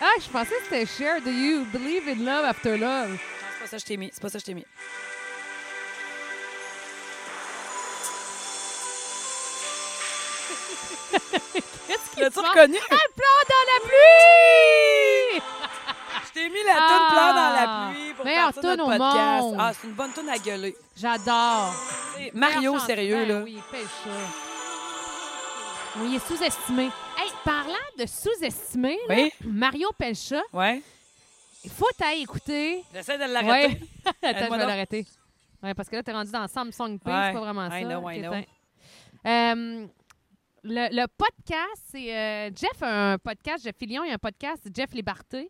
Ah, je pensais que c'était Cher. Do you believe in love after love? C'est pas ça que je t'ai mis. C'est pas ça que je t'ai mis. Qu'est-ce qui L'as-tu reconnu? Ah, pleure dans la pluie! Je t'ai mis la Ah! toune Pleure dans la pluie pour Meilleure partir notre au podcast. monde. Ah, c'est une bonne toune à gueuler. J'adore. Mario, sérieux, Ben là. Oui, fais ça. Oui, il est sous-estimé. Parlant de Oui? Mario Pelcha, Ouais. il faut t'aller écouter. J'essaie de l'arrêter. Ouais. Attends, je Aide-moi vais donc. l'arrêter. Ouais, parce que là, t'es rendu dans Samsung Pay, Ouais. c'est pas vraiment ça. I know, I know. Euh, le, le podcast, c'est. euh, Jeff a un podcast, Jeff Fillion, il y a un podcast, Jeff Liberté.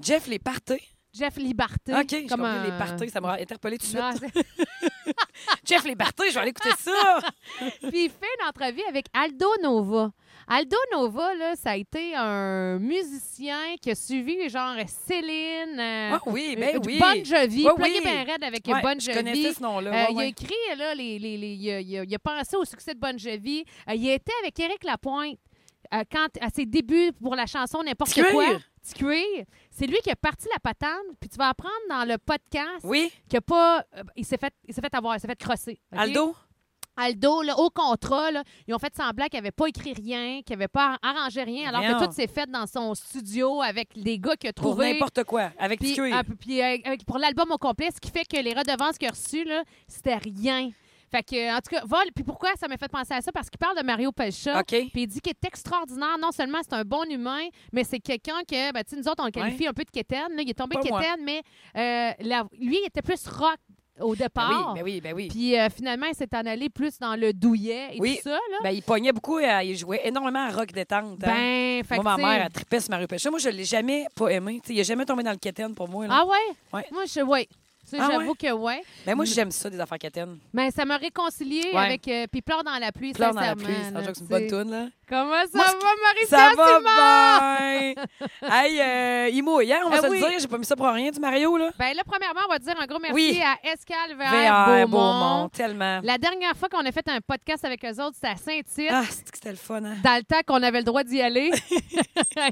Jeff, les parties. Jeff Liberté. OK, j'ai compris, les parties. Ça m'a interpellé tout de suite. Non, c'est- Jeff, les parties, je vais aller écouter ça. Puis il fait une entrevue avec Aldo Nova. Aldo Nova, là, ça a été un musicien qui a suivi genre Céline. euh, Ah oui, ben euh, oui. Bon Jovi, oui. bien raide avec Ouais, Bon je Jovi. connaissais ce nom-là. Euh, ouais, Il a écrit, là, les, les, les- il, a, il a- il a pensé au succès de Bon Jovi. Euh, il était avec Éric Lapointe quand, à ses débuts pour la chanson N'importe quoi. C'est lui qui a parti la patente. Puis tu vas apprendre dans le podcast Oui, qu'il pas. il s'est fait, il s'est fait avoir, il s'est fait crosser. Aldo? Aldo, là, au contrat, là, ils ont fait semblant qu'il n'avait pas écrit rien, qu'il n'avait pas arrangé rien, alors que tout s'est fait dans son studio avec des gars qu'il a Pour trouvés. n'importe quoi. Avec Puis, ah, puis, euh, avec- pour l'album au complet, ce qui fait que les redevances qu'il a reçues, c'était rien. Fait que, en tout cas, vol. Puis pourquoi ça m'a fait penser à ça? Parce qu'il parle de Mario Pelcha. OK. Puis il dit qu'il est extraordinaire. Non seulement c'est un bon humain, mais c'est quelqu'un que, ben, tu sais, nous autres, on le qualifie un peu de quétaine. là. Il est tombé Pas moi. quétaine, mais euh, la- lui, il était plus rock au Ben départ. oui, ben oui, ben oui. Puis euh, finalement, il s'est en allé plus dans le douillet et Oui. tout ça. Là. Ben, il pognait beaucoup, euh, il jouait énormément à rock détente. hein. Ben, fait moi, ma mère, elle tripait sur Mario Pécha. Moi, je l'ai jamais pas aimé. Tu sais, il a jamais tombé dans le quétaine pour moi. là. Ah ouais? Ouais. Moi, je, ouais. Ah J'avoue ouais? que ouais. Ben, moi, j'aime ça, des affaires quétaines. Mais ça m'a réconcilié Ouais. avec. euh, puis pleure dans la pluie, Pleure dans la sincèrement. pluie, c'est là, un c'est une tu sais. bonne toune, là. Comment ça Moi, va, Marie Ça va bien! hey, euh, Imo, hier, on va Ah se oui. dire, j'ai pas mis ça pour rien du Mario, là. Ben là, premièrement, on va dire un gros merci Oui. à Escal VR, VR, Beaumont. Beaumont, tellement. La dernière fois qu'on a fait un podcast avec eux autres, c'était à Saint-Tite. Ah, c'est que c'était le fun, hein? Dans le temps qu'on avait le droit d'y aller.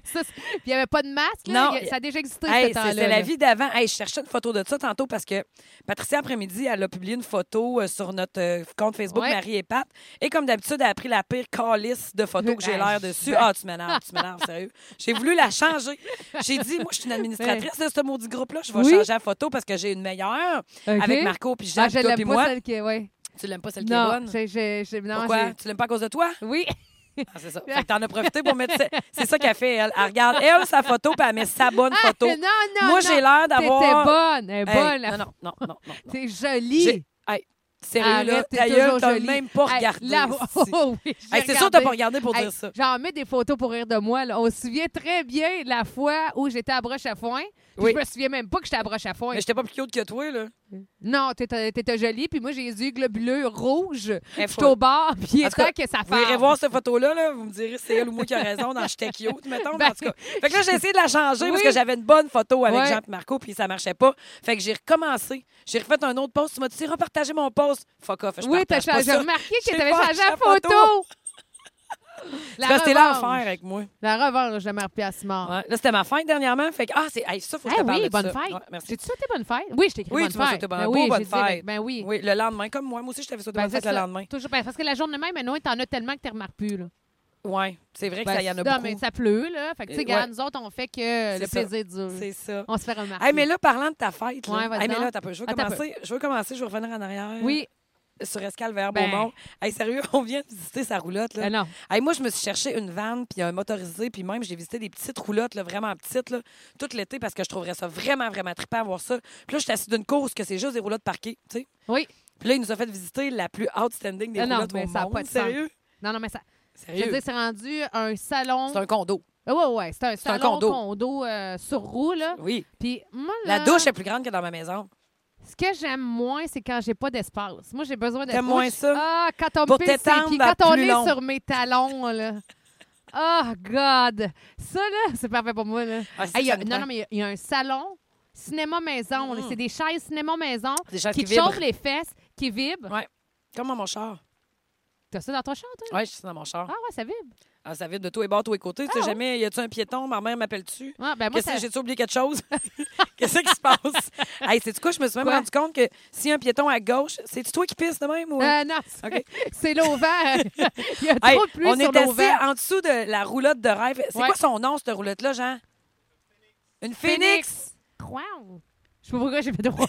Ça, c'est- Puis il n'y avait pas de masque. là. Non. Il y a- Ça a déjà existé Hey, ce temps-là. c'est la là. vie d'avant. Hey, je cherchais une photo de ça tantôt parce que Patricia, après-midi, elle a publié une photo euh, sur notre euh, compte Facebook Ouais. Marie et Pat. Et comme d'habitude, elle a pris la pire calice de photos que j'ai Ben, l'air dessus. ben. Ah, tu m'énerves, tu m'énerves, sérieux. J'ai voulu la changer. J'ai dit, moi, je suis une administratrice de ce maudit groupe-là. Je vais Oui. changer la photo parce que j'ai une meilleure avec Marco puis Jean Ah, je puis moi. celle qui... Ouais. Tu l'aimes pas celle qui est bonne? non, Pourquoi? Tu l'aimes pas à cause de toi? Oui. Ah, c'est ça. Fait que t'en as profité pour mettre... C'est ça qu'elle fait, elle. Elle regarde, elle, sa photo, puis elle met sa bonne photo. Ah, non, non, Moi, j'ai l'air d'avoir... T'étais bonne. Elle est Hey, bonne. la non, non, non, non, non, non. T'es jolie. J'ai- Hey, sérieux, là, Arrête, t'es ta toujours gueule, t'as jolie. même pas Hey, regardé. là-. Oh, oui, j'ai Hey, c'est sûr que t'as regardé. pas regardé pour Hey, dire ça. J'en mets des photos pour rire de moi. là. On se souvient très bien la fois où j'étais à broche à foin. Puis Oui. Je me souviens même pas que j'étais à broche à foin. Mais j'étais pas plus cute que toi, là. Non, t'étais t'étais jolie. Puis moi, j'ai les yeux globuleux rouges. Eh, J'étais au bar. Puis il En cas, que ça Vous irez fasse. voir cette photo-là, là, vous me direz si c'est elle ou moi qui a raison dans J'étais cute, mettons. mais Ben- en tout cas. Fait que là, j'ai essayé de la changer parce Oui. que j'avais une bonne photo avec Ouais. Jean et Marco, puis ça marchait pas. Fait que j'ai recommencé. J'ai refait un autre post. Tu m'as dit, repartager mon post. Fuck off, je Oui, t'as partage pas changé. J'ai remarqué que J'ai t'avais pas changé la acheté la photo. Resté revanche. l'enfer avec moi. La revanche de Marie-Pierre Simard. Ouais. Là, c'était ma fête dernièrement. Fait que, ah, c'est, hey, ça, faut que je te parle oui, de bonne ça. fête. Ouais, merci. J'ai-tu souhaité bonne fête? Oui, je t'ai écrit Oui, bonne tu m'as fête. souhaité bonne- Ben oui, bonne fête. Ben oui. Oui, le lendemain, comme moi. Moi aussi, je t'avais souhaité Ben, bonne fête le lendemain. Toujours, ben, parce que la journée même, maintenant, t'en as tellement que tu remarques plus. Là. Oui, c'est vrai que Ben, ça y en a non, beaucoup. mais ça pleut, là. Fait que, tu sais, ouais. nous autres, on fait que le ça. plaisir dure. C'est ça. On se fait remarquer. Hey, mais là, parlant de ta fête, là, Ouais, vas-y hey, mais là, peu. Je veux commencer. Je veux commencer. Je veux revenir en arrière. Oui. Sur Escale vers Ben. Beaumont. Hey, sérieux, on vient de visiter sa roulotte. Là. Ben non. Hey, moi, je me suis cherché une vanne puis un motorisé, puis même, j'ai visité des petites roulottes, là, vraiment petites, là, tout l'été, parce que je trouverais ça vraiment, vraiment trippant à voir ça. Puis là, je suis assis d'une course que c'est juste des roulottes parquées, tu sais. Oui. Puis là, il nous a fait visiter la plus outstanding des non, roulottes mais au ça monde. pas de. Sérieux? Non, non, mais ça. Je veux Sérieux? dire, c'est rendu un salon. C'est un condo. Ah ouais, ouais. C'est un un condo. condo, euh, sur roue, là. Oui. Puis moi, La douche est plus grande que dans ma maison. Ce que j'aime moins, c'est quand j'ai pas d'espace. Moi, j'ai besoin d'espace. T'aimes Moi, moins ça? Ah, quand on Pour pisse ses pieds, à quand on est long. sur mes talons, là. Oh, God! Ça, là, c'est parfait pour moi, là. Ah, Hey, y ça, a- ça non, non, mais il y a- il y, a un salon cinéma-maison. Mm. C'est des chaises cinéma-maison qui qui te chauffent les fesses, qui vibrent. Ouais. Comme dans mon char. T'as ça dans ton char, toi? Oui, je suis dans mon char. Ah ouais, ça vibre. Ah, ça vite de tous les bords, tous les côtés. Tu sais Ah, jamais, y a-tu un piéton? Ma mère m'appelle-tu? Ah, ben moi, Qu'est-ce ça... que j'ai-tu oublié quelque chose? Qu'est-ce qui se passe? hey, c'est quoi? Je me suis même Quoi? rendu compte que s'il y a un piéton à gauche, c'est-tu toi qui pisses de même? Ou... Euh, non, c'est OK. c'est l'auvent. Il y a Hey, trop de pluie on sur est assis l'auvent. en dessous de la roulotte de rêve. C'est Ouais. quoi son nom, cette roulotte-là, Jean? Une phénix. Wow. Je sais pas pourquoi j'ai fait droit.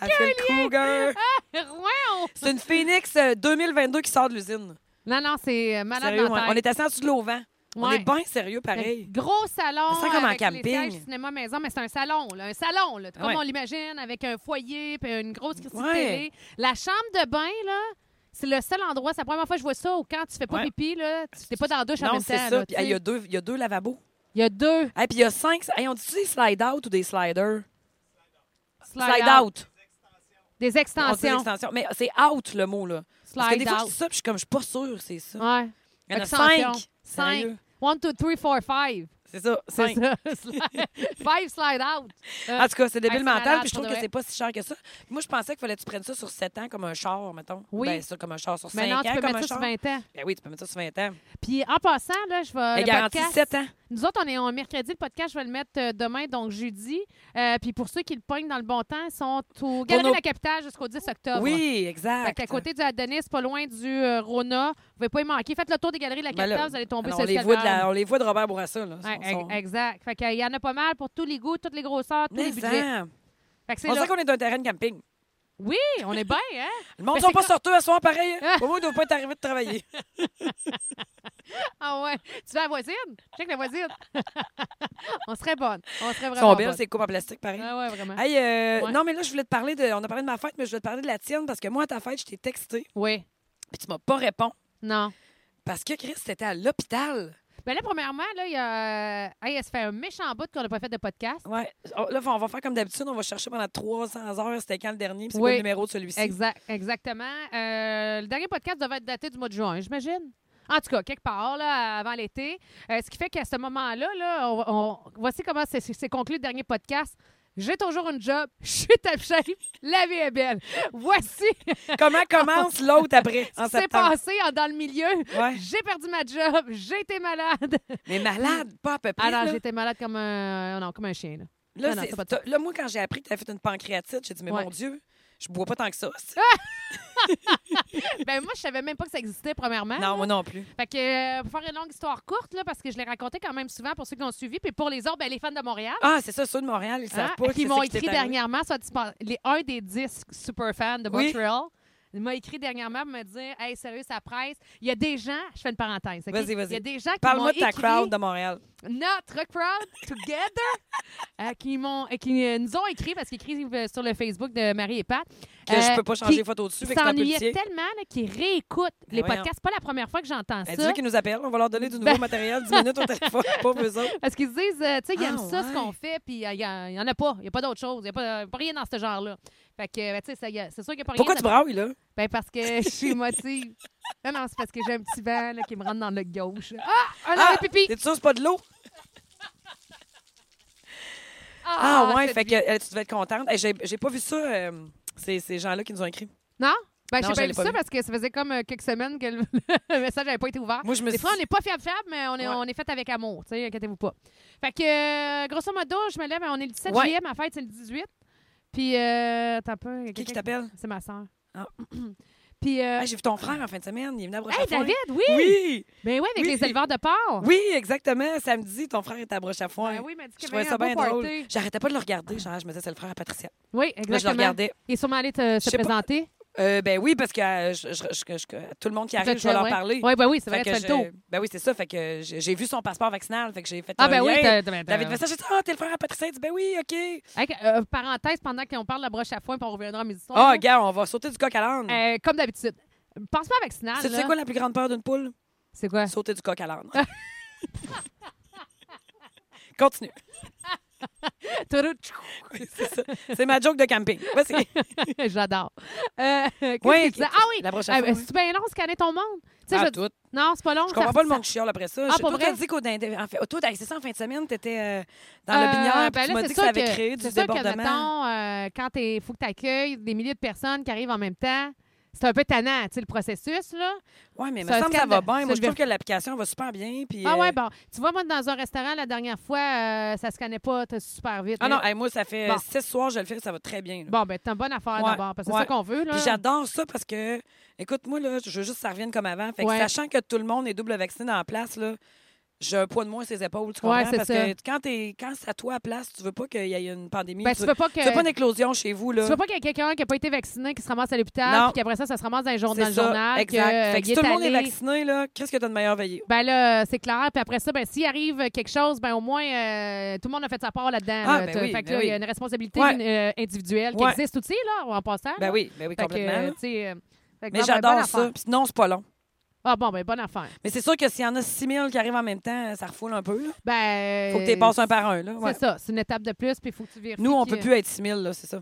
Kruger. wow. C'est une euh, 2022 qui sort de l'usine. Non, non, c'est euh, malade Sérieux, dans on, est assis en dessous de l'auvent. On Ouais. est bien sérieux, pareil. Gros salon. Ça comme en les camping. sièges cinéma maison, mais c'est un salon, là, un salon, là, comme Ouais. on l'imagine, avec un foyer puis une grosse Ouais. télé. La chambre de bain, là, c'est le seul endroit. C'est la première fois que je vois ça. Ou quand tu fais pas pipi, là, tu n'es pas dans la douche en Non, même c'est ça. hey, il y, y a deux lavabos. Il y a deux Hey, puis il y a cinq. Hey, on dit-tu des slide-out ou des sliders? slide, Slide out. out. Des On dit extensions. extension. Mais c'est out le mot, là. Parce que des Slide fois, je out. dis ça, puis je suis comme, je suis pas sûre, c'est ça. Ouais. Il y en a cinq. Cinq. One, two, three, four, five. C'est ça, C'est cinq. ça. Slide- five slide out. Euh, En tout cas, c'est débile mental, puis je trouve que c'est pas si cher que ça. Moi, je pensais qu'il fallait que tu prennes ça sur 7 ans comme un char, mettons. Oui. Ben, ça, comme un char sur 5 Mais non, ans, tu peux mettre ça char. sur 20 ans. Ben oui, tu peux mettre ça sur 20 ans. Puis en passant, là, je vais. Elle le garantit podcast- 7 ans. Nous autres, on est en mercredi. Le podcast, je vais le mettre euh, demain, donc jeudi. Euh, puis pour ceux qui le pognent dans le bon temps, ils sont au Galerie de la Capitale jusqu'au 10 octobre. Oui, exact. Fait qu'à côté du Adonis, pas loin du euh, Rona. Vous pouvez pas y manquer. Faites le tour des Galeries de la Ben Capitale, là, vous allez tomber sur on, le les voit de calvaire. la- on les voit de Robert Bourassa. Là. Ouais, Exact. Fait qu'il y en a pas mal pour tous les goûts, toutes les grosseurs, tous Mais les budgets. ça, Fait que c'est On là. dirait qu'on est d'un terrain de camping. Oui, on est bien, hein? Le monde ne sont pas sortis à soir pareil. Ah. Au moins, ils ne doivent pas être arrivés de travailler. Ah ouais. Tu veux la voisine? Check la voisine. on serait bonne. On serait Ils vraiment sont belles, bonne. ces coupes en plastique, pareil. Ah ouais, vraiment. Hey, euh, Ouais. Non, mais là, je voulais te parler de. On a parlé de ma fête, mais je voulais te parler de la tienne parce que moi, à ta fête, je t'ai texté, Oui. puis tu m'as pas répondu. Non. Parce que Chris, t'étais à l'hôpital. Ben là, premièrement, là, il y a. Hey, ça fait un méchant bout qu'on n'a pas fait de podcast. Ouais. Oh, Là, on va faire comme d'habitude. On va chercher pendant 300 heures c'était quand le dernier, puis c'est Oui. quoi le numéro de celui-ci. Exact, exactement. Euh, le dernier podcast devait être daté du mois de juin, j'imagine. En tout cas, quelque part, là, avant l'été. Euh, ce qui fait qu'à ce moment-là, là, on, on- voici comment c'est conclu le dernier podcast. J'ai toujours une job, je suis top shape, la vie est belle. Voici Comment commence l'autre après, ce en qui s'est septembre? passé en- dans le milieu. Ouais. J'ai perdu ma job, j'ai été malade. Mais malade, pas à peu près. Alors, j'étais malade comme un, non, comme un chien. Là. Là, Non, non, c'est- c'est là, moi, quand j'ai appris que tu avais fait une pancréatite, j'ai dit, mais Ouais. mon Dieu, je bois pas tant que ça. Ben moi, je savais même pas que ça existait, premièrement. non, moi non plus. Fait que, euh, pour faire une longue histoire courte, là, parce que je l'ai raconté quand même souvent pour ceux qui l'ont suivi, puis pour les autres, ben, les fans de Montréal. Ah, c'est ça, ceux de Montréal, ils savent hein, pas. qui m'ont écrit dernièrement, soit les, un des dix super fans de Oui. Montréal. Il m'a écrit dernièrement pour me dire Hey, sérieux, ça presse. Il y a des gens, je fais une parenthèse. Vas-y, vas-y. Il y a des gens qui Parle-moi de ta écrit crowd de Montréal. Notre crowd together euh, qui m'ont euh, qui euh, nous ont écrit parce qu'ils écrivent sur le Facebook de Marie et Pat Que je peux pas changer les photos dessus, s'ennuyaient tellement qu'ils réécoutent les voyons. podcasts. C'est pas la première fois que j'entends Ben, ça. dis-le qu'ils nous appellent. On va leur donner du nouveau Ben- matériel, 10 minutes au téléphone, pas eux autres. Parce qu'ils se disent, tu sais, ils Ah, aiment ça, ce qu'on fait, puis il n'y en a pas. Il n'y a pas d'autre chose. Il n'y a pas, pas rien dans ce genre-là. Fait que, ben, tu sais, c'est sûr qu'il n'y a pas Pourquoi rien. tu brailles, là? Ben, parce que je suis émotive. non, non, c'est parce que j'ai un petit vent là, qui me rentre dans le gauche. Ah! Un arrêt pipi! T'es sûr c'est pas de l'eau? Ah, ouais, cette fait que euh, tu devais être contente. Hey, J'ai pas vu ça, euh, ces, ces gens-là qui nous ont écrit. Non? Ben, j'ai pas vu ça vu. parce que ça faisait comme euh, quelques semaines que le, le message n'avait pas été ouvert. Moi, je me Des fois, on n'est pas fiable-fiable, mais on est, Ouais. on est fait avec amour, tu sais, inquiétez-vous pas. Fait que, euh, grosso modo, je me lève, on est le 17 Ouais. juillet, ma fête, c'est le 18. Puis, euh, t'as pas... Qui qui t'appelle? C'est ma soeur. Ah. Puis, euh, Hey, J'ai vu ton frère en fin de semaine. Il est venu à hey. David, oui! Oui! Ben oui, avec Oui. les éleveurs de porc. Oui, exactement. Samedi, ton frère était à broche à foin. Ben oui, il m'a dit Je qu'il y trouvais avait ça un beau bien drôle. party. J'arrêtais pas de le regarder. Genre, je me disais, c'est le frère à Patricia. Oui, Là, je le exactement. regardais. Il est sûrement allé te- se sais pas. présenter. Euh, ben oui, parce que euh, je- je- je- je- tout le monde qui arrive, je vais leur ouais. parler. Oui, ben oui, c'est vrai, que le tour. Ben oui, c'est ça. Fait que j'ai vu son passeport vaccinal. Fait que j'ai fait Ah, ben oui, t'as- t'as- David ça. J'ai dit, ah, t'es le frère à Patricia. Dit, ben oui, OK. Euh, parenthèse, pendant qu'on parle de la broche à foin, puis on reviendra à mes histoires. Ah, là. gars, on va sauter du coq à l'âne. Comme d'habitude. Pense pas vaccinal. C'est tu sais là. quoi la plus grande peur d'une poule? C'est quoi? Sauter du coq à l'âne. Continue. C'est ma joke de camping. J'adore. Euh, Oui, que tu disais? Ah oui! La broche Ah, à ben, foin. c'est bien long, scanner ton monde? Tu sais, Ah, je- tout. Non, c'est pas long. Je comprends ça- pas le monde qui chiale après ça. Ah, Je- pour toi, t'as dit qu'au en fait, toi, c'est ça, en fin de semaine, t'étais euh, dans Euh, le binière, ben tu m'as c'est dit que ça avait créé du C'est sûr que, débordement. mettons, euh, quand il faut que tu accueilles des milliers de personnes qui arrivent en même temps, c'est un peu tannant, tu sais, le processus, là. Ouais, mais me semble que ça va bien. Moi, je trouve que l'application va super bien. Puis, Ah euh, ouais, bon. Tu vois, moi, dans un restaurant, la dernière fois, euh, ça se scannait pas super vite. Ah non, hey, moi, ça fait Bon. six soirs, je le fais, ça va très bien. là. Bon, ben, t'as une bonne affaire Ouais, d'abord, parce que ouais. c'est ça qu'on veut, là. Puis j'adore ça parce que, écoute, moi, là, je veux juste que ça revienne comme avant. Fait que sachant que tout le monde est double vacciné la place, là, j'ai un poids de moins sur les épaules, tu comprends? Ouais, parce ça. que quand, t'es- quand c'est à toi à place, tu veux pas qu'il y ait une pandémie. Ben, tu, tu veux pas que. tu veux pas une éclosion chez vous, là. Tu veux pas qu'il y ait quelqu'un qui n'a pas été vacciné, qui se ramasse à l'hôpital, puis qu'après ça, ça se ramasse dans, les jour- dans le journal. Exact. que, fait que si tout le monde est vacciné, là, qu'est-ce que t'as de meilleur veillé? Ben là, c'est clair. Puis après ça, ben, s'il arrive quelque chose, ben au moins, euh, tout le monde a fait sa part là-dedans. Ah, là. ben oui, fait que ben là, il y a une responsabilité Ouais. euh, individuelle qui existe aussi, là, en passant. Ben oui, ben oui, Fait que, complètement. euh, tu euh, Mais ben, j'adore ça. Sinon, c'est pas long. Ah bon, ben bonne affaire. Mais c'est sûr que s'il y en a 6 000 qui arrivent en même temps, ça refoule un peu. Là. Ben. Faut que tu les passes un par un. Là. C'est ça, c'est une étape de plus, puis il faut que tu vérifies. Nous, on que- peut plus être 6 000, là, c'est ça.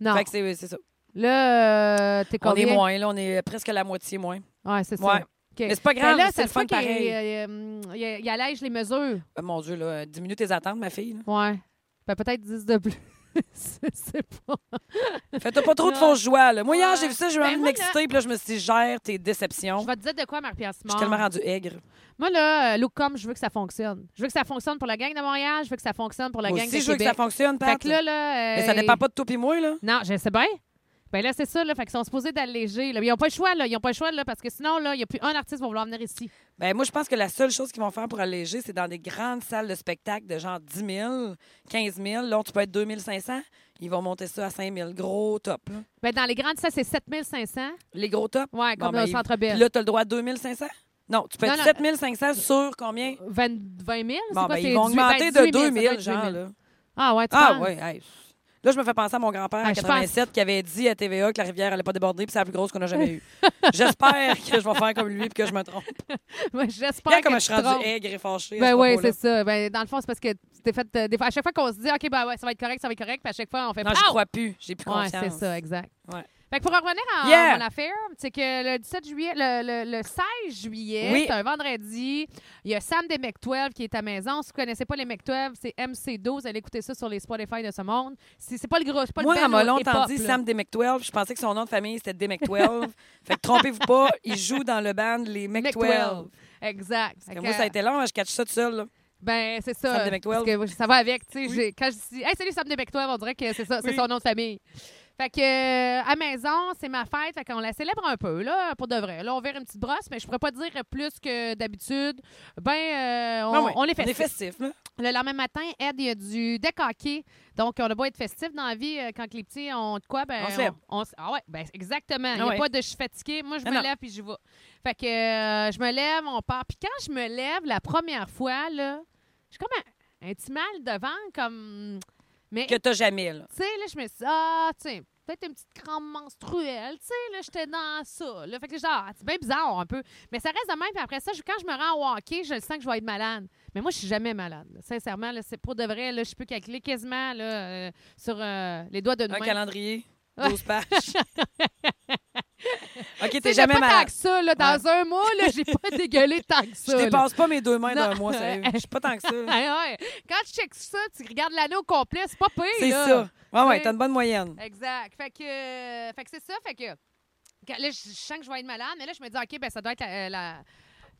Non. Fait que c'est c'est ça. Là, euh, t'es On est moins, là. On est presque la moitié moins. Ouais, c'est ça. Ouais. OK. Mais c'est pas Ben grave, là, c'est le fun qu'il pareil. euh, il, il allège les mesures. Euh, mon Dieu, là, diminue tes attentes, ma fille. là. Ouais. Ben, peut-être 10 de plus. Je sais pas. Fais-toi pas trop de fausses joies. Là. Moi, hier, j'ai vu ça, j'ai eu Ben, envie de m'exciter, puis là, je me suis dit, gère tes déceptions. Je vais te dire de quoi, Marie-Pierre Je Simard. suis tellement rendue aigre. Moi, là, euh, je veux que ça fonctionne. Je veux que ça fonctionne pour la gang de Montréal, je veux que ça fonctionne pour la Moi gang aussi, de je veux que Québec. ça fonctionne, Fait Pat. que là, là... Mais ça euh, dépend pas de toi et moi, là. Non, je sais bien. Ben là, c'est ça, là. Fait qu'ils sont supposés d'alléger. là. Ils n'ont pas le choix, là. Ils n'ont pas le choix, là, parce que sinon, là, il n'y a plus un artiste qui va vouloir venir ici. Ben, moi, je pense que la seule chose qu'ils vont faire pour alléger, c'est dans des grandes salles de spectacle de genre 10 000, 15 000. Là, tu peux être 2 500. Ils vont monter ça à 5 000. Gros top, là. Ben dans les grandes salles, c'est 7500. Les gros tops? Ouais, comme Bon, ben, au Centre Puis Bell. là, tu as le droit à 2 500? Non, tu peux Non, être non. 7 500 sur combien? 20, 20 000? c'est Bon, ben, ils vont 18 augmenter ben, de 18 000, 2 ça doit 000, être genre, 18 000. là. Ah ouais, tu Ah, penses? oui, hey. Là, je me fais penser à mon grand-père Ah, en je 87 qui avait dit à TVA que la rivière allait pas déborder puis c'est la plus grosse qu'on a jamais eue. J'espère que je vais faire comme lui puis que je me trompe. Ouais, J'espère que comment tu je suis rendue aigre et fâchée. Ben ce oui, c'est ça. Ben, dans le fond, c'est parce que t'es fait. euh, des fois, à chaque fois qu'on se dit, OK, ben ouais, ça va être correct, ça va être correct, puis à chaque fois, on fait Non, je crois plus. J'ai plus Ouais, confiance. c'est ça, exact. Ouais. Fait que pour revenir à Yeah! mon affaire, c'est que le 17 juillet, le, le- le 16 juillet, Oui. c'est un vendredi, il y a Sam des Mec-12 qui est à maison. Si vous connaissez pas les Mec-12, c'est MC12. Allez écouter ça sur les Spotify de ce monde. C'est pas le gros, c'est pas Moi, le band longtemps hip-hop, dit. Sam Demick-12. Je pensais que son nom de famille, c'était Demick-12. fait que trompez-vous pas, il joue dans le band Les Mec-12. Mec-12. Exact. Fait que moi, ça a été long, hein, je catch ça tout seul. là. Ben, c'est ça. Sam. Parce que ça va avec, tu sais. Oui. Quand je dis, hey, salut Sam de McTwelve, on dirait que c'est ça, c'est son nom de famille. Fait que, euh, à maison, c'est ma fête, fait qu'on la célèbre un peu, là, pour de vrai. Là, on verra une petite brosse, mais je pourrais pas dire plus que d'habitude. Ben, euh, on, Ah ouais, on est On est festif. festif, là. Le lendemain matin, Ed, il y a du deck hockey. Donc, on a beau être festif dans la vie, euh, quand les petits ont de quoi, ben. On se lève. on ah ouais, ben, exactement. Il n'y Ah a ouais. pas de je suis fatiguée. Moi, je Ah me lève puis j'y vais. Fait que euh, je me lève, on part. Puis quand je me lève la première fois, là, j'ai comme un, un petit mal devant, comme. Mais, Que t'as jamais, là. tu sais, là, je me suis dit, ah, tu sais, peut-être une petite crampe menstruelle. Tu sais, là, j'étais dans ça. Là. Fait que genre, c'est bien bizarre un peu. Mais ça reste de même. Puis après ça, quand je me rends au hockey, je le sens que je vais être malade. Mais moi, je suis jamais malade. là. Sincèrement, là, c'est pour de vrai. Là, je peux calculer quasiment là, euh, sur euh, les doigts de Un main. calendrier, Ouais. 12 pages. OK, t'es jamais pas tant malade. que ça. Là, dans un mois, là, j'ai pas dégueulé tant que ça. Je dépasse pas mes deux mains Non. d'un mois, sérieux. Je suis pas tant que ça. Ouais. Quand tu checks ça, tu regardes l'année au complet, c'est pas pire. C'est ça. Ouais, ouais, t'as une bonne moyenne. Exact. Fait que, euh, fait que c'est ça. Fait que là, je je sens que je vais être malade, mais là, je me dis, OK, ben, ça doit être la, la,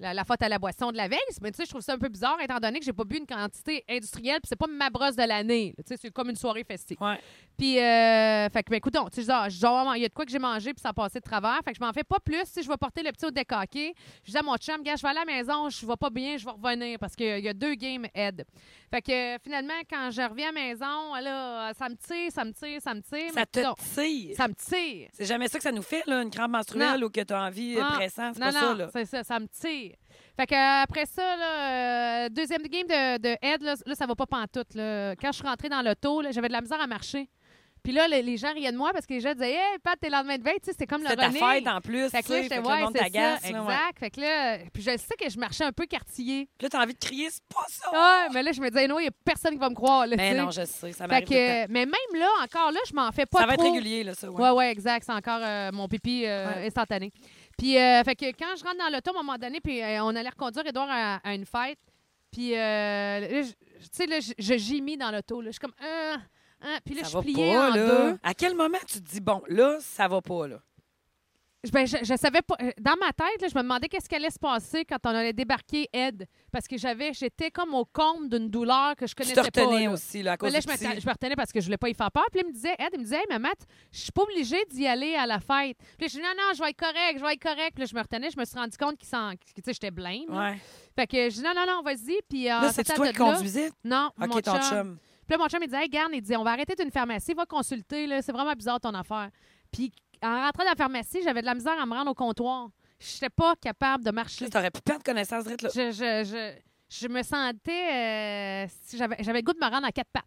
la- la faute à la boisson de la veille. Mais tu sais, je trouve ça un peu bizarre, étant donné que j'ai pas bu une quantité industrielle, puis c'est pas ma brosse de l'année. Tu sais, c'est comme une soirée festive. Ouais. Puis, euh, fait que, ben, écoute, tu sais, genre, genre, il y a de quoi que j'ai mangé, puis ça a passé de travers. Fait que je m'en fais pas plus. Si je vais porter le petit au décaqué, je dis à mon chum, gars, je vais aller à la maison, je vais pas bien, je vais revenir parce qu'il y a deux games aide. Fait que, euh, finalement, quand je reviens à la maison, là, ça me tire, ça me tire, ça me tire. Ça te tire. ça me tire. C'est jamais ça que ça nous fait, là, une crampe menstruelle ou que t'as envie euh, Ah, pressant. C'est Non, pas non, ça, là. c'est ça, ça me tire. Fait que euh, après ça, là, euh, deuxième game de, de Ed, là, là, ça va pas pantoute. Là. Quand je suis rentrée dans l'auto, j'avais de la misère à marcher. Puis là, les, les gens riaient de moi parce que les gens disaient Hey, Pat, t'es le lendemain de veille, tu sais, c'était comme le C'est ta René. fête en plus. Fait que là, j'étais, ouais, c'est ça, exact. ouais. Fait que là, puis je sais que je marchais un peu quartier. Puis là, t'as envie de crier, c'est pas ça. Ouais, mais là, je me disais, non, il y a personne qui va me croire. Là, Mais non, je sais, ça m'arrive mais même là, encore là, je m'en fais pas Ça va être trop. régulier, là, ça. Ouais. Ouais, ouais, exact. C'est encore euh, mon pipi euh, instantané. Puis, euh, fait que quand je rentre dans l'auto, à un moment donné, puis euh, on allait reconduire Edouard à, à une fête. Puis, euh, tu sais, là, je, je gémis dans l'auto. là. Je suis comme, ah, ah. Puis là, Ça je va suis pliée pas, en là. deux. À quel moment tu te dis, bon, là, ça va pas, là? Ben, je, je savais pas. euh, Dans ma tête, là, je me demandais qu'est-ce qui allait se passer quand on allait débarquer Ed. Parce que j'avais, j'étais comme au comble d'une douleur que je Tu connaissais te retenais pas. là. aussi, là, à cause là, je me, je me retenais parce que je voulais pas y faire peur. Puis là, il me disait, Ed, il me disait, hey, mais Matt, je suis pas obligée d'y aller à la fête. Puis je dis, non, non, je vais être correct, je vais être correct. Puis là, je me retenais, je me suis rendu compte qu'il s'en. que, Tu sais, j'étais blême. Ouais. Fait que je dis, non, non, non, vas-y. Puis Là, c'est toi qui conduisais? Non, OK, mon ton chum. chum. Puis là, mon chum, il disait, hey, garde, il dit, on va arrêter d'une pharmacie, va consulter, là. C'est vraiment bizarre ton affaire. Puis en rentrant dans la pharmacie, j'avais de la misère à me rendre au comptoir. Je n'étais pas capable de marcher. Tu aurais pu perdre connaissance, Drette, là. Je, je, je, je me sentais. euh, j'avais, le goût de me rendre à quatre pattes.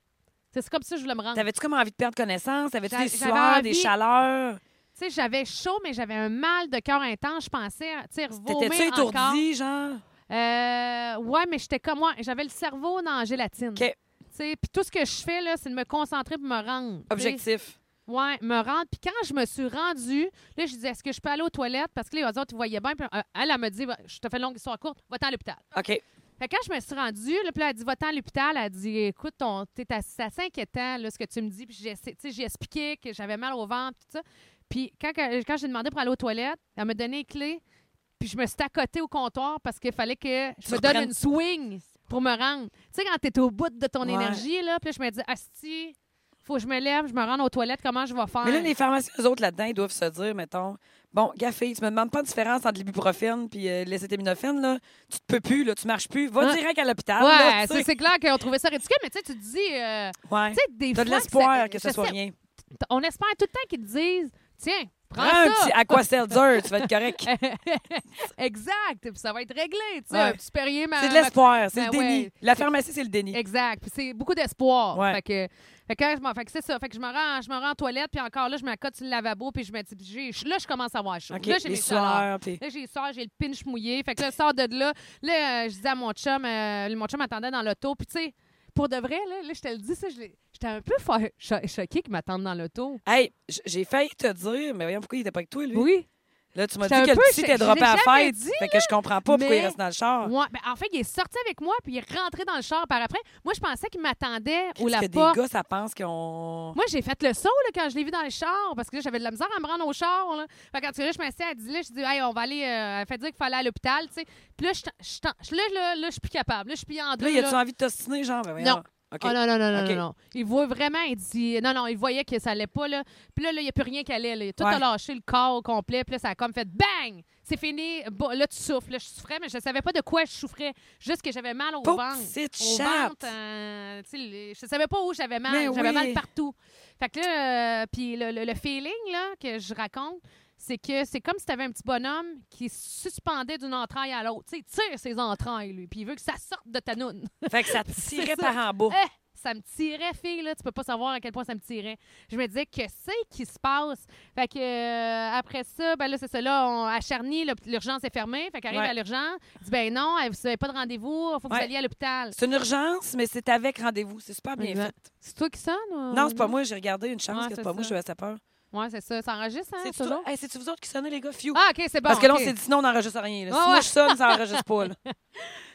C'est comme ça que je voulais me rendre. T'avais-tu comme envie de perdre connaissance? T'avais-tu des sueurs, des chaleurs? Tu sais, j'avais chaud, mais j'avais un mal de cœur intense. Je pensais, tu sais, T'étais-tu étourdi, genre? Euh, ouais, mais j'étais comme moi. J'avais le cerveau dans la gélatine. OK. Tu sais, Puis tout ce que je fais, là, c'est de me concentrer pour me rendre. Objectif. Ouais, me rendre. Puis quand je me suis rendue, là, je disais, est-ce que je peux aller aux toilettes? Parce que les autres, ils voyaient bien. Puis euh, elle, elle me dit, je te fais une longue histoire courte, va-t'en à l'hôpital. OK. Fait que quand je me suis rendue, là, puis elle dit, va-t'en à l'hôpital. Elle dit, écoute, ton, t'es assez, inquiétant, là, ce que tu me dis. Puis j'ai, expliqué que j'avais mal au ventre, tout ça. Puis quand, quand j'ai demandé pour aller aux toilettes, elle m'a donné les clés. Puis je me suis accotée au comptoir parce qu'il fallait que je Tu me donne reprennes- une swing pour me rendre. Tu sais, quand t'es au bout de ton Ouais. énergie, là, puis là, je me dis, asti, faut que je me lève, je me rende aux toilettes, comment je vais faire? Mais là, les pharmaciens, eux autres, là-dedans, ils doivent se dire, mettons, bon, gaffé, tu me demandes pas de différence entre l'ibuprofène puis euh, l'acétaminophène, là. Tu te peux plus, là, tu marches plus. Va direct à l'hôpital. Ouais, c'est clair qu'on trouvait ça ridicule, mais tu sais, tu te dis, euh, Ouais. tu sais, des T'as de l'espoir ça- que ce soit sais- rien. On espère tout le temps qu'ils te disent, tiens, prends un ça. petit Aquaseltzer, tu vas être correct. exact, puis ça va être réglé, tu sais, Ouais. un petit Perrier, ma- C'est de l'espoir, c'est Ben le déni. ouais. La pharmacie, c'est le déni. Exact, puis c'est beaucoup d'espoir. Ouais. Fait que, fait que, je m'en- fait que c'est ça, fait que je me rends, je me rends en toilette, puis encore là, je m'accote sur le lavabo, puis je me dis, là, je commence à avoir chaud. Là, j'ai les mes puis... Là, j'ai soeur, j'ai le pinch mouillé. Fait que là, sort de là. Là, euh, je disais à mon chum, euh, mon chum attendait dans l'auto. Puis, tu sais, pour de vrai, là, là je te le dis, ça, je l'ai- j'étais un peu cho- choquée qu'il m'attende dans l'auto. Hey, j'ai failli te dire, mais voyons pourquoi il était pas avec toi, lui? Oui. Là, tu m'as dit que le peu petit cho- t'est je droppé à la fête. dit, fait que je comprends pas pourquoi il reste dans le char. Ouais, ben, en fait, il est sorti avec moi, puis il est rentré dans le char par après. Moi, je pensais qu'il m'attendait au Parce la que des gars, ça pense qu'on... Moi, j'ai fait le saut là, quand je l'ai vu dans le char parce que là, j'avais de la misère à me rendre au char. Là. Fait quand là, je m'assieds, dit là, je dis, hey, on va aller. euh, elle fait dire qu'il fallait aller à l'hôpital, tu sais. Puis là, je, là, là, là, je suis plus capable. Là, je suis pliée en deux. Là, y a-tu envie de t'ostiner, genre? Ben. Non. Oh non, non, non, non, non, non. Il voit vraiment, il dit. Non, non, il voyait que ça allait pas, là. Puis là, là, il n'y a plus rien qui allait, là. Tout Ouais. a lâché, le corps au complet. Puis là, ça a comme fait bang! C'est fini. Bon, là, tu souffles. Là, je souffrais, mais je savais pas de quoi je souffrais. Juste que j'avais mal au ventre. Au ventre, euh, je savais pas où j'avais mal. J'avais oui. mal partout. Fait que là, euh, puis le, le- le feeling, là, que je raconte, c'est que c'est comme si tu avais un petit bonhomme qui suspendait d'une entraille à l'autre. Tu sais, il tire ses entrailles, lui, puis il veut que ça sorte de ta noune. Fait que ça te tirait par en bas. Eh, ça me tirait, fille, là. Tu peux pas savoir à quel point ça me tirait. Je me disais, que c'est qui se passe? Fait que, euh, après ça, ben là, c'est ça, là, on, à Charny, l'urgence est fermée. Fait qu'arrive Ouais. à l'urgence. Il dit, ben non, vous n'avez pas de rendez-vous, il faut que Ouais. vous alliez à l'hôpital. C'est une urgence, mais c'est avec rendez-vous. C'est super bien fait. C'est toi qui sonne? ou- Non, c'est pas moi. J'ai regardé une chance Ouais, que c'est pas moi. Je vais peur. Ouais, c'est ça. Ça enregistre, hein, C'est-tu toujours? hey, c'est-tu vous autres qui sonnez, les gars? Fiu. Ah, OK, c'est bon. Parce que là, on OK. s'est dit sinon, on n'enregistre rien. là. Ouais, si moi, ouais. je sonne, ça n'enregistre pas. là.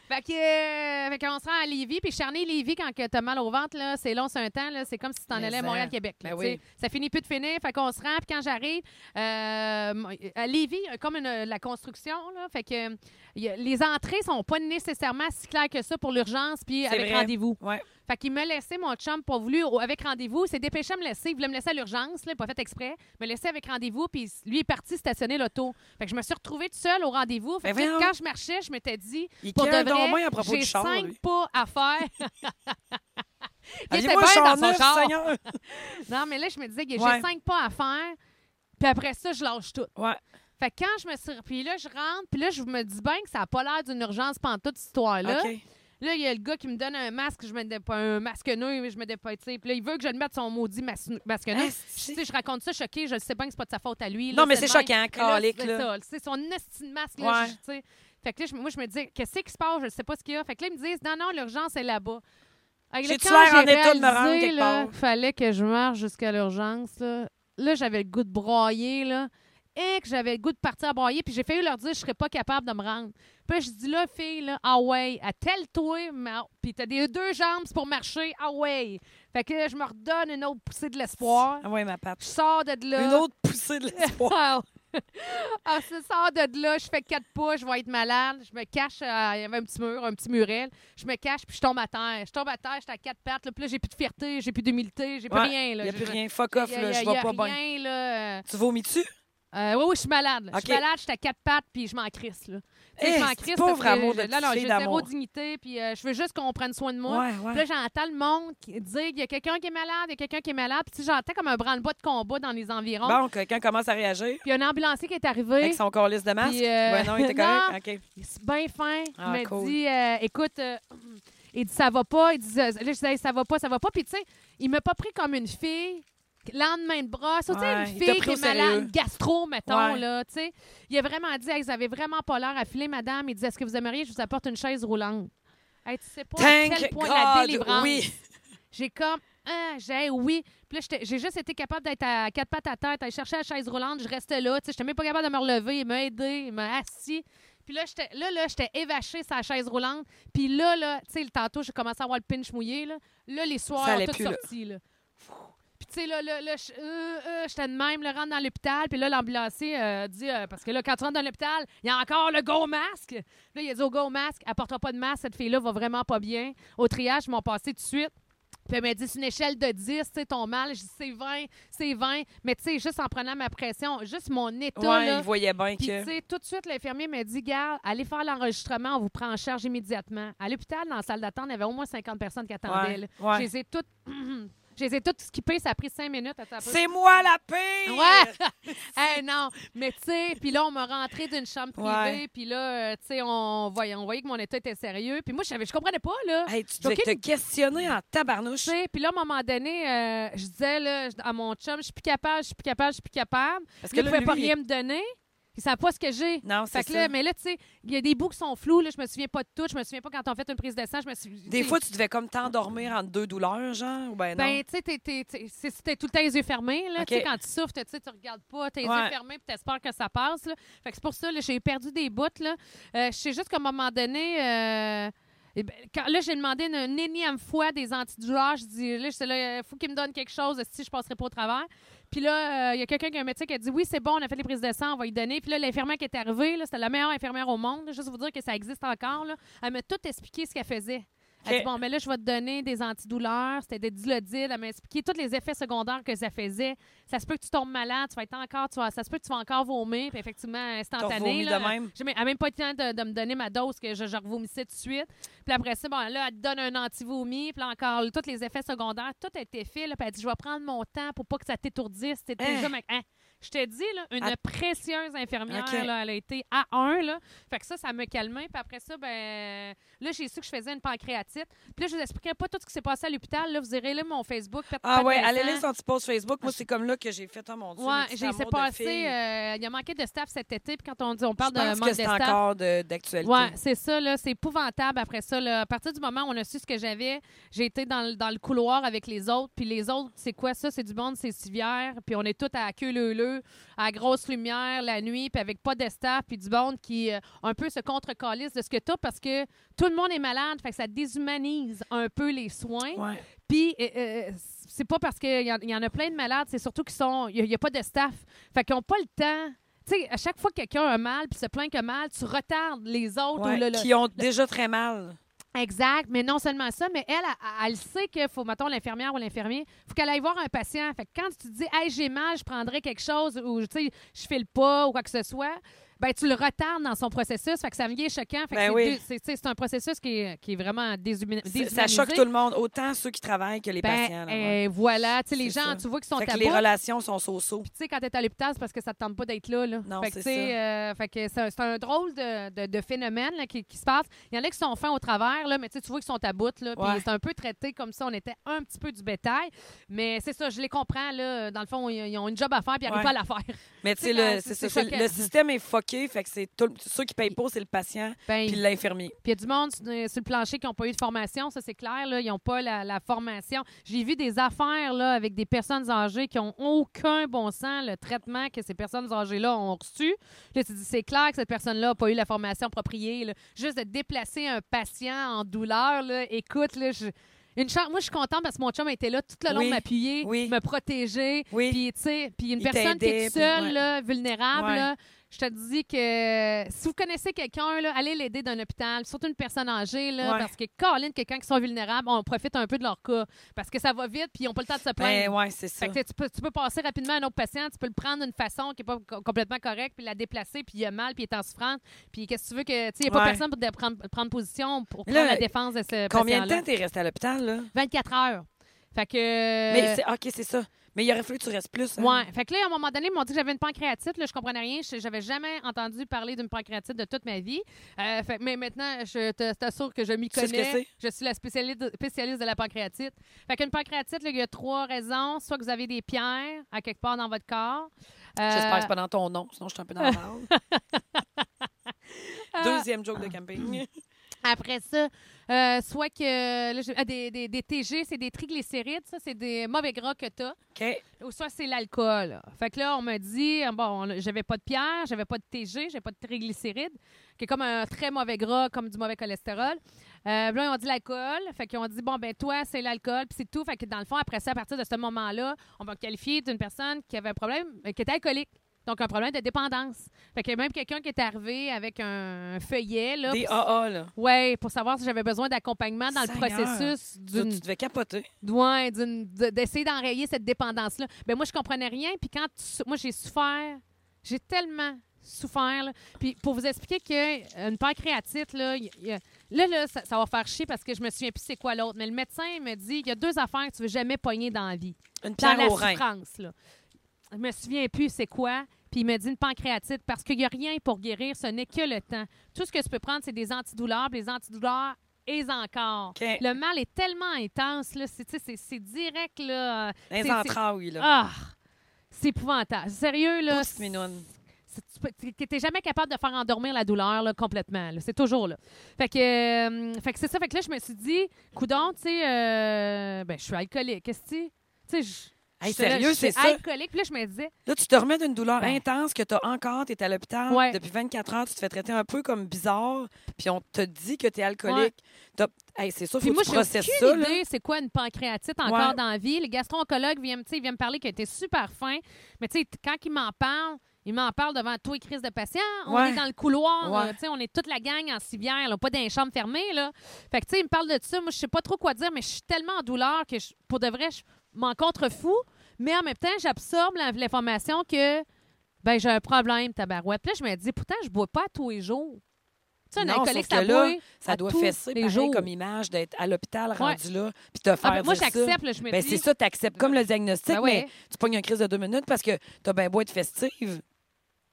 Fait que, euh, fait qu'on se rend à Lévis, puis Charny-Lévis, quand que t'as mal au ventre, là, c'est long, c'est un temps, là, c'est comme si t'en allais à ça. Montréal-Québec. Ben oui. Ça finit plus de finir, fait qu'on se rend, puis quand j'arrive, euh, à Lévis, comme une- la construction, là, fait que a- les entrées sont pas nécessairement si claires que ça pour l'urgence, puis C'est avec rendez-vous. Ouais. Fait qu'il me laissait, mon chum, pas voulu, avec rendez-vous. Il s'est dépêché à me laisser. Il voulait me laisser à l'urgence, là, pas fait exprès. Me laisser avec rendez-vous, puis lui est parti stationner l'auto. Fait que je me suis retrouvée toute seule au rendez-vous. Fait Ben que quand je marchais, je m'étais dit, Il pour de vrai, j'ai cinq lui. pas à faire. il était bien dans son char. Non, mais là, je me disais, j'ai Ouais. cinq pas à faire. Puis après ça, je lâche tout. Ouais. Fait que quand je me suis... Puis là, je rentre. Puis là, je me dis bien que ça n'a pas l'air d'une urgence pendant toute cette histoire-là. Là, il y a le gars qui me donne un masque, je me pas un masque mais je me dépasse. Puis là, il veut que je le mette son maudit mas- masque nœud. Tu sais, je raconte ça choqué, je sais bien que c'est pas de sa faute à lui. là, Non, mais c'est choquant, calique, c'est là. ça, C'est son esti de masque, là, Ouais. je- tu sais. Fait que là, moi, je me dis, qu'est-ce qui se passe? Je sais pas ce qu'il y a. Fait que là, ils me disent, non, non, l'urgence est là-bas. J'ai-tu l'air en état de me rendre quelque part? fallait que je marche jusqu'à l'urgence, là. Là, j'avais le goût de broyer, là. Et que j'avais le goût de partir à broyer. Puis j'ai failli leur dire, je serais pas capable de me rendre. Puis je dis, là, fille, là, ah ouais, à tel toi, puis t'as des deux jambes pour marcher, ah ouais. Fait que là, je me redonne une autre poussée de l'espoir. Ah ouais, ma patte. Je sors de là. Une autre poussée de l'espoir. Alors, ça sort de là, je fais quatre pas, je vais être malade, je me cache, euh, il y avait un petit mur, un petit murel, je me cache, puis je tombe à terre. Je tombe à terre, j'étais à quatre pattes, là, puis là, j'ai plus de fierté, j'ai plus d'humilité, j'ai plus Ouais, rien. Il n'y a plus rien. Fuck off, y a- là, y a- je vais pas bien. là. Tu vomis-tu? Euh, oui, oui, je suis malade. là. Je suis OK. malade, j'étais à quatre pattes, puis je m'en crisse. Là. Tu sais, Eh, je m'en c'est crisse pauvre parce que amour de je- Là, non, j'ai fille zéro d'amour. dignité, puis euh, je veux juste qu'on prenne soin de moi. Ouais, Puis ouais. là, j'entends le monde qui- dire qu'il y a quelqu'un qui est malade, il y a quelqu'un qui est malade. Puis tu sais, j'entends comme un branle-bas de combat dans les environs. Bon, quelqu'un commence à réagir Puis il y a un ambulancier qui est arrivé. avec son corps de masque. Puis, euh, Ouais, non, il était correct. OK. Il est bien fin. Ah, il m'a cool. dit, euh, écoute, euh, il dit, ça va pas. Il dit, euh, là, je disais, ça va pas, ça va pas. Puis, tu sais, il m'a pas pris comme une fille. Lendemain de bras, ça, Ouais, une fille qui est malade, gastro, mettons, Ouais. là, tu sais. Il a vraiment dit, Hey, vous avez vraiment pas l'air à filer, madame. Il dit, est-ce que vous aimeriez que je vous apporte une chaise roulante? Hey, tu sais pas à Thank quel point la God, délivrance. oui. J'ai comme, ah, j'ai oui. Puis là, j'ai juste été capable d'être à quatre pattes à terre, d'aller chercher la chaise roulante. Je restais là. Tu sais, j'étais même pas capable de me relever. Il m'a aidé, il m'a assis. Puis là, j'étais là, là, j'étais évachée sur la chaise roulante. Puis là, là, tu sais, le tantôt, j'ai commencé à avoir le pinch mouillé. Là, là les soirs, tout plus, là. sorti. Là. Tu sais, là, là, là, je- euh, euh, j'étais de même, le rentre dans l'hôpital. Puis là, l'ambulancier euh, dit, euh, parce que là, quand tu rentres dans l'hôpital, il y a encore le go masque. Là, il a dit au go masque, apportera pas de masque, cette fille-là va vraiment pas bien. Au triage, ils m'ont passé tout de suite. Puis elle m'a dit, c'est une échelle de 10, tu sais, ton mal. Je dis, c'est 20, c'est 20. Mais tu sais, juste en prenant ma pression, juste mon état, Ouais, là. il voyait bien que. tu sais, tout de suite, l'infirmier m'a dit, Garde, allez faire l'enregistrement, on vous prend en charge immédiatement. À l'hôpital, dans la salle d'attente, il y avait au moins 50 personnes qui attendaient. Ouais, ouais. Je les ai toutes. Je les ai toutes skippées, ça a pris cinq minutes. Peu. C'est moi la pire! Ouais! hey, non, mais tu sais, puis là, on m'a rentré d'une chambre privée, puis là, euh, tu sais, on voyait, on voyait que mon état était sérieux. Puis moi, je savais, je comprenais pas, là. Hey, tu devais aucune- te questionner en tabarnouche. Puis là, à un moment donné, euh, je disais là, à mon chum, je suis plus capable, je suis plus capable, je suis plus capable. Parce il là, pouvait pas rien me donner. Il savait pas ce que j'ai. Non, c'est là, ça. mais là, tu sais, il y a des bouts qui sont flous. Là, je me souviens pas de tout. Je me souviens pas quand on fait une prise de sang. Je me suis, Des fois, tu devais comme t'endormir entre deux douleurs, genre, ou ben non? Ben, tu sais, t'es- tout le temps les yeux fermés. Là, OK. Tu sais, Quand tu souffres, tu tu regardes pas, tes Ouais. yeux fermés, puis t'espères que ça passe. Là. Fait que c'est pour ça, là, j'ai perdu des bouts. Là. Euh, je sais juste qu'à un moment donné, euh, ben, quand, là, j'ai demandé une, énième fois des antidouleurs. Je dis, là, il faut qu'il me donne quelque chose, si je passerai pas au travers. Puis là, euh, il y a quelqu'un qui a un médecin qui a dit Oui, c'est bon, on a fait les prises de sang, on va y donner. Puis là, l'infirmière qui est arrivée, c'était la meilleure infirmière au monde. juste vous dire que ça existe encore. Elle m'a tout expliqué ce qu'elle faisait. Elle dit Bon, mais là, je vais te donner des antidouleurs. C'était des dilodil. Elle m'a expliqué tous les effets secondaires que ça faisait. Ça se peut que tu tombes malade, tu vas être encore, tu vas, ça se peut que tu vas encore vomir. Puis effectivement, instantané. là, de même? j'ai même- Elle n'a même pas eu le temps de, de me donner ma dose que je, je revomissais tout de suite. Puis après ça, bon, là, elle te donne un anti-vomi. Puis là, encore, là, tous les effets secondaires, tout a été fait. Là, puis elle dit, je vais prendre mon temps pour pas que ça t'étourdisse. C'était Hein? déjà hein? Je te dis, là, une Ah. précieuse infirmière, OK. là, elle a été à un. Là. Fait que ça, ça me calmait. Puis après ça, ben, là, j'ai su que je faisais une pancréatite. Puis là, je vous expliquerai pas tout ce qui s'est passé à l'hôpital. Là, vous irez là mon Facebook. Ah ouais, le allez lire son petit post Facebook. Moi, c'est comme là que j'ai fait, oh mon Dieu, Ouais, j'ai passé. euh, il y a manqué de staff cet été. Puis quand on dit, on parle Je pense de manque que de c'est encore d'actualité. Oui, c'est ça, là. C'est épouvantable après ça. Là. À partir du moment où on a su ce que j'avais, j'ai été dans, le- dans le couloir avec les autres. Puis les autres, c'est quoi ça? C'est du monde, c'est civière. Puis on est tous à queue leu à grosse lumière, la nuit, puis avec pas de staff, puis du monde qui euh, un peu se contre-calisse de ce que t'as parce que tout le monde est malade. Fait que ça déshumanise un peu les soins. Ouais. Puis, euh, euh, c'est pas parce qu'il y, y en a plein de malades, c'est surtout qu'ils sont. Il n'y a, pas de staff. Fait qu'ils n'ont pas le temps. Tu sais, à chaque fois que quelqu'un a mal puis se plaint que mal, tu retardes les autres. Ouais, ou le- le- qui ont déjà très mal. Exact, mais non seulement ça, mais elle, elle, sait qu'il faut, mettons, l'infirmière ou l'infirmier, faut qu'elle aille voir un patient. Fait que quand tu te dis, hey, j'ai mal, je prendrais quelque chose, ou, tu sais, je file pas, ou quoi que ce soit, ben tu le retardes dans son processus. Fait que ça vient choquant. Fait que Ben c'est oui. c'est, un processus qui est, qui est vraiment déshumanisé. Ça choque tout le monde, autant ceux qui travaillent que les Ben, patients. là, ouais. euh, voilà, tu sais, les gens, ça. tu vois qu'ils sont Fait que à les bout. relations sont so-so. Puis, tu sais, quand t'es à l'hôpital, c'est parce que ça te tente pas d'être là. là. Non, fait que, c'est euh, fait que c'est un- drôle de, de- de phénomène là, qui, qui se passe. Il y en a qui sont fins au travers, là, mais tu vois qu'ils sont à bout. Là, puis c'est un peu traité comme ça. On était un petit peu du bétail. Mais c'est ça, je les comprends. Là, dans le fond, ils, ont une job à faire puis ils n'arrivent pas à la faire. Mais tu sais, le système est fucké, fait que c'est tout- ceux qui payent pas, c'est le patient Ben, puis l'infirmier. Puis il y a du monde sur, euh, sur le plancher qui n'ont pas eu de formation, ça c'est clair. Là, ils n'ont pas la, la formation. J'ai vu des affaires là, avec des personnes âgées qui n'ont aucun bon sens, le traitement que ces personnes âgées-là ont reçu. Là, tu te dis, c'est clair que cette personne-là n'a pas eu la formation appropriée. là. Juste de déplacer un patient en douleur, là, écoute, là, je- Une chance, moi, je suis contente parce que mon chum était là tout le long Oui, de m'appuyer, oui. me protéger. Oui. Puis, tu sais, puis une Il personne qui est t'aidait, toute puis- seule, ouais. là, vulnérable, Ouais. là, je te dis que si vous connaissez quelqu'un, allez l'aider dans un hôpital, surtout une personne âgée, là, Ouais. parce que, Caroline, quelqu'un qui sont vulnérables, on profite un peu de leur cas. Parce que ça va vite, puis ils n'ont pas le temps de se plaindre. Ben, ouais, c'est ça. Fait que tu peux, tu peux passer rapidement à un autre patient, tu peux le prendre d'une façon qui n'est pas co- complètement correcte, puis la déplacer, puis il a mal, puis il est en souffrance. Puis qu'est-ce que tu veux que. Tu il n'y a pas Ouais. personne pour prendre, prendre position pour Là, prendre la défense de ce Combien de temps t'es resté à l'hôpital, là? 24 heures. Fait que. Mais c'est, OK, c'est ça. Mais il aurait fallu que tu restes plus. hein? Ouais. Fait que là, à un moment donné, ils m'ont dit que j'avais une pancréatite. Là, je comprenais rien. Je- J'avais jamais entendu parler d'une pancréatite de toute ma vie. Euh, fait- mais maintenant, je t'assure que je m'y Tu sais ce que connais. c'est? je suis la spécialiste, spécialiste de la pancréatite. Fait qu'une pancréatite, il y a trois raisons. Soit que vous avez des pierres à quelque part dans votre corps. Euh, J'espère que c'est pas dans ton nom, sinon je suis un peu dans la Deuxième joke de camping. Après ça, euh, soit que là, ah, des, des- des TG, c'est des triglycérides, ça, c'est des mauvais gras que tu as. OK. Ou soit c'est l'alcool. Fait que là, on m'a dit, bon, on- j'avais pas de pierre, j'avais pas de TG, j'avais pas de triglycérides, qui est comme un très mauvais gras, comme du mauvais cholestérol. Euh, là, ils ont dit l'alcool. Fait qu'ils ont dit, bon, ben toi, c'est l'alcool, puis c'est tout. Fait que dans le fond, après ça, à partir de ce moment-là, on va qualifier d'une personne qui avait un problème, euh, qui était alcoolique. Donc, un problème de dépendance. Fait que même quelqu'un qui est arrivé avec un feuillet, là, Des pour- AA, là. Ouais, pour savoir si j'avais besoin d'accompagnement dans le processus d'une tu devais capoter. ouais, d'essayer d'enrayer cette dépendance-là. Ben moi, je comprenais rien. Puis quand tu- moi, j'ai souffert, j'ai tellement souffert. là. Puis pour vous expliquer qu'une pancréatite, là, y- y a- là, là ça, ça va faire chier parce que je me souviens plus c'est quoi l'autre. Mais le médecin me dit il y a deux affaires que tu veux jamais pogner dans la vie. Une Dans pierre la au rein. souffrance, là. Je me souviens plus c'est quoi. Puis il me dit une pancréatite parce qu'il n'y a rien pour guérir, ce n'est que le temps. Tout ce que tu peux prendre, c'est des antidouleurs. puis les antidouleurs, et encore. Le mal est tellement intense, là. C'est, direct, là. Les C'est- entrailles, là. Ah! C'est épouvantable. Sérieux, là. Tu T'es jamais capable de faire endormir la douleur là, complètement. C'est toujours là. Fait que, euh, fait que c'est ça. Fait que là, je me suis dit, coudon, tu sais, euh, ben, je suis alcoolique. Qu'est-ce que tu sais? Hey, sérieux, c'est ça? alcoolique. Puis là, je me disais, Là, tu te remets d'une douleur Ben. intense que tu as encore, tu es à l'hôpital Ouais. depuis 24 heures, tu te fais traiter un peu comme bizarre, puis on te dit que tu es alcoolique. Hey, c'est sûr, Puis faut moi, que tu processes ça. idée c'est quoi une pancréatite encore dans la vie. Le gastro-oncologue vient, me- tu sais, il vient me parler qu'il était super fin. Mais tu sais, quand il m'en parle, il m'en parle devant toi et crise de patient. On Ouais. est dans le couloir, Ouais. là, on est toute la gang en civière, là, pas dans les chambres fermées. Là. Fait que tu sais, il me parle de ça. Moi, je sais pas trop quoi dire, mais je suis tellement en douleur que je- pour de vrai, je m'en contrefous. Mais en même temps, j'absorbe l'information que ben j'ai un problème, tabarouette. Puis là, je me dis, pourtant, je bois pas tous les jours. Tu sais, un Non, alcoolique, ça là, Ça doit tous fesser les pareil jours. comme image d'être à l'hôpital rendu là, puis te Ah, faire ben, moi, dire ça. j'accepte, là, je me Ben, dis. c'est ça, tu acceptes comme le diagnostic, Ben ouais. mais tu pognes une crise de deux minutes parce que tu as bien beau être festive.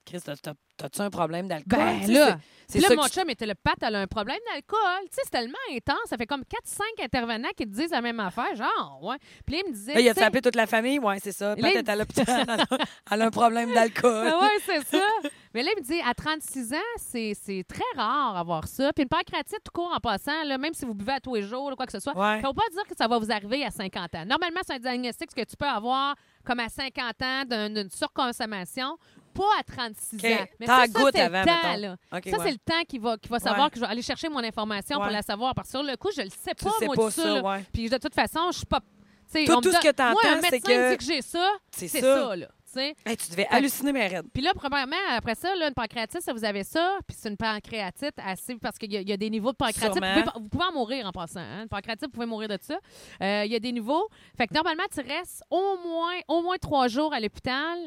Chris, t'as- t'as- t'as-tu un problème d'alcool? Ben Tu sais, là, c'est là, mon chum était le pat, elle a un problème d'alcool. Tu sais, c'est tellement intense. Ça fait comme 4-5 intervenants qui te disent la même affaire. Genre, ouais. Puis là, il me disait. Là, il a appelé toute la famille? Oui, c'est ça. Peut-être il- à l'hôpital. Elle a- un problème d'alcool. Ah ouais, c'est ça. Mais là, il me dit, à 36 ans, c'est c'est très rare avoir ça. Puis une pancréatite, tout court en passant, là, même si vous buvez à tous les jours, là, quoi que ce soit, Ouais. veut pas dire que ça va vous arriver à 50 ans. Normalement, c'est un diagnostic que tu peux avoir comme à 50 ans d'un- d'une surconsommation, pas à 36 OK. ans. Mais ça, ça, c'est le temps, là. Ça, ouais. c'est le temps qui va, qui va savoir Ouais. que je vais aller chercher mon information pour la savoir. Parce que sur le coup, je le sais Tu pas, moi, pas ça. ça, ouais. Puis de toute façon, je suis pas. tu Tout- on me tout ce donne- que Moi, un c'est médecin que- dit que j'ai ça, C'est c'est ça. ça, là. tu. Hey, tu devais halluciner, mais raide. Puis là, premièrement, après ça, là, une pancréatite, ça, vous avez ça. Puis c'est une pancréatite assez. Parce qu'il y, a- il y a des niveaux de pancréatite. Vous Sûrement. pouvez, vous pouvez en mourir en passant. Hein? Une pancréatite, vous pouvez mourir de ça. Euh, il y a des niveaux. Fait que normalement, tu restes au moins, au moins trois jours à l'hôpital.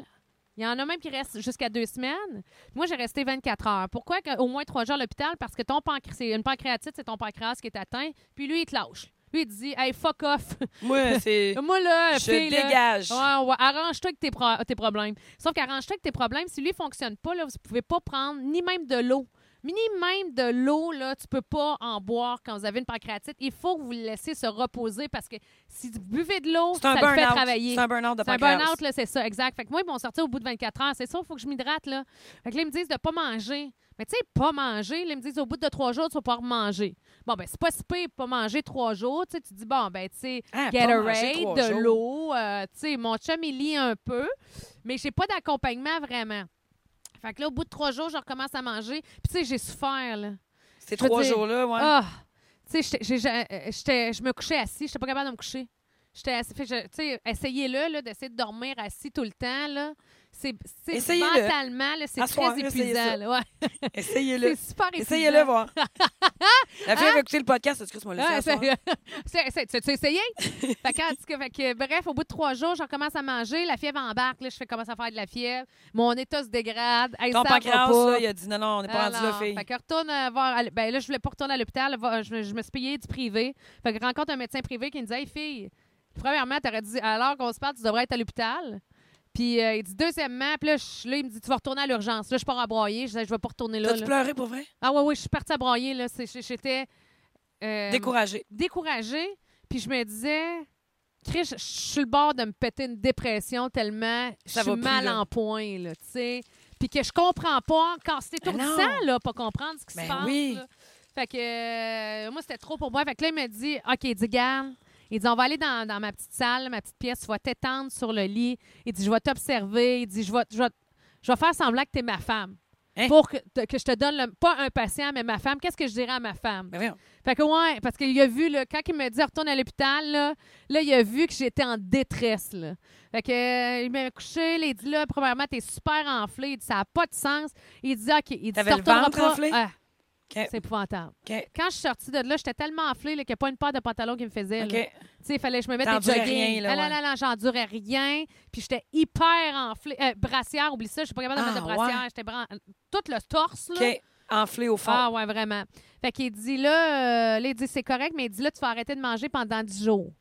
Il y en a même qui restent jusqu'à deux semaines. Moi, j'ai resté 24 heures. Pourquoi au moins trois jours à l'hôpital? Parce que ton pancréas, c'est une pancréatite, c'est ton pancréas qui est atteint. Puis lui, il te lâche. Lui, il te dit, hey, fuck off. Moi, c'est. Moi, là, Je fille, là, dégage. Ouais, ouais, arrange-toi avec tes, pro- tes problèmes. Sauf qu'arrange-toi avec tes problèmes. Si lui ne fonctionne pas, là, vous ne pouvez pas prendre ni même de l'eau. Ni même de l'eau, là, tu peux pas en boire quand vous avez une pancréatite. Il faut que vous le laissez se reposer parce que si vous buvez de l'eau, ça le fait burn-out. travailler. C'est un burn-out de C'est un burn-out, là, c'est ça, exact. Fait que moi, ils m'ont sorti au bout de 24 heures. C'est ça, il faut que je m'hydrate, là. Fait que là, ils me disent de pas manger. Mais tu sais, pas manger, là, ils me disent au bout de trois jours, tu vas pouvoir manger. Bon, ben, c'est pas si pire, pas manger trois jours. Tu sais, tu dis, bon, ben, tu sais, Ah, pas manger Gatorade, de l'eau. euh, tu sais, mon chum, il lit un peu, mais j'ai pas d'accompagnement vraiment. Fait que là, au bout de trois jours, je recommence à manger. Puis, tu sais, j'ai souffert, là. Ces Je trois jours-là, ouais. Ah! Tu sais, euh, je me couchais assis. J'étais pas capable de me coucher. J'étais je- Tu sais, essayez-le, là, d'essayer de dormir assis tout le temps, là. C'est, mentalement, c'est soir, très essayez épuisant. ouais. Essayez-le. C'est super épuisant. Essayez-le voir. La fille Hein? va écouter le podcast. C'est- c'est- c'est- Tu as essayé? fait que, fait que, bref, au bout de trois jours, je recommence à manger. La fièvre embarque. Là, je fais commencer à faire de la fièvre. Mon état se dégrade. Hey, Ton pancréas, il a dit non, non, on n'est pas rendu là, fille. Fait que retourne euh, voir. Ben là, je voulais pas retourner à l'hôpital. Va- Je, me- je me suis payé du privé. Fait que je rencontre un médecin privé qui me dit Hey, fille, premièrement, t'aurais dit, alors qu'on se parle, tu devrais être à l'hôpital. Puis euh, il dit, deuxièmement, puis là, je- là, il me dit, tu vas retourner à l'urgence. Là, je pars à broyer. Je dis, je vais pas retourner là. T'as-tu là. pleuré pour vrai? Ah, ouais, ouais, je suis partie à broyer. Là. C'est- J'étais. euh, Découragé. découragée. Puis je me disais, Chris, je je suis sur le bord de me péter une dépression tellement je suis plus, mal là. en point, là, tu sais. Puis que je comprends pas encore. C'est Ben étourdissant, là, pas comprendre ce qui se Ben passe. oui. là. Fait que euh, moi, c'était trop pour moi. Fait que là, il me dit, OK, dit, garde. Il dit, on va aller dans, dans ma petite salle, ma petite pièce. Tu vas t'étendre sur le lit. Il dit, je vais t'observer. Il dit, je vais, je vais, je vais faire semblant que tu es ma femme. Hein? Pour que, que je te donne, le- pas un patient, mais ma femme. Qu'est-ce que je dirais à ma femme? Ben. Fait que ouais, parce qu'il a vu, là, quand il me dit retourne à l'hôpital, là, là, il a vu que j'étais en détresse. Là. Fait que euh, il m'a couché, là, il dit là, premièrement, t'es super enflé. Il dit ça n'a pas de sens. Il dit OK, il dit T'avais le ventre pas. enflé? Ah, C'est épouvantable. OK. Quand je suis sortie de là, j'étais tellement enflée là, qu'il n'y a pas une paire de pantalons qui me faisait. là. Il fallait que je me mette des jogging. rien, là, ah, ouais. non, j'endurais rien. Puis j'étais hyper enflée. Euh, brassière, oublie ça, je suis pas capable de Ah, mettre de brassière. ouais. J'étais bran- tout le torse, là. Enflé au fond. Ah ouais, vraiment. Fait qu'il dit là, euh, là, il dit c'est correct, mais il dit là, tu vas arrêter de manger pendant 10 jours.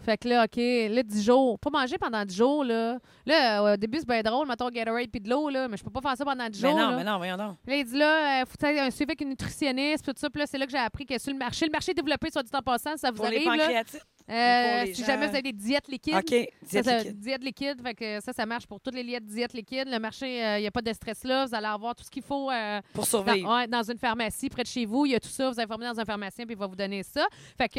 Fait que là, OK, là, 10 jours. Pas manger pendant 10 jours, là. Là, euh, au début, c'est bien drôle, mettons Gatorade puis de l'eau, là, mais je peux pas faire ça pendant 10 Ben jours. non, là. ben non, voyons donc. Puis là, il dit là, il faut aies un suivi avec une nutritionniste, tout ça. Puis là, c'est là que j'ai appris que sur le marché, le marché est développé, soit dit en passant, ça vous Pour les arrive, là. Euh, si gens- jamais vous avez des diètes liquides. Diète ça, liquide. diète liquide, fait que ça, ça marche pour toutes les diètes, diètes liquides. Le marché, il n'y a pas de stress là. Vous allez avoir tout ce qu'il faut euh, Pour dans, survivre. ouais, dans une pharmacie près de chez vous. Il y a tout ça. Vous informez dans un pharmacien, puis il va vous donner ça. Fait que,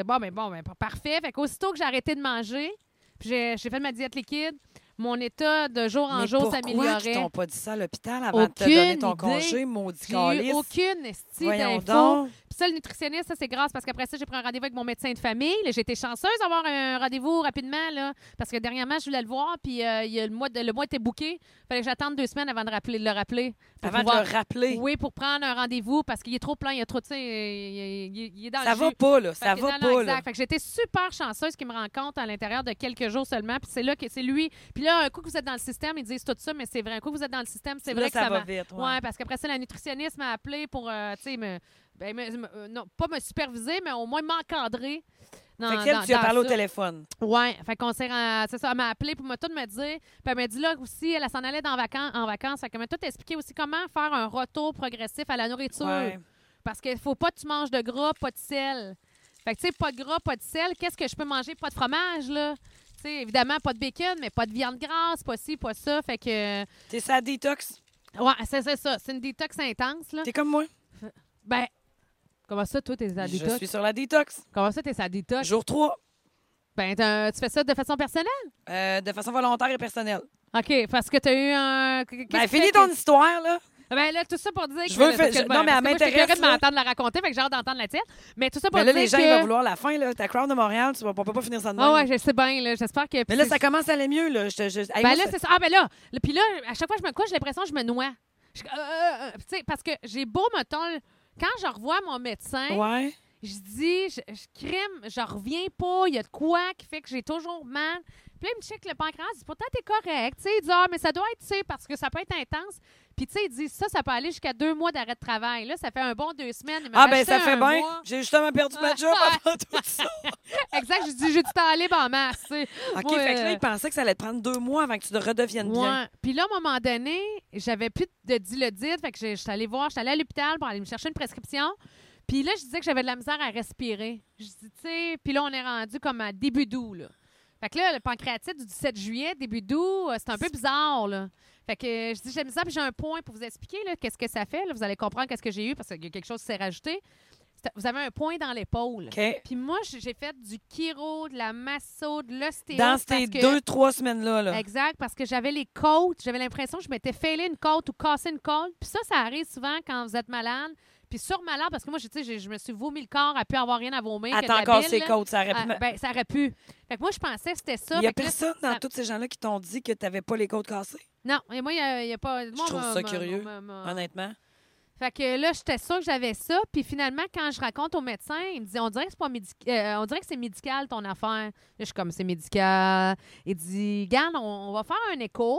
euh, bon, ben, bon, ben, parfait. Fait qu'aussitôt que j'ai arrêté de manger, puis j'ai fait ma diète liquide, mon état de jour en Mais jour pourquoi qu'ils s'améliorait. t'ont pas dit ça à l'hôpital avant de te Aucune donner ton idée. congé, maudit J'ai eu aucune d'info. Ça, le nutritionniste, ça, c'est grâce parce qu'après ça, j'ai pris un rendez-vous avec mon médecin de famille. J'ai été chanceuse d'avoir un rendez-vous rapidement, là, parce que dernièrement, je voulais le voir, puis euh, il y a le, mois de- le mois était booké. fallait que j'attende deux semaines avant de, rappeler, de le rappeler. Avant pouvoir- de le rappeler. Oui, pour prendre un rendez-vous, parce qu'il est trop plein, il y a trop, tu sais, il, il- il est dans Ça le va jus. pas, là. Fait Ça que va pas, exact. là. Fait que j'étais super chanceuse qu'il me rencontre à l'intérieur de quelques jours seulement. Puis c'est là que c'est lui. Puis là, un coup que vous êtes dans le système, ils disent tout ça, mais c'est vrai. Un coup que vous êtes dans le système, c'est Là, vrai que ça ça va va. vite, ouais. Ouais, parce qu'après ça, la nutritionniste m'a appelé pour, euh, tu sais, me, ben, euh, non, pas me superviser, mais au moins m'encadrer. dans- Fait qu'elle, dans- tu as parlé au téléphone. Ouais, fait qu'on s'est c'est ça, elle m'a appelé pour me tout me dire. Puis elle m'a dit là aussi, elle s'en allait dans vacances, en vacances. Fait qu'elle m'a tout expliqué aussi comment faire un retour progressif à la nourriture. Ouais. Parce qu'il faut pas que tu manges de gras, pas de sel. Fait que, tu sais, pas de gras, pas de sel. Qu'est-ce que je peux manger? Pas de fromage, là. Tu sais, évidemment, pas de bacon, mais pas de viande grasse, pas ci, pas ça. Fait que, T'es ça détox? ouais, c'est c'est ça. C'est une détox intense, là. T'es comme moi. Ben, comment ça, toi, t'es à Je détox? suis sur la détox. Comment ça, t'es à détox? Jour 3. Ben, t'as- tu fais ça de façon personnelle? euh, de façon volontaire et personnelle. OK, parce que t'as eu un... qu'est-ce Ben, qui finis ton histoire, là. Ben là, tout ça pour dire Je que... veux le parce faire- que- je- non, mais elle parce que moi, j'étais m'intéresse, curieuse de là. m'entendre la raconter, fait que j'ai hâte d'entendre la tienne. Mais tout ça pour Mais là, dire les gens, que... ils vont vouloir la fin, là. Ta crowd de Montréal, tu vas pas, pas finir ça de même. Ah ouais, je sais bien, là. J'espère que... Mais là, ça commence à aller mieux, là. Je, te- je- hey, Ben là, c'est ça. Ah, ben là, le- puis là, à chaque fois que je me couche, j'ai l'impression que je me noie. Je- euh, euh, euh, tu sais, parce que j'ai beau, mettons, quand je revois mon médecin, Ouais. je dis, je, je crime, je reviens pas, il y a de quoi qui fait que j'ai toujours mal. Puis là, il me check le pancréas, il dit, pourtant, t'es correct. Tu sais, il dit, ah, mais ça doit être, tu sais, parce que ça peut être intense. Puis, tu sais, il dit, ça, ça peut aller jusqu'à deux mois d'arrêt de travail. Là, ça fait un bon deux semaines. Ah, ben, ça fait bien. J'ai justement perdu ma job avant tout ça. Exact, je dis, j'ai du temps libre en masse. OK, Moi, fait que là, euh, il pensait que ça allait te prendre deux mois avant que tu te redeviennes bien. Puis là, à un moment donné, j'avais plus de dilodite. Fait que j'ai- j'étais allée voir, j'étais allée à l'hôpital pour aller me chercher une prescription. Puis là, je disais que j'avais de la misère à respirer. Je dis, tu sais, puis là, on est rendu comme à début d'août, là. Fait que là, le pancréatite du 17 juillet, début d'août, euh, c'est un peu bizarre, là. Fait que je dis, j'ai mis ça, puis j'ai un point pour vous expliquer, qu'est-ce que ça fait. Là. Vous allez comprendre qu'est-ce que j'ai eu parce qu'il y a quelque chose qui s'est rajouté. Vous avez un point dans l'épaule. OK. Puis moi, j'ai fait du chiro, de la masso, de l'ostéo. Dans ces que- deux, trois semaines-là, là. Exact, parce que j'avais les côtes. J'avais l'impression que je m'étais fêlé une côte ou cassé une côte. Puis ça, ça arrive souvent quand vous êtes malade. Puis sur ma langue, parce que moi, je, tu sais, je me suis vomi le corps, à pu avoir rien à vomir. Attends encore ses là. côtes, ça aurait pu. Ah, ben, ça aurait pu. Fait que moi, je pensais que c'était ça. Il y a que là, personne dans ça- tous ces gens-là qui t'ont dit que t'avais pas les côtes cassées, Non, et moi, il n'y a, pas. moi, trouve ça curieux, honnêtement. Fait que là, j'étais sûre que j'avais ça. Puis finalement, quand je raconte au médecin, il me dit On dirait que c'est pas médic- euh, on dirait que c'est médical ton affaire. Là, je suis comme c'est médical. Il dit Garde, on, on va faire un écho.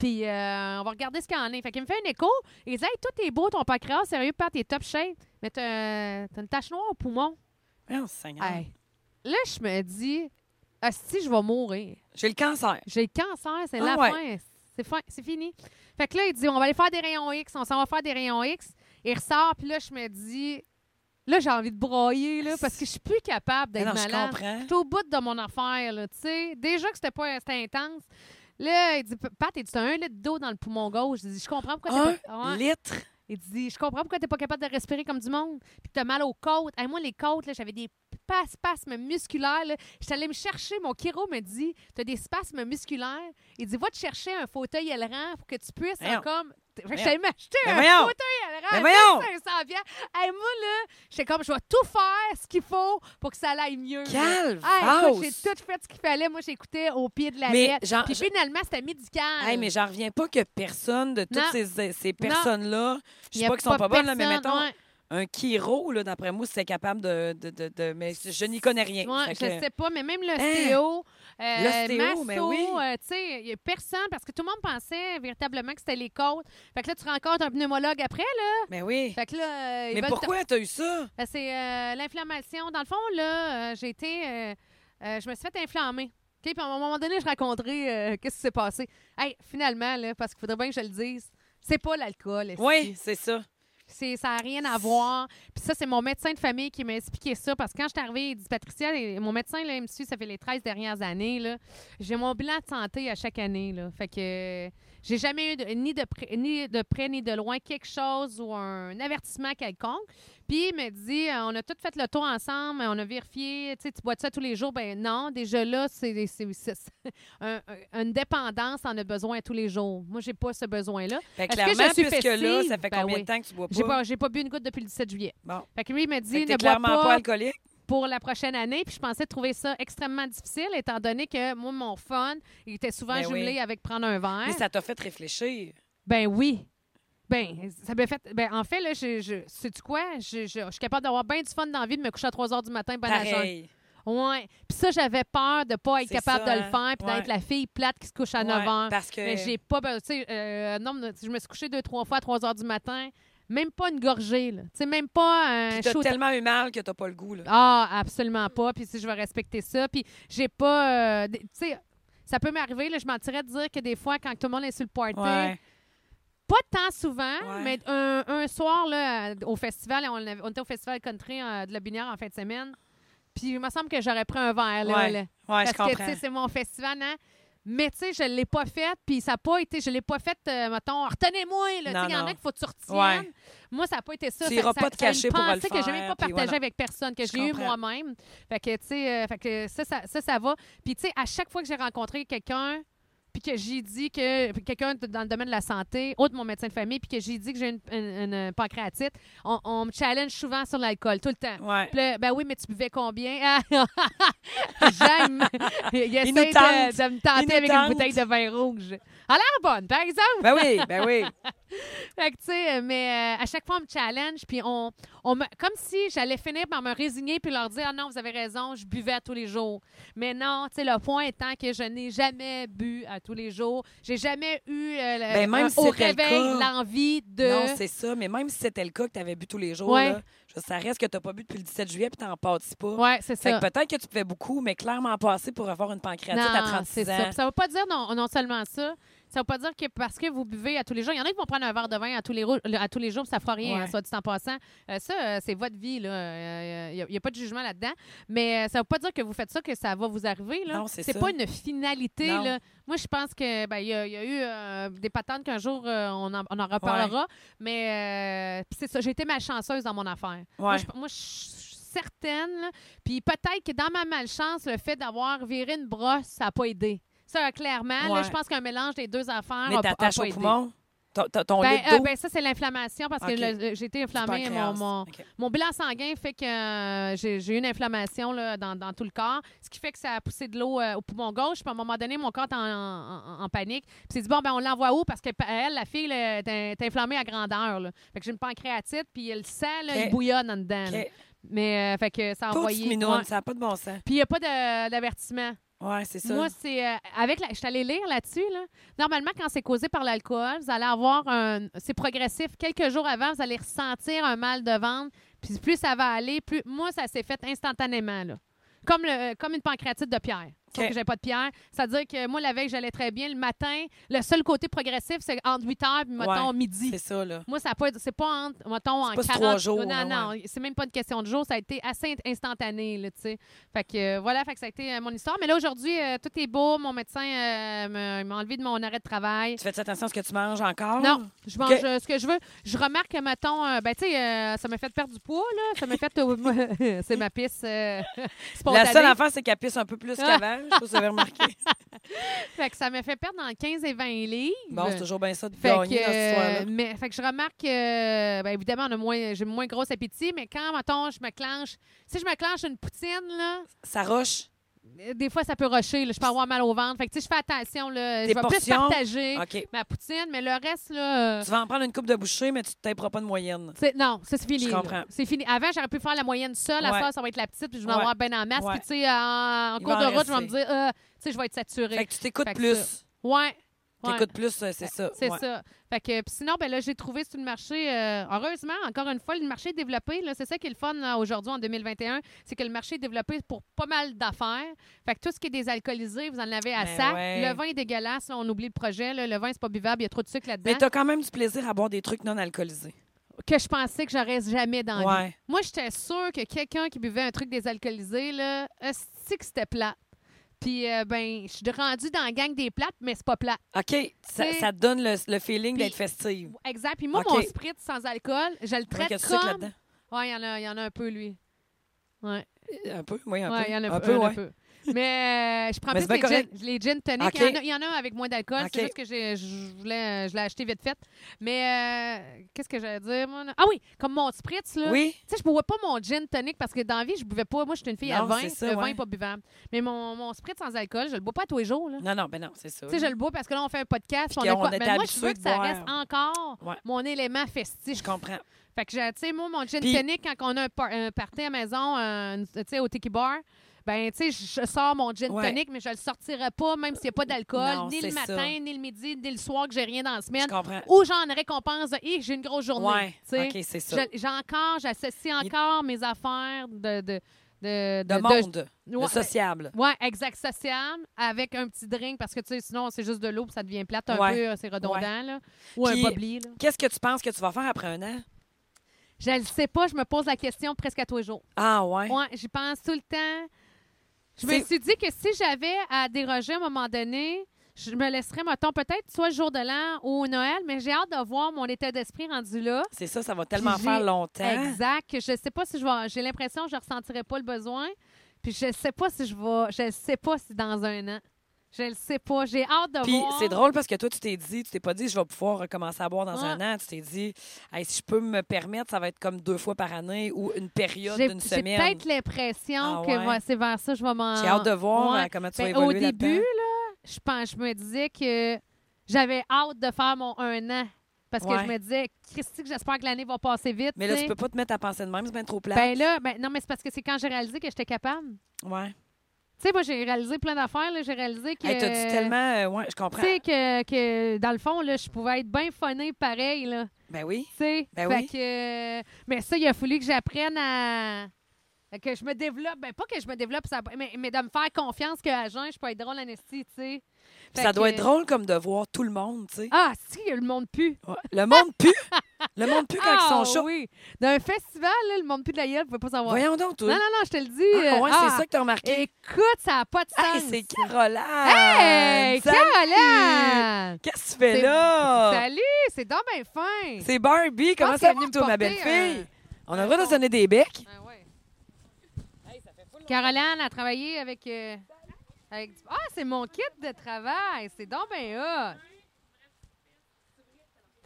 Puis euh, on va regarder ce qu'il y en a. Fait qu'il me fait un écho. Il dit Hey, tout est beau, ton pancréas, sérieux, Pat, t'es top shape. Mais t'as t'as une tache noire au poumon. Oh, Seigneur. Hey. Là, je me dis si je vais mourir. J'ai le cancer. J'ai le cancer, c'est Ah la ouais. fin. C'est fin, c'est fini. Fait que là, il dit, on va aller faire des rayons X, on s'en va faire des rayons X. Il ressort, puis là, je me dis, là, j'ai envie de broyer, là, parce que je suis plus capable d'être malade. Je suis au bout de mon affaire, là, tu sais. Déjà que c'était pas c'était intense. Là, il dit, Pat, il dit, t'as un litre d'eau dans le poumon gauche. Je dis, je comprends pourquoi t'es pas... Ouais. litre? Il dit, je comprends pourquoi t'es pas capable de respirer comme du monde. Puis t'as mal aux côtes. Hey, moi, les côtes, j'avais des pas- spasmes musculaires. là. J'étais allée me chercher. Mon chiro me dit, t'as des spasmes musculaires. Il dit, va te chercher un fauteuil ailerant pour que tu puisses comme... J'allais m'acheter un voyons. fauteuil à voyons. 1500 piastres. Hey, moi, là, j'étais comme, je vais tout faire ce qu'il faut pour que ça aille mieux. Quelle Hey, j'ai tout fait ce qu'il fallait. Moi, j'écoutais au pied de la Mais lettre. genre- Puis finalement, c'était médical. Hey, mais j'en reviens pas que personne de toutes Non. ces, ces personnes-là, je sais pas qu'ils sont pas bonnes, là, mais mettons, ouais. Un chiro, là, d'après moi, c'est capable de, de, de, de- Mais je n'y connais rien. Ouais, je que- sais pas, mais même l'ostéo, euh, L'ostéo, masso, mais oui. euh, tu sais, il y a personne, parce que tout le monde pensait véritablement que c'était les côtes. Fait que là, tu rencontres un pneumologue après, là. Mais oui. Fait que là, euh, Mais pourquoi t'as eu ça? Ben, C'est euh, l'inflammation. Dans le fond, là, euh, j'ai été... euh, euh, je me suis fait inflammer. OK? Puis à un moment donné, je raconterai euh, qu'est-ce qui s'est passé. Hey, finalement, là, parce qu'il faudrait bien que je le dise, c'est pas l'alcool. Oui, c'est ça. Ça n'a rien à voir. Puis ça, c'est mon médecin de famille qui m'a expliqué ça. Parce que quand je suis arrivée, il dit Patricia, mon médecin, là, il me suit, ça fait les 13 dernières années. J'ai mon bilan de santé à chaque année. Là. Fait que j'ai jamais eu ni, de ni de près ni de loin quelque chose ou un avertissement quelconque. Puis il me dit euh, on a tout fait le tour ensemble, on a vérifié. Tu sais, tu bois de ça tous les jours? Ben non, déjà là, c'est, un- un- une dépendance, en a besoin tous les jours. Moi, j'ai pas ce besoin-là. Que Est-ce que clairement, je suis puisque là, ça fait Ben combien oui. de temps que tu bois pas? J'ai pas, j'ai pas bu une goutte depuis le 17 juillet. Bon. Fait que lui, il m'a Fait dit ne bois clairement pas, pas alcoolique. pour la prochaine année. Puis je pensais trouver ça extrêmement difficile, étant donné que moi, mon fun, il était souvent Ben jumelé oui. avec prendre un verre. Mais ça t'a fait réfléchir. Ben oui. Ben, ça m'a fait. Ben, en fait, là, je, je, sais-tu quoi? Je, je- je suis capable d'avoir bien du fun dans la vie de me coucher à 3 h du matin, ben. Pareil. Ouais. Puis ça, j'avais peur de pas être capable ça, de le hein? faire, puis Ouais. d'être la fille plate qui se couche à 9 Ouais, h. Parce que. Mais j'ai pas. ben, Tu sais, euh, non, je me suis couchée deux, trois fois à 3 h du matin. Même pas une gorgée, là. Tu sais, même pas un Puis t'as shoot- tellement eu mal que t'as pas le goût, là. Ah, absolument pas. Puis si je vais respecter ça. Puis j'ai pas. euh, tu sais, ça peut m'arriver, là, je mentirais de dire que des fois, quand tout le monde est sur le party, Ouais. Pas tant souvent, Ouais. mais un, un soir, là, au festival, on, avait- on était au festival country euh, de la Binière en fin de semaine. Puis il me semble que j'aurais pris un verre, là. Ouais. là. Parce je que, c'est mon festival, hein? Mais, tu sais, je l'ai pas fait, puis ça n'a pas été, je l'ai pas fait, euh, mettons, retenez-moi, il y en a qu'il faut que tu retiennes. Ouais. Moi, ça n'a pas été ça. Tu Ça- iras ça- pas te cacher pour le pensée que j'ai même faire, pas voilà. avec personne, que Je j'ai eu moi-même. Fait que, tu sais, euh, fait que ça, ça, ça, ça va. Puis, tu sais, à chaque fois que j'ai rencontré quelqu'un, puis que j'ai dit que quelqu'un dans le domaine de la santé, autre mon médecin de famille, puis que j'ai dit que j'ai une, une- une pancréatite, on, on me challenge souvent sur l'alcool, tout le temps. Ouais. Ben oui, mais tu buvais combien? J'aime. Il essaie nous de, tente. de me tenter avec une bouteille de vin rouge. A l'air bonne, par exemple. Ben oui, ben oui. Fait que, tu sais, mais euh, à chaque fois, on me challenge, puis on, on me, comme si j'allais finir par me résigner puis leur dire, ah non, vous avez raison, je buvais à tous les jours. Mais non, tu sais, le point étant que je n'ai jamais bu à tous les jours. J'ai jamais eu euh, le- Ben, même un- si au le réveil l'envie de. Non, c'est ça. Mais même si c'était le cas que tu avais bu tous les jours, Ouais. là, je- ça reste que tu pas bu depuis le 17 juillet puis t'en pâtis pas. ouais, c'est Fait ça. que peut-être que tu pouvais beaucoup, mais clairement passer pour avoir une pancréatite à Non, 36 c'est ans. ça. Puis Ça veut pas dire non, non seulement ça. Ça veut pas dire que parce que vous buvez à tous les jours, il y en a qui vont prendre un verre de vin à tous les, rou- à tous les jours, ça fera rien, Ouais. hein, soit dit en passant. Euh, ça, euh, c'est votre vie, là. Il n'y a, pas de jugement là-dedans. Mais euh, ça veut pas dire que vous faites ça, que ça va vous arriver, là. Non, c'est ça. pas une finalité, là. Moi, je pense que ben, il y, a- il y a eu euh, des patentes qu'un jour, euh, on, en, on en reparlera. Mais euh, c'est ça, j'ai été malchanceuse dans mon affaire. Moi, Ouais. je, moi, je suis certaine. Puis peut-être que dans ma malchance, le fait d'avoir viré une brosse, ça n'a pas aidé. Ça, clairement, là, Ouais. je pense qu'un mélange des deux affaires Mais t'attaches au poumon? Ton, ton- Ben, euh, ben, ça, c'est l'inflammation parce que j'ai été inflammée. Mon, mon, bilan sanguin fait que euh, j'ai eu une inflammation là, dans, dans tout le corps, ce qui fait que ça a poussé de l'eau euh, au poumon gauche. Puis à un moment donné, mon corps est en, en- en panique. Puis c'est dit, bon, ben on l'envoie où? Parce que pa- elle, la fille, là, est inflammée à grandeur. là. Fait que j'ai une pancréatite, puis le sang, là, Ok. il bouillonne en dedans. Mais, fait que ça a envoyé. minoune, Ouais. ça n'a pas de bon sens. Puis il n'y a pas d'avertissement. Ouais, c'est ça. Moi, c'est euh, avec la, je suis allée lire là-dessus. Là. Normalement, quand c'est causé par l'alcool, vous allez avoir un. C'est progressif. Quelques jours avant, vous allez ressentir un mal de ventre. Puis plus ça va aller, plus. Moi, ça s'est fait instantanément. Là. Comme, le, comme une pancréatite de pierre. Sauf que j'avais pas de pierre. C'est-à-dire que moi, la veille, j'allais très bien. Le matin, le seul côté progressif, c'est entre 8 heures et, mettons, Ouais, midi. c'est ça, là. Moi, ça pas, c'est pas entre, mettons, en pas sur 40 trois jours, Non, là, non, c'est même pas une question de jours. Ça a été assez instantané, là, tu sais. Fait que, euh, voilà, fait que ça a été euh, mon histoire. Mais là, aujourd'hui, euh, tout est beau. Mon médecin m'a enlevé de mon arrêt de travail. Tu fais attention à ce que tu manges encore? Non, je mange ce que je veux. Je remarque que, mettons, ben, tu sais, ça m'a fait perdre du poids, là. Ça m'a fait. c'est ma spontanée. La seule affaire, c'est qu'elle pisse un peu plus qu'avant. Je sais pas si vous avez remarqué. Fait que ça m'a fait perdre dans 15 et 20 livres. Bon, c'est toujours bien ça de Fait gagner que, dans cette histoire-là. euh, mais, fait que je remarque que, ben, évidemment, on a moins, j'ai moins gros appétit, mais quand, mettons, je me clenche, si je me clenche une poutine, là, Ça roche. Des fois, ça peut rocher, là, je peux avoir mal au ventre. Fait que, tu sais, je fais attention, là, je vais plus portions? partager OK. ma poutine, mais le reste, là, euh, Tu vas en prendre une coupe de bouchée, mais tu ne taperas pas de moyenne. c'est- non, ça, c'est fini. Je là. comprends. C'est fini. Avant, j'aurais pu faire la moyenne seule. À Ouais. ça, ça va être la petite, puis je vais en Ouais. avoir bien en masse. Ouais. Puis, tu sais, en, en Il cours va de en route, je vais me rester. dire, euh, tu sais, je vais être saturée. Fait que tu t'écoutes Fait que plus. Ouais. Ouais. T'écoutes plus, euh, c'est ça. C'est ouais. ça. Fait que, sinon, ben là, j'ai trouvé sur le marché, euh, heureusement, encore une fois, le marché est développé. C'est ça qui est le fun aujourd'hui, en 2021, c'est que le marché est développé pour pas mal d'affaires. Fait que tout ce qui est désalcoolisé, vous en avez à Ben sac. ouais. Le vin est dégueulasse, là, on oublie le projet. là. Le vin, c'est pas buvable, il y a trop de sucre Mais là-dedans. t'as quand même du plaisir à boire des trucs non alcoolisés. Que je pensais que j'aurais jamais dans. Ouais. Moi, j'étais sûre que quelqu'un qui buvait un truc désalcoolisé, là, c'est que c'était plat. Puis, euh, ben, je suis rendue dans la gang des plates, mais c'est pas plat. OK. Ça, te donne le, le feeling d'être festive. Exact. Puis moi, OK. mon spritz sans alcool, je le traite comme... là-dedans. Ouais, il y en a, il y en a un peu, lui. Ouais, Un peu, oui, un ouais, peu. il y en a un peu, un ouais. peu. Mais euh, je prends Mais plus c'est les bien gin, correct. les gin tonic. OK. Il, y en a, il y en a avec moins d'alcool. OK. C'est juste que j'ai- je voulais, je l'ai acheté vite fait. Mais euh, qu'est-ce que j'allais dire? Moi? là? Ah oui, comme mon spritz, là. Oui. Tu sais, je bois pas mon gin tonic parce que dans la vie, je buvais pas. Moi, je suis une fille à Non, vin. c'est ça, le vin ouais. n'est pas buvable. Mais mon, mon spritz sans alcool, je le bois pas tous les jours. Là. Non, non, ben non, c'est ça. Tu sais, je le bois parce que là, on fait un podcast. On qu'on écoute. était Mais moi, je habitué veux que de ça boire. reste encore Ouais. mon élément festif. Je comprends. Fait que, j'ai- tu sais, moi, mon gin Puis- tonic, quand on a un, par- un party à la maison, un- tu sais, au Tiki Bar, ben, tu sais, je sors mon gin Ouais. tonic, mais je le sortirai pas, même s'il n'y a pas d'alcool, ni le matin, ça. ni le midi, ni le soir, que j'ai rien dans la semaine. Ou j'en récompense de, j'ai une grosse journée. Ouais. tu sais. OK, c'est ça. Je- J'ai encore, j'associe encore mes affaires de. de de, De monde. De ouais, sociable. ouais, exact, sociable, avec un petit drink, parce que, tu sais, sinon, c'est juste de l'eau, puis ça devient plate un Ouais. peu, c'est redondant, Ouais. là. Ou Puis- un là. Qu'est-ce que tu penses que tu vas faire après un an? Je ne sais pas, je me pose la question presque à tous les jours. Ah, ouais. Ouais, j'y pense tout le temps. Je me suis dit que si j'avais à déroger à un moment donné, je me laisserais, mettons, peut-être soit le jour de l'an ou Noël, mais j'ai hâte de voir mon état d'esprit rendu là. C'est ça, ça va tellement faire longtemps. Exact. Je sais pas si je vais. J'ai l'impression que je ne ressentirai pas le besoin. Puis je sais pas si je vais. Je sais pas si dans un an. Je le sais pas. J'ai hâte de Puis voir. c'est drôle parce que toi, tu t'es dit, tu t'es pas dit, je vais pouvoir recommencer à boire dans Ouais. un an. Tu t'es dit, Hey, si je peux me permettre, ça va être comme deux fois par année ou une période J'ai d'une j'ai semaine. peut-être l'impression Ah que ouais? c'est vers ça que je vais m'en. J'ai hâte de voir Ouais. euh, comment tu Ben, vas au évoluer début, là-dedans. là, je pense, je me disais que j'avais hâte de faire mon un an. Parce que je me disais, Christy, j'espère que l'année va passer vite. Mais là, tu tu peux pas te mettre à penser de même, c'est bien trop plat. Ben là, ben, non, mais c'est parce que c'est quand j'ai réalisé que j'étais capable. ouais. Tu sais, moi, j'ai réalisé plein d'affaires. J'ai réalisé que. Hey, t'as dit tellement. euh, ouais, je comprends. Tu sais, que, que dans le fond, là, je pouvais être bien funny pareil. Là. Ben oui. Tu sais. Ben oui. que, mais ça, il a fallu que j'apprenne à. Que je me développe. Ben, pas que je me développe, ça, mais, mais de me faire confiance qu'à jeun, je peux être drôle en esti, tu sais. Fait ça doit être drôle comme de voir tout le monde, tu sais. Ah, si, le monde pue. Ouais. Le monde pue? le monde pue quand ah, ils sont chauds. oui. Dans un festival, là, le monde pue de la gueule, vous pouvez pas savoir. Voyons donc, toi. Non, non, non, je te le dis. Ah, ouais, euh, c'est ah, ça que t'as remarqué. Écoute, ça n'a pas de sens. Hey, c'est Caroline! Hey, Salut! Caroline! Qu'est-ce que tu fais là? Salut, c'est donc bien fin. C'est Barbie. Comment ça va, toi, ma belle-fille? On a le droit de se donner des becs. Ah ouais. Caroline a travaillé avec. euh, avec du- Ah, c'est mon kit de travail. C'est donc bien hot.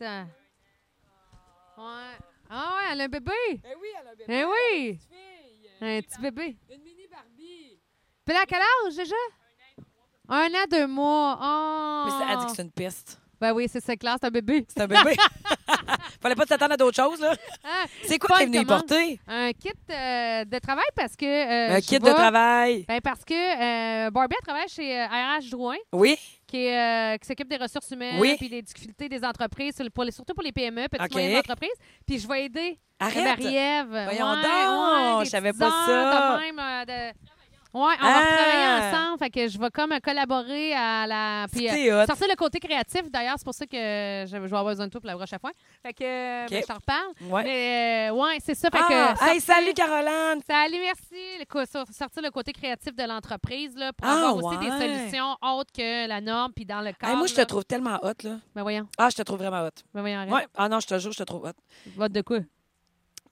Attends. Ouais. Ah ouais, elle a un bébé. Eh oui, elle a un bébé. Eh oui. Une fille. Un petit bébé. Une mini Barbie. Puis là, à quel âge déjà? Un an, deux mois. Oh. Mais c'est- elle dit que c'est une piste. Ben oui, c'est ça, classe, c'est un bébé. C'est un bébé. Fallait pas t'attendre à d'autres choses, là. Hein? C'est quoi que t'es venu y porter? Un kit euh, de travail parce que. euh, Un kit de travail. Ben parce que euh, Barbie elle travaille chez euh, RH Drouin, Oui? qui, euh, qui s'occupe des ressources humaines Oui. puis des difficultés des entreprises, pour les- surtout pour les PME, petites OK. moyennes entreprises. Puis je vais aider Arrête. Marie-Ève. Voyons ouais, donc, ouais, je savais pas ça. de même, euh, de- Ouais, on va Ah. travailler ensemble. Fait que je vais comme collaborer à la. Puis, euh, C'est hot. sortir le côté créatif, d'ailleurs, c'est pour ça que je, je vais avoir besoin de toi pour la prochaine fois. Fait que euh, OK. ben, je t'en reparle. Ouais. Mais euh, ouais, c'est ça. Fait Ah, que, hey, sortir- salut, Caroline! Salut, merci. Le co- sortir le côté créatif de l'entreprise là, pour Ah, avoir aussi des ouais. solutions autres que la norme puis dans le cadre. Hey, moi, je te là. trouve tellement hot, là. Ben voyons. Ah, je te trouve vraiment hot. Ben voyons, arrête. Ouais. Ah non, je te jure, je te trouve hot. Vote de quoi?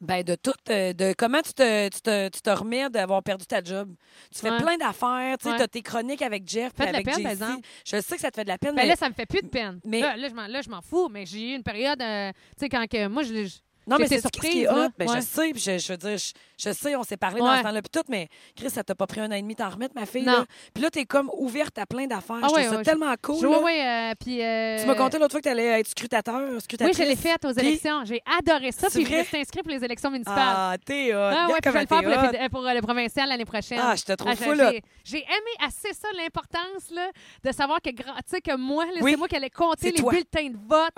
Ben, de tout. euh, de comment tu te, tu te, tu te remets d'avoir perdu ta job. Tu fais Ouais. plein d'affaires. Tu sais, Ouais. t'as tes chroniques avec Jeff puis Fait de la avec peine, par exemple. Je sais que ça te fait de la peine, Ben mais... là, ça me fait plus de peine. mais- Là, là, je m'en- là, je m'en fous, mais j'ai eu une période, euh, tu sais, quand que moi, je, je- Non, mais c'est ce qui est surprise, là? hot. Ben, Ouais. Je sais, puis je, je veux dire, je, je sais, on s'est parlé dans ce temps-là, puis tout, mais Chris, ça t'a pas pris un an et demi t'en remettre, ma fille. Non. Là. Puis là, t'es comme ouverte à plein d'affaires. Ah je ouais, trouve ça ouais, tellement cool. je là. oui, euh, puis... euh, Tu m'as conté l'autre fois que t'allais être scrutateur, Oui, scrutatrice. je l'ai faite aux élections. J'ai adoré ça, puis je me suis inscrite pour les élections municipales. Ah, t'es hot. Ah ouais, puis je vais le faire pour le, pour provincial l'année prochaine. Ah, je te trouve j'ai- fou, là. j'ai- aimé assez ça, l'importance là, de savoir que, gra- tu sais, que moi, Oui. c'est moi qui allais compter les bulletins de vote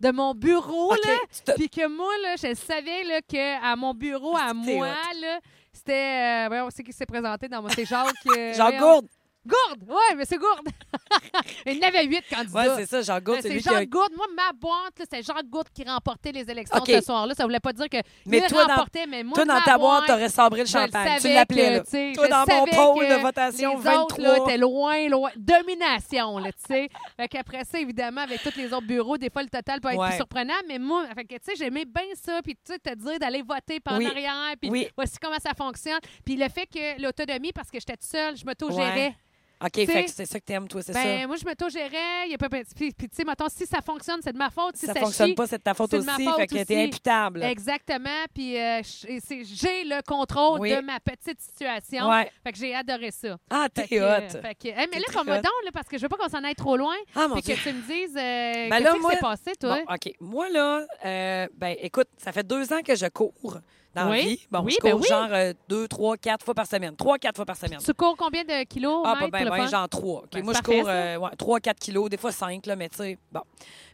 de mon bureau, là. Puis que moi, là, je savais là, qu'à mon bureau, à moi, là, c'était. Euh, voyons, c'est qui s'est présenté dans mon. C'est Jacques. euh, voyons. Gourde. Gourde! Ouais, mais c'est Gourde. Il y en avait huit candidats. Ouais, c'est ça, Jean Gourde, Ben, c'est lui qui a... Gourde. Moi, ma boîte, c'est Jacques Gourde qui remportait les élections ce soir-là. Ça voulait pas dire que Mais il toi, dans- remportait, mais moi, Toi, dans ta boîte, t'aurais sabré le champagne. Tu l'appelais, là. Toi, dans mon pôle de votation, les 23. autres, là, étaient loin, loin. Domination, là, tu sais. Fait qu'après ça, évidemment, avec tous les autres bureaux, des fois, le total peut être Ouais. plus surprenant. Mais moi, fait que, tu sais, j'aimais bien ça. Puis, tu sais, te dire d'aller voter par en Oui. arrière. Puis, Oui. voici comment ça fonctionne. Puis, le fait que l'autonomie, parce que j'étais toute seule, je m'auto-gérais. Ouais. OK, fait que c'est ça que t'aimes, toi, c'est Ben, ça? moi, je m'auto-gérais. Il y a pas... Puis, puis, tu sais, mettons, si ça fonctionne, c'est de ma faute. Si ça ça, fonctionne chie, pas, c'est de ta faute aussi. faute fait que t'es imputable. Exactement. Puis euh, j'ai le contrôle Oui. de ma petite situation. Ouais. Fait que j'ai adoré ça. Ah, t'es que, hot. fait que- hey, mais là, comme donc, là, parce que je veux pas qu'on s'en aille trop loin. Ah, mon Puis Dieu. que tu me dises euh, Ben qu'est-ce qui s'est passé, toi? Bon, OK. Moi, là, euh, ben, écoute, ça fait deux ans que je cours dans Oui. la vie. Bon, Oui, je cours ben oui. genre euh, deux, trois, quatre fois par semaine. Trois, quatre fois par semaine. Tu cours combien de kilos Ah, pas ben, fun? genre trois. Ben, moi, je parfait, cours euh, ouais, 3, 4 kilos, des fois 5, là, mais tu sais, bon.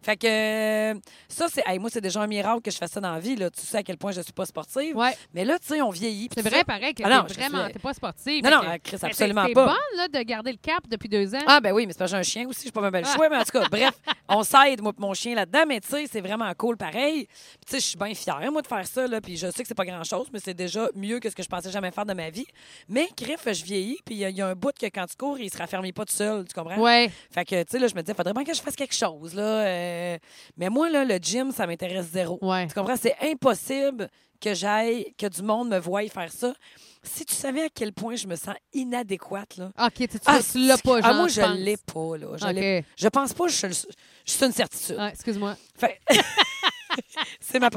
Fait que euh, ça, c'est. hey, moi, c'est déjà un miracle que je fasse ça dans la vie. Là. Tu sais à quel point je suis pas sportive. Ouais. Mais là, tu sais, on vieillit. C'est vrai, ça. pareil, que Ah non, t'es vraiment, suis- t'es pas sportive. Non, non, Chris, absolument pas. bonne, là, de garder le cap depuis deux ans. Ah, ben oui, mais c'est parce que j'ai un chien aussi, je suis pas même le choix, mais en tout cas, bref, on s'aide, moi, mon chien là-dedans, mais tu sais, c'est vraiment cool pareil. Tu sais, je suis bien fière, moi, de faire ça, là, puis je sais que c'est pas grand-chose, mais c'est déjà mieux que ce que je pensais jamais faire de ma vie. Mais, griffe, je vieillis, puis il y a- il y, a un bout que quand tu cours, il se raffermit pas tout seul, tu comprends? Ouais. Fait que, tu sais, là, je me disais, faudrait bien que je fasse quelque chose, là. euh, Mais moi, là, le gym, ça m'intéresse zéro. Ouais. Tu comprends? C'est impossible que j'aille, que du monde me voie faire ça. Si tu savais à quel point je me sens inadéquate, là. OK, tu, tu, Ah, tu l'as pas, ah, moi, je l'ai pas, là. Je, OK. l'ai- je pense pas, je, je, je suis une certitude. Excuse-moi. Fait- c'est ma.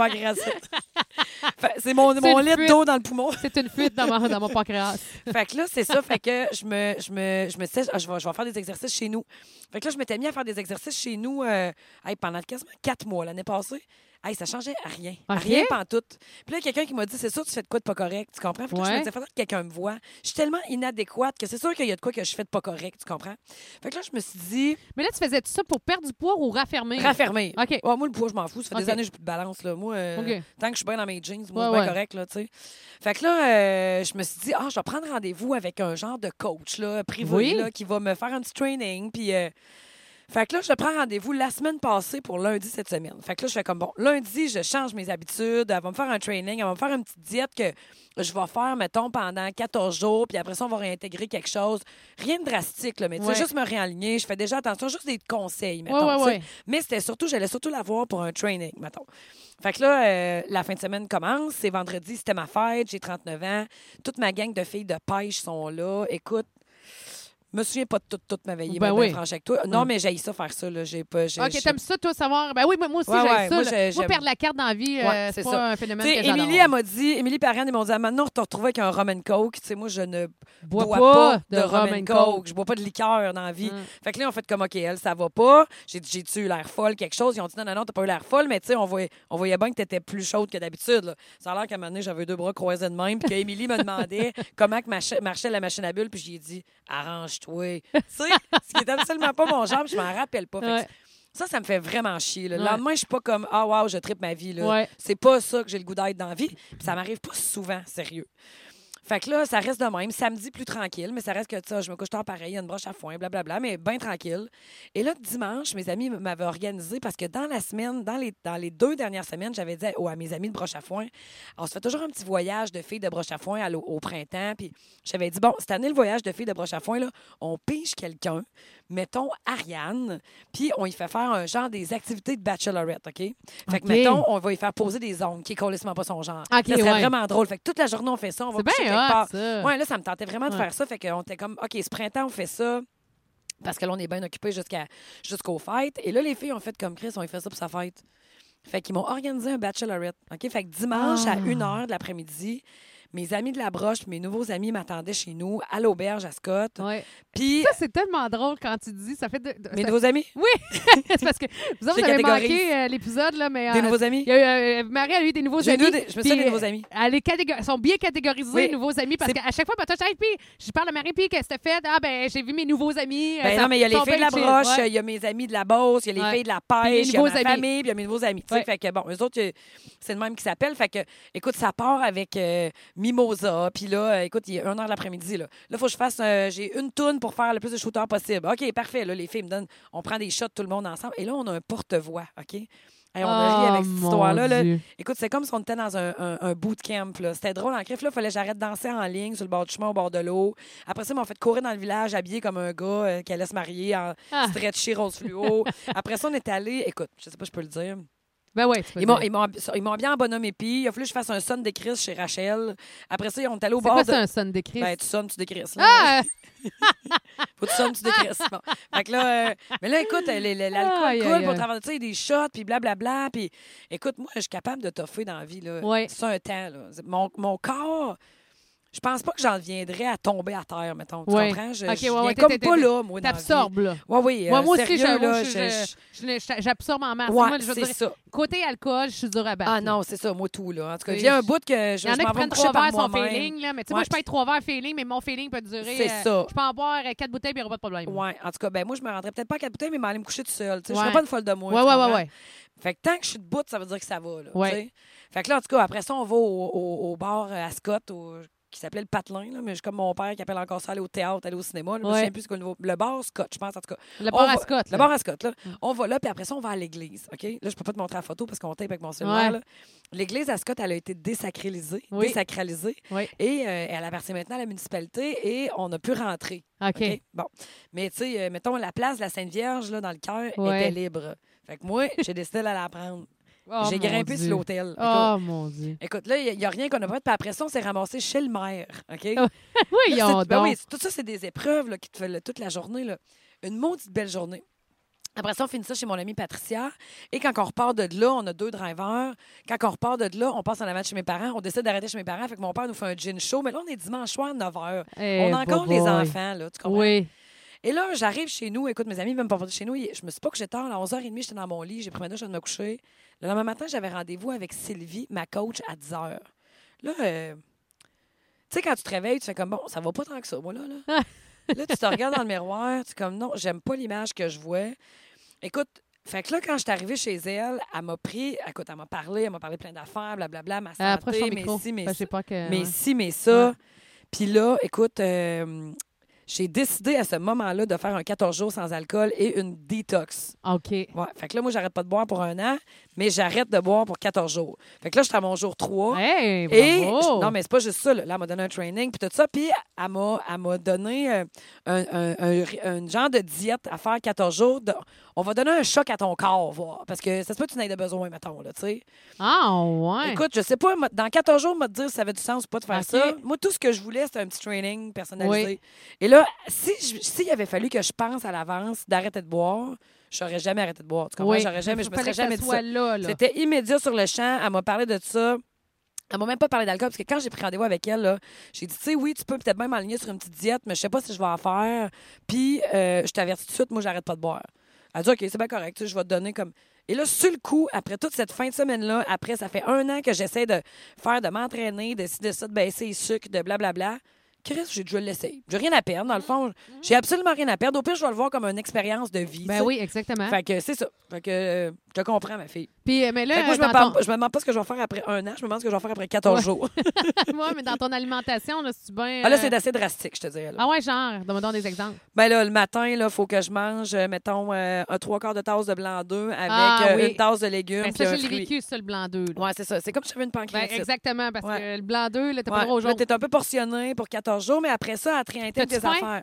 Fait- c'est mon, mon litre d'eau dans le poumon. C'est une fuite dans mon, dans mon pancréas. Fait que là, c'est ça. Fait que je me, je me, je me disais, ah, je vais, je vais faire des exercices chez nous. Fait que là, je m'étais mis à faire des exercices chez nous euh, hey, pendant quasiment quatre mois l'année passée. Hey, ça changeait à rien? À. Rien pantoute. Puis là, quelqu'un qui m'a dit, c'est sûr, tu fais de quoi de pas correct. Tu comprends? Fait que là, je me disais, faudrait que quelqu'un me voit. Je suis tellement inadéquate que c'est sûr qu'il y a de quoi que je fais de pas correct. Tu comprends? Fait que là, je me suis dit, Mais là, tu faisais tout ça pour perdre du poids ou raffermir? raffermer. OK. Ouais, moi, le poids, je m'en fous. Ça fait des années que j'ai plus de balance. Là. Moi, euh, tant que je suis bien dans mes jeans, moi, Ouais, c'est bien ouais. correct. Là, tu sais. fait que là, euh, je me suis dit, ah, je vais prendre rendez-vous avec un genre de coach là, privé Oui. là, qui va me faire un petit training. Puis. euh, fait que là, je prends rendez-vous la semaine passée pour lundi cette semaine. Fait que là, je fais comme bon, lundi, je change mes habitudes. Elle va me faire un training. Elle va me faire une petite diète que je vais faire, mettons, pendant 14 jours. Puis après ça, on va réintégrer quelque chose. Rien de drastique, là, mais tu sais, Ouais. juste me réaligner. Je fais déjà attention, juste des conseils, mettons. ouais. Mais c'était surtout, j'allais surtout la voir pour un training, mettons. Fait que là, euh, la fin de semaine commence. C'est vendredi, c'était ma fête. J'ai 39 ans. Toute ma gang de filles de pêche sont là. Écoute, me souviens pas de toute, toute ma veillée, Ben ben oui. franche avec toi. Non, Mm. mais j'ai ça faire ça, là. J'ai pas. j'ai- OK, j'ai- t'aimes ça, toi, savoir? Ben oui, moi moi aussi, Ouais, j'aime ouais, ça. moi, j'ai- Moi, perdre la carte dans la vie, Ouais, euh, c'est ça. un phénomène Tu sais, que. Émilie, elle m'a dit, Émilie Parent, ils m'ont dit, Ah, maintenant, on t'a retrouvé avec un rum and coke. Tu sais, moi, je ne bois, bois pas de, rum and coke. Je bois pas de liqueur dans la vie. Mm. Fait que là, on fait comme, OK, elle, ça va pas. J'ai dit, j'ai-tu eu l'air folle, quelque chose? Ils ont dit, non, non, non, t'as pas eu l'air folle, mais tu sais, on voyait, on voyait bien que t'étais plus chaude que d'habitude. là. Ça a l'air qu'à un moment donné, j'avais deux bras croisés de même, puis qu'Émilie me demandait comment marchait, la machine à bulles, puis j'ai dit, tu sais, ce qui est absolument pas mon genre, je m'en rappelle pas. Ouais. Ça, ça me fait vraiment chier. là. Le Ouais. lendemain, je suis pas comme, ah, wow, je tripe ma vie. là. Ouais. C'est pas ça que j'ai le goût d'être dans la vie. Puis ça m'arrive pas souvent, sérieux. Fait que là, ça reste de même. Samedi, plus tranquille, mais ça reste que ça. Je me couche tard pareil, il y a une broche à foin, blablabla, mais bien tranquille. Et là, dimanche, mes amis m'avaient organisé parce que dans la semaine, dans les, dans les deux dernières semaines, j'avais dit oh, à mes amis de broche à foin, on se fait toujours un petit voyage de filles de broche à foin à l'au- au, printemps. Puis j'avais dit bon, cette année, le voyage de filles de broche à foin, là, on pige quelqu'un, mettons Ariane, puis on y fait faire un genre des activités de bachelorette, OK? Fait que, mettons, on va y faire poser des ongles qui est complètement pas son genre. OK, ça serait ouais. vraiment drôle. Fait que toute la journée, on fait ça. On va coucher bien quelque part. ça. Ouais, là, ça me tentait vraiment de Ouais. faire ça. Fait qu'on était comme, OK, ce printemps, on fait ça. Parce que là, on est bien occupés jusqu'à, jusqu'aux fêtes. Et là, les filles ont fait comme Chris, on y fait ça pour sa fête. Fait qu'ils m'ont organisé un bachelorette. OK? Fait que dimanche, à Ah. 1h de l'après-midi, mes amis de la broche, mes nouveaux amis m'attendaient chez nous, à l'auberge à Scott. Ouais. Puis, Ça, c'est tellement drôle quand tu dis. Ça fait. De, de- mes ça- nouveaux amis? c'est parce que vous autres, vous avez manqué euh, l'épisode, là, mais. Des euh, nouveaux amis? il y a eu, euh, Marie a eu des nouveaux amis. des- je me souviens des nouveaux amis. Elle est catégor- sont bien catégorisés, Oui. les nouveaux amis, parce qu'à chaque fois, ben, hey, puis je parle à Marie, puis qu'est-ce que fait? Ah, ben, j'ai vu mes nouveaux amis. Ben non, mais il y a les filles de la broche, il y a mes amis de la Beauce, il y a les filles de la pêche, il y a ma famille, puis il y a mes nouveaux amis. Fait que bon, eux autres, c'est le même qui s'appelle. Fait que, écoute, ça part avec Mimosa. Puis là, euh, écoute, il est 1 heure de l'après-midi. Là, là, il faut que je fasse, euh, j'ai une toune pour faire le plus de shooters possible. OK, parfait. Là, les filles me donnent, on prend des shots tout le monde ensemble. Et là, on a un porte-voix. OK? Hey, on a ri Oh, avec cette mon histoire-là. là. Écoute, c'est comme si on était dans un, un, un bootcamp. là. C'était drôle en crif. Là, il fallait que j'arrête de danser en ligne sur le bord du chemin, au bord de l'eau. Après ça, ils m'ont fait courir dans le village habillé comme un gars euh, qui allait se marier en Ah. stretché rose fluo. Après ça, on est allé. Écoute, je sais pas si je peux le dire. Ben ouais, Ils m'ont, dire. ils, m'ont, ils m'ont bien en bonhomme épi. Il a fallu que je fasse un son de Chris chez Rachel. Après ça, on est allé au C'est bord quoi, de. c'est un son de Christ? Ben, tu sonnes, tu décris. ah! Faut que tu sonnes, tu décris. Bon. Fait que là, euh, mais là, écoute, l'alcool coule pour a des shots, puis blablabla. Puis écoute, moi, je suis capable de toffer dans la vie. Là. Ouais. C'est un temps. Là. Mon, mon corps, je pense pas que j'en viendrais à tomber à terre, mettons. Tu comprends? Je, Ok, je ouais, ouais, comme pas là, moi. T'absorbes, là. Ouais, oui, Moi, euh, moi aussi, sérieux, je- j'absorbe en masse. Moi, je ça. côté alcool, je suis dur à battre. Ah non, c'est ça, moi tout, là. En tout cas, Oui. il y a un bout que je, Il y en a qui prennent trois verres son feeling, là. Mais tu sais, moi, je être trois verres feeling, mais mon feeling peut durer. C'est euh, ça. Je peux en boire euh, quatre bouteilles, puis il n'y aura pas de problème. Ouais, en tout cas, ben moi, je me rendrais peut-être pas à quatre bouteilles, mais m'aller me coucher tout seul. Tu sais, Je serais pas une folle de moi. Ouais, tu ouais, ouais, comprends? ouais. Fait que tant que je suis debout, ça veut dire que ça va. Là, Ouais. Fait que là, en tout cas, après ça, on va au, au- au bar euh, à Scott, au- qui s'appelait le Patelin. Là, mais j'ai comme mon père qui appelle encore ça aller au théâtre, aller au cinéma. Là, Je souviens plus quoi le, nouveau- le bar Scott, je pense, en tout cas. Le bar à Scott. Le bar à Scott, là. On va là, puis après ça, on va à l'église. OK? Là, je peux pas te montrer la photo parce qu'on tape avec mon cellulaire. Ouais. L'église à Scott, elle a été désacralisée. Oui. Désacralisée. Oui. Et euh, elle appartient maintenant à la municipalité et on a pu rentrer. OK. Bon. Mais tu sais, euh, mettons, la place de la Sainte-Vierge, là, dans le cœur, Ouais. était libre. Fait que moi, j'ai décidé d'aller la prendre. Oh, j'ai grimpé Dieu. sur l'hôtel. Écoute, Oh, mon Dieu. Écoute, là, il n'y a, rien qu'on a fait. Puis après ça, on s'est ramassé chez le maire. OK? Oui, Là, ils c'est- ont ben oui, tout ça, c'est des épreuves là, qui te font toute la journée. Là. Une maudite belle journée. Après ça, on finit ça chez mon amie Patricia. Et quand on repart de là, on a deux drivers. Quand on repart de là, on passe en avant chez mes parents. On décide d'arrêter chez mes parents. Fait que mon père nous fait un gin show. Mais là, on est dimanche soir, 9 h. Eh, on a encore boy, les enfants, là. Tu comprends? Oui. Et là, j'arrive chez nous. Écoute, mes amis ne veulent pas chez nous. Je me suis pas que j'étais tard. À 11h30, j'étais dans mon lit. J'ai pris ma douche, je viens de me coucher. Le lendemain matin, j'avais rendez-vous avec Sylvie, ma coach, à 10h. Là, euh, tu sais, quand tu te réveilles, tu fais comme, bon, ça va pas tant que ça, moi, là. Là, là tu te regardes dans le miroir, tu es comme, non, j'aime pas l'image que je vois. Écoute, fait que là, quand je suis arrivée chez elle, elle m'a pris, écoute, elle m'a parlé, elle m'a parlé plein d'affaires, blablabla, ma ton santé, mais si, mais ça. Mais si, mais ça. Puis là, écoute, euh, j'ai décidé à ce moment-là de faire un 14 jours sans alcool et une détox. OK. Ouais. Fait que là, moi, j'arrête pas de boire pour un an, mais j'arrête de boire pour 14 jours. Fait que là, je suis à mon jour 3. Hey, Et bravo. non, mais c'est pas juste ça. Là, Là, elle m'a donné un training, puis tout ça. Puis elle m'a, donné un, un- un- un genre de diète à faire 14 jours. de- on va donner un choc à ton corps, voir. Parce que ça se peut que tu n'aies de besoin, mettons, là, tu sais. Ah, ouais. Écoute, je sais pas, dans 14 jours, me dire si ça avait du sens ou pas de faire ça. Moi, tout ce que je voulais, c'était un petit training personnalisé. Et là, si s'il avait fallu que je pense à l'avance d'arrêter de boire, j'aurais jamais arrêté de boire. Tu comprends? Oui. J'aurais jamais, je me serais jamais dit ça. là, là. C'était immédiat sur le champ. Elle m'a parlé de ça. Elle m'a même pas parlé d'alcool, parce que quand j'ai pris rendez-vous avec elle, là, j'ai dit, tu sais, oui, tu peux peut-être même m'aligner sur une petite diète, mais je sais pas si je vais en faire. Puis, euh, je t'avertis tout de suite, moi, j'arrête pas de boire. Elle dit, OK, c'est bien correct, je vais te donner comme. Et là, sur le coup, après toute cette fin de semaine-là, après, ça fait un an que j'essaie de faire, de m'entraîner, de ci, de ça, de baisser les sucres, de blablabla. Chris, j'ai déjà l'essayer. J'ai rien à perdre, dans le fond. J'ai absolument rien à perdre. Au pire, je vais le voir comme une expérience de vie. Ben oui, exactement. Fait que c'est ça. Fait que euh, je te comprends, ma fille. Puis, euh, mais là, Fait que moi, je dans me, demande, ton- je me demande pas ce que je vais faire après un an, je me demande ce que je vais faire après 14 Ouais. jours. Ouais, mais dans ton alimentation, là, c'est bien. Ah, là, euh, c'est assez drastique, je te dirais. Là. Ah ouais, genre, donne-moi des exemples. Ben là, le matin, il faut que je mange, euh, mettons, euh, un trois quarts de tasse de blanc d'œuf avec Ah, euh, oui. une tasse de légumes Ben, puis ça, un je l'ai fruit. vécu, ça, le blanc d'œuf. là. Ouais, c'est ça. C'est comme si j'avais une Ben, pancréatite. exactement, parce Ouais. que le blanc d'œuf, là, t'as pas le droit aux Là, jours. t'es un peu portionné pour 14 jours, mais après ça, à trienter tes faim? affaires.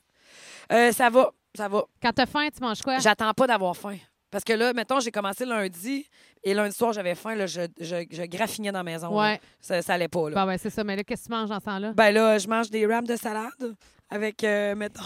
Euh, ça va, ça va. Quand t'as faim, tu manges quoi? J'attends pas d'avoir faim. Parce que là, mettons, j'ai commencé lundi et lundi soir, j'avais faim. Là, je, je, je graffinais dans la maison. Ouais. Ça, ça allait pas. Là. Bon, ben, c'est ça. Mais là, qu'est-ce que tu manges dans ce temps-là? Ben là, je mange des rames de salade avec, euh, mettons,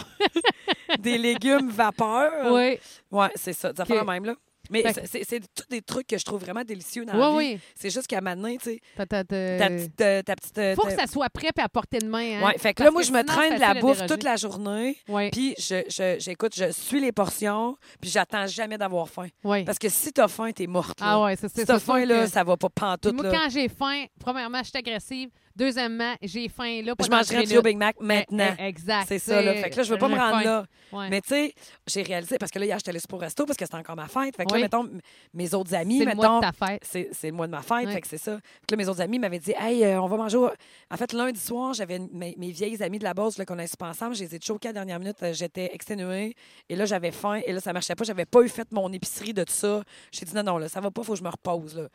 des légumes vapeur. oui. Ouais, c'est ça. Ça fait Ok. la même, là. Mais c'est- tous des trucs que je trouve vraiment délicieux dans Oui, la vie. oui. C'est juste qu'à maintenant, tu sais, ta petite... ta petite Faut que ça soit prêt et à portée de main. Hein? Ouais, fait que là, moi, je me traîne de la bouffe toute la journée. Oui, Puis, je, je- j'écoute, je suis les portions, puis j'attends jamais d'avoir faim. oui. Parce que si t'as faim, t'es morte. Ah ouais, c'est c'est Si t'as faim, là, ça va pas pantoute. Moi, quand j'ai faim, premièrement, je suis agressive. Deuxièmement, j'ai faim là. Je pendant mangerais un 10 trio. Big Mac maintenant. Eh, eh, Exact. C'est ça, là. Fait que là, je veux pas me rendre faim. là. Ouais. Mais tu sais, j'ai réalisé, parce que là, hier, j'étais allée pour resto parce que c'était encore ma fête. Fait que Oui. là, mettons, mes autres amis, c'est le mettons, mois de ta fête. c'est le mois de ma fête, fait que c'est ça. Fait que là, mes autres amis m'avaient dit, hey, euh, on va manger. au- En fait, lundi soir, j'avais mes, mes vieilles amies de la base qu'on a pas ensemble. Je les ai choquées à la dernière minute. euh, J'étais exténuée. Et là, j'avais faim. Et là, ça marchait pas. J'avais pas eu fait mon épicerie de tout ça. J'ai dit, non, non, là, ça va pas, faut que je me repose. Là.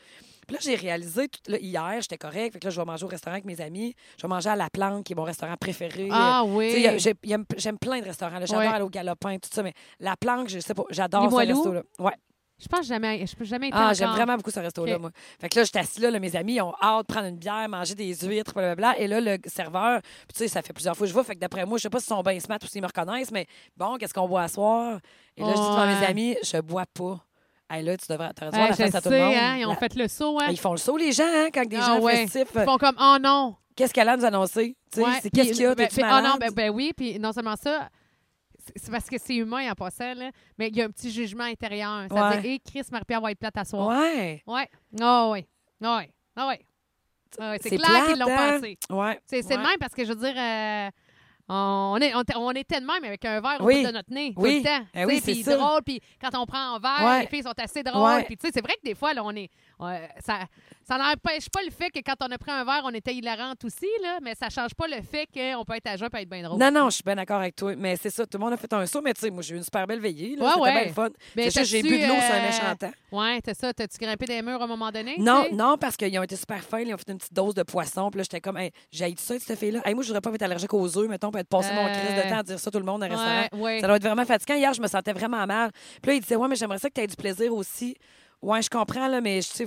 Puis là, j'ai réalisé, tout, là, hier, j'étais correct. Fait que là, je vais manger au restaurant avec mes amis. Je vais manger à La Planque, qui est mon restaurant préféré. Ah oui. J'aime plein de restaurants. J'adore Ouais. aller au galopin, tout ça. Mais La Planque, je sais pas, j'adore ce resto-là. Ouais. Je pense jamais, je peux jamais été Ah, j'aime vraiment beaucoup ce resto-là, moi. Fait que là, j'étais assis là, là, mes amis ils ont hâte de prendre une bière, manger des huîtres, blablabla. Et là, le serveur, tu sais, ça fait plusieurs fois que je vois. Fait que d'après moi, je sais pas s'ils sont bien smart ou s'ils me reconnaissent, mais bon, qu'est-ce qu'on boit à soir? Et là, je dis devant mes amis, je bois pas. Hey, là, tu devrais, t'aurais dû Ouais, voir la face à tout le sais, monde. hein, ils ont La- fait le saut, hein. Ils font le saut, les gens, hein, quand des Ah gens ouais. festifs. Ils font comme, oh non. Qu'est-ce qu'elle a à nous annoncer? Tu sais, Ouais, c'est puis- qu'est-ce qu'il y a? ben, T'es-tu ben, Ah non, ben, ben oui, puis non seulement ça, c'est- c'est parce que c'est humain en passant, là, mais il y a un petit jugement intérieur. Ça Ouais. dit, hé, Chris, Marie-Pierre va être plate à soir. Ouais. Ouais. Ah oui. Ah oui. Ah oui. Ah oui. C'est C'est clair plate, qu'ils l'ont hein? pensé. Ouais. C'est c'est le Ouais. même parce que je veux dire, euh, on, est, on, était- on était de même avec un verre au Oui. bout de notre nez Oui. tout le temps. Eh Tu oui, c'est ça. drôle, puis quand on prend un verre, Ouais. les filles sont assez drôles. Ouais. Puis tu sais, c'est vrai que des fois, là, on est. ouais, ça ça n'empêche pas le fait que quand on a pris un verre, on était hilarante aussi, là, mais ça change pas le fait qu'on peut être à jeun et être bien drôle. Non, non, je suis bien d'accord avec toi. Mais c'est ça, tout le monde a fait un saut. Mais tu sais, moi, j'ai eu une super belle veillée. Là, Ouais, ouais. bien le fun. Mais C'est juste, j'ai bu de l'eau sur un euh, méchant temps. Ouais, c'est ça. T'as-tu grimpé des murs à un moment donné? Non, non, parce qu'ils ont été super fins. Ils ont fait une petite dose de poisson. Puis là, j'étais comme, hey, j'ai ça, cette fille-là? Hey, moi, je voudrais pas être allergique aux œufs, mettons, pour être passé mon Euh, crise de temps à dire ça tout le monde le restaurant. Ouais, ouais. Ça doit être vraiment fatigant. Hier, je me sentais vraiment mal. Puis là, il disait, ouais, mais j'aimerais ça que tu aies du plaisir aussi. Ouais, je comprends, là, mais je sais,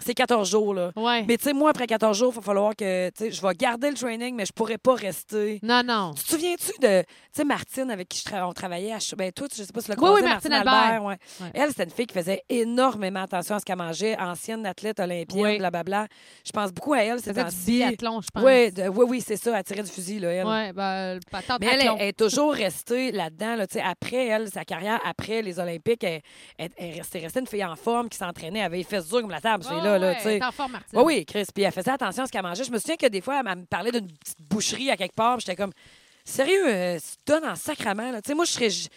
c'est 14 jours, là. Ouais. Mais tu sais, moi, après 14 jours, il va falloir que, tu sais, je vais garder le training, mais je pourrais pas rester. Non, non. Tu te souviens-tu de, tu sais, Martine avec qui je tra- on travaillait à, ben, toi, je sais pas si tu l'as Oui, oui, Martine Albert. ouais. Ouais. Elle, c'était une fille qui faisait énormément attention à ce qu'elle mangeait, ancienne athlète olympienne, Oui. blablabla. Je pense beaucoup à elle, C'est du biathlon, je pense. Oui, de- oui, oui, c'est ça, elle tirait du fusil, là, elle. Ouais, ben, le patente Mais elle, est toujours restée là-dedans. Là, tu sais, après, elle, sa carrière, après les Olympiques, elle, elle, elle restait, une fille en forme qui s'entraînait, elle avait les fesses dures comme la table, Ouais, là, là, tu sais. Oui, oui, Chris. Puis elle faisait attention à ce qu'elle mangeait. Je me souviens que des fois, elle me parlait d'une petite boucherie à quelque part. J'étais comme, sérieux, euh, tu te donnes en sacrament. là? Tu sais, moi, je serais. Je,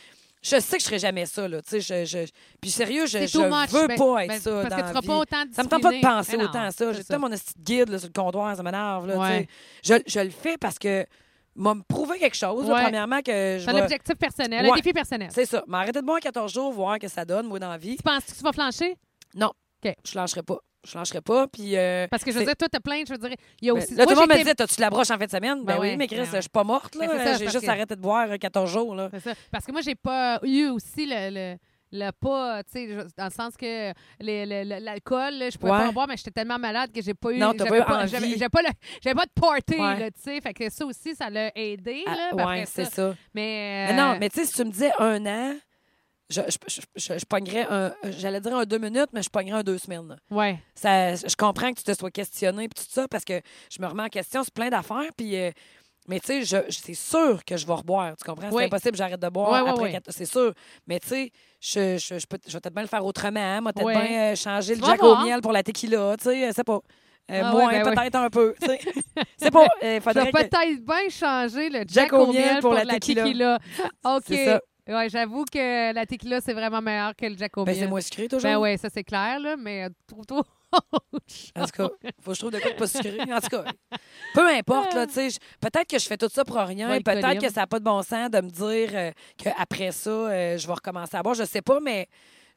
je sais que je serais jamais ça, là. Tu sais, je, je- Puis sérieux, je, je much. veux Ben- pas être ben, ça. Parce dans que tu la vie. pas autant Ça me tente pas de penser Mais non, autant à ça. J'ai tout mon petit guide là, sur le comptoir, ça m'énerve. Ouais. Je, je le fais parce que m'a me prouver quelque chose. là, premièrement, que je C'est un objectif personnel, un défi personnel. C'est ça. M'arrêter de boire 14 jours, voir que ça donne, moi, dans la vie. Tu penses que tu vas flancher? Non. OK. Je lâcherai pas. Je lâcherai pas. Puis. euh, Parce que je veux dire, toi, t'as plein, je veux dire, il y a Ben, aussi. là, tout le Moi, monde me j'étais- disait, t'as-tu de la broche en fin de semaine? Ben, Ben oui, oui, mais Chris, ben je suis pas morte, là. Ben, J'ai juste que- arrêté de boire euh, 14 jours, là. Ça. Parce que moi, j'ai pas eu aussi le, le- le pas, tu sais, dans le sens que l'alcool, je pouvais Ouais. pas en boire, mais j'étais tellement malade que j'ai pas eu. Non, j'avais pas j'avais- pas, pas de party, Ouais. tu sais. Fait que ça aussi, ça l'a aidé, là. Ah, ouais, c'est ça. ça. Mais, Mais non, euh, mais tu sais, si tu me disais un an, je, je, je, je- pognerais un. J'allais dire un deux minutes, mais je pognerais un deux semaines. Ouais. Ça, je comprends que tu te sois questionné puis tout ça parce que je me remets en question sur plein d'affaires. Puis, euh, mais tu sais, c'est sûr que je vais reboire. Tu comprends? C'est Oui. impossible, j'arrête de boire ouais, après quatre- C'est sûr. Mais tu sais, je, je, je, peux- je vais peut-être bien le faire autrement. Hein? Moi, peut-être bien euh, changer Tu le Jack au miel pour la tequila. Tu sais, c'est pas. Euh, Ah moins, ben peut-être un peu. c'est pas. euh, Je faudrait vais que- peut-être bien changer le Jack, au miel pour, la tequila. OK. Ouais, j'avoue que la tequila, c'est vraiment meilleur que le au Ben, c'est moins sucré toujours. Ben ouais, ça c'est clair, là, mais euh, trouve-toi En tout cas, faut que je trouve de quoi de pas sucré. En tout cas, peu importe, là, tu sais, peut-être que je fais tout ça pour rien Ouais, et peut-être que ça n'a pas de bon sens de me dire euh, qu'après ça, euh, je vais recommencer à boire. Je sais pas, mais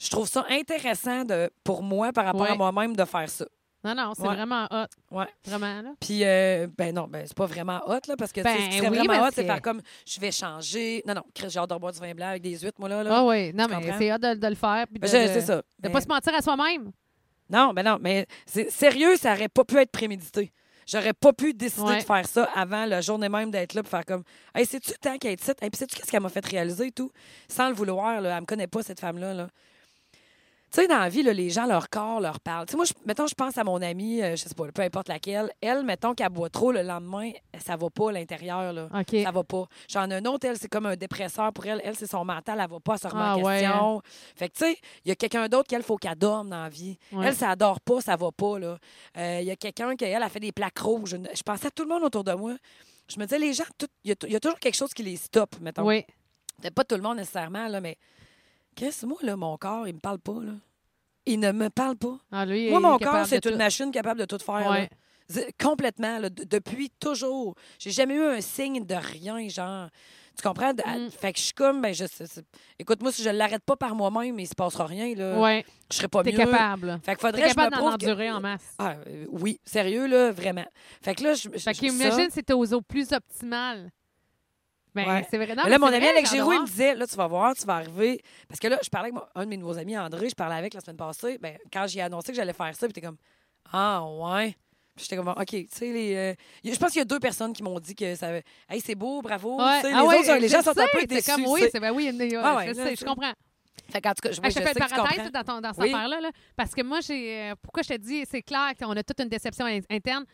je trouve ça intéressant de, pour moi, par rapport Ouais. à moi-même, de faire ça. Non, non, c'est Ouais. vraiment hot. Ouais. Vraiment, là. Puis, euh, ben non, ben c'est pas vraiment hot, là, parce que tu sais, Ben oui, vraiment hot, c'est c'est- faire comme je vais changer. Non, non, Chris, j'ai hâte de boire du vin blanc avec des huîtres, moi, là. Ah oui, non, Tu mais c'est hot de, de le faire. puis Ben, de, c'est ça. De Mais- pas se mentir à soi-même. Non, ben non, mais c'est sérieux, ça aurait pas pu être prémédité. J'aurais pas pu décider Ouais. de faire ça avant la journée même d'être là pour faire comme Hey, sais-tu tant qu'elle est ici? Hey, puis sais-tu qu'est-ce qu'elle m'a fait réaliser et tout? Sans le vouloir, là, elle me connaît pas, cette femme-là. Là. Tu sais, dans la vie, là, les gens, leur corps leur parle. Tu sais, moi, je, mettons, je pense à mon amie, euh, je sais pas, peu importe laquelle. Elle, mettons qu'elle boit trop le lendemain, ça va pas à l'intérieur. là. OK. Ça va pas. J'en ai un autre, elle, c'est comme un dépresseur pour elle. Elle, c'est son mental, elle va pas se remettre Ah, en ouais, question. Fait que, tu sais, il y a quelqu'un d'autre qu'elle, faut qu'elle dorme dans la vie. Ouais. Elle, ça adore pas, ça va pas, là. Euh, Il y a quelqu'un qui, elle, a fait des plaques rouges. Je, je pensais à tout le monde autour de moi. Je me disais, les gens, tout- il y, a tou- il y a toujours quelque chose qui les stoppe, mettons. Oui. Peut-être pas tout le monde nécessairement, là, mais qu'est-ce moi, là, mon corps, il me parle pas, là. Il ne me parle pas. Ah, lui, Moi, mon capable corps, c'est une tout. machine capable de tout faire. Ouais. Complètement, là, depuis toujours. J'ai jamais eu un signe de rien, genre. Tu comprends? Mm. Fait que je suis comme, ben, je sais- c'est- Écoute, moi, si je l'arrête pas par moi-même, il se passera rien, là. Ouais. Je serais pas mieux. capable. Fait que faudrait que je me capable que- endurer en masse. Ah, euh, oui, sérieux, là, vraiment. Fait que là, je. Fait qu'imagine si t'es aux eaux plus optimales. Ben, Ouais. c'est vrai. Non, Mais mais là, mon ami Alex Giroux, il me disait, là, tu vas voir, tu vas arriver. Parce que là, je parlais avec un de mes nouveaux amis, André, je parlais avec la semaine passée. Ben, quand j'ai annoncé que j'allais faire ça, puis t'es comme, ah, ouais. J'étais comme, OK, tu sais, les. euh, je pense qu'il y a deux personnes qui m'ont dit que ça. Hey, c'est beau, bravo. Ouais. Ah les ouais, autres, les gens sont un peu C'est déçus. comme, oui, c'est ben oui, a- Ah ouais, je sais, je comprends. Fait qu'en tout cas, je, Hey, oui, je te je fais une parenthèse dans, ton, dans cette Oui. affaire-là. là, parce que moi, j'ai. euh, Pourquoi je te dis, c'est clair qu'on a toute une déception in- interne.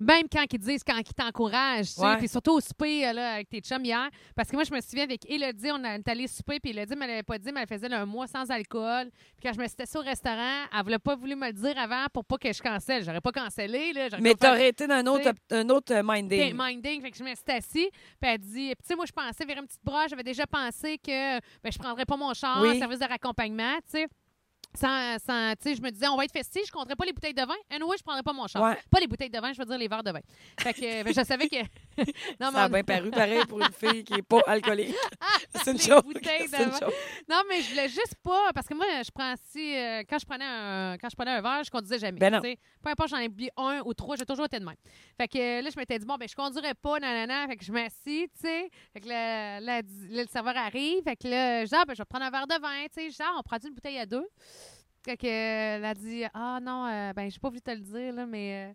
Même quand ils disent, quand ils t'encouragent, tu sais, Ouais. puis surtout au souper euh, là, avec tes chums hier. Parce que moi, je me souviens avec Elodie, on est allé souper, puis Elodie ne m'avait pas dit, mais elle faisait un mois sans alcool. Puis quand je me suis assise au restaurant, elle voulait pas voulu me le dire avant pour pas que je cancelle. J'aurais pas cancellé. Là, j'aurais Mais pas fait- t'aurais été dans un autre, un autre euh, T'es minding. minding. Fait que je me suis assise, puis elle dit, puis tu sais, moi, je pensais vers une petite broche, j'avais déjà pensé que ben, je prendrais pas mon char, Oui. service de raccompagnement, tu sais. Sans, sans tu sais, je me disais, on va être festif, je compterais pas les bouteilles de vin. Anyway, je prendrais pas mon char. Ouais. Pas les bouteilles de vin, je veux dire les verres de vin. Fait que euh, ben, je savais que. non, Ça a bien paru pareil pour une fille qui n'est pas alcoolique. C'est une Les chose. bouteilles de C'est une vin. chose. Non, mais je voulais juste pas. Parce que moi, je prends si. euh, quand, je prenais un, quand je prenais un verre, je conduisais jamais. Ben non. Peu importe, j'en ai bu un ou trois, j'ai toujours été de même. Fait que euh, là, je m'étais dit, bon, ben, je conduirais pas, nanana. Fait que je m'assis, tu sais. Fait que là, là, là, le serveur arrive. Fait que là, je dis, ah, ben, je vais prendre un verre de vin, tu sais. Dis, ah, on prend une bouteille à deux. Que, euh, elle a dit, ah, non, euh, ben, j'ai pas voulu te le dire, là, mais. euh,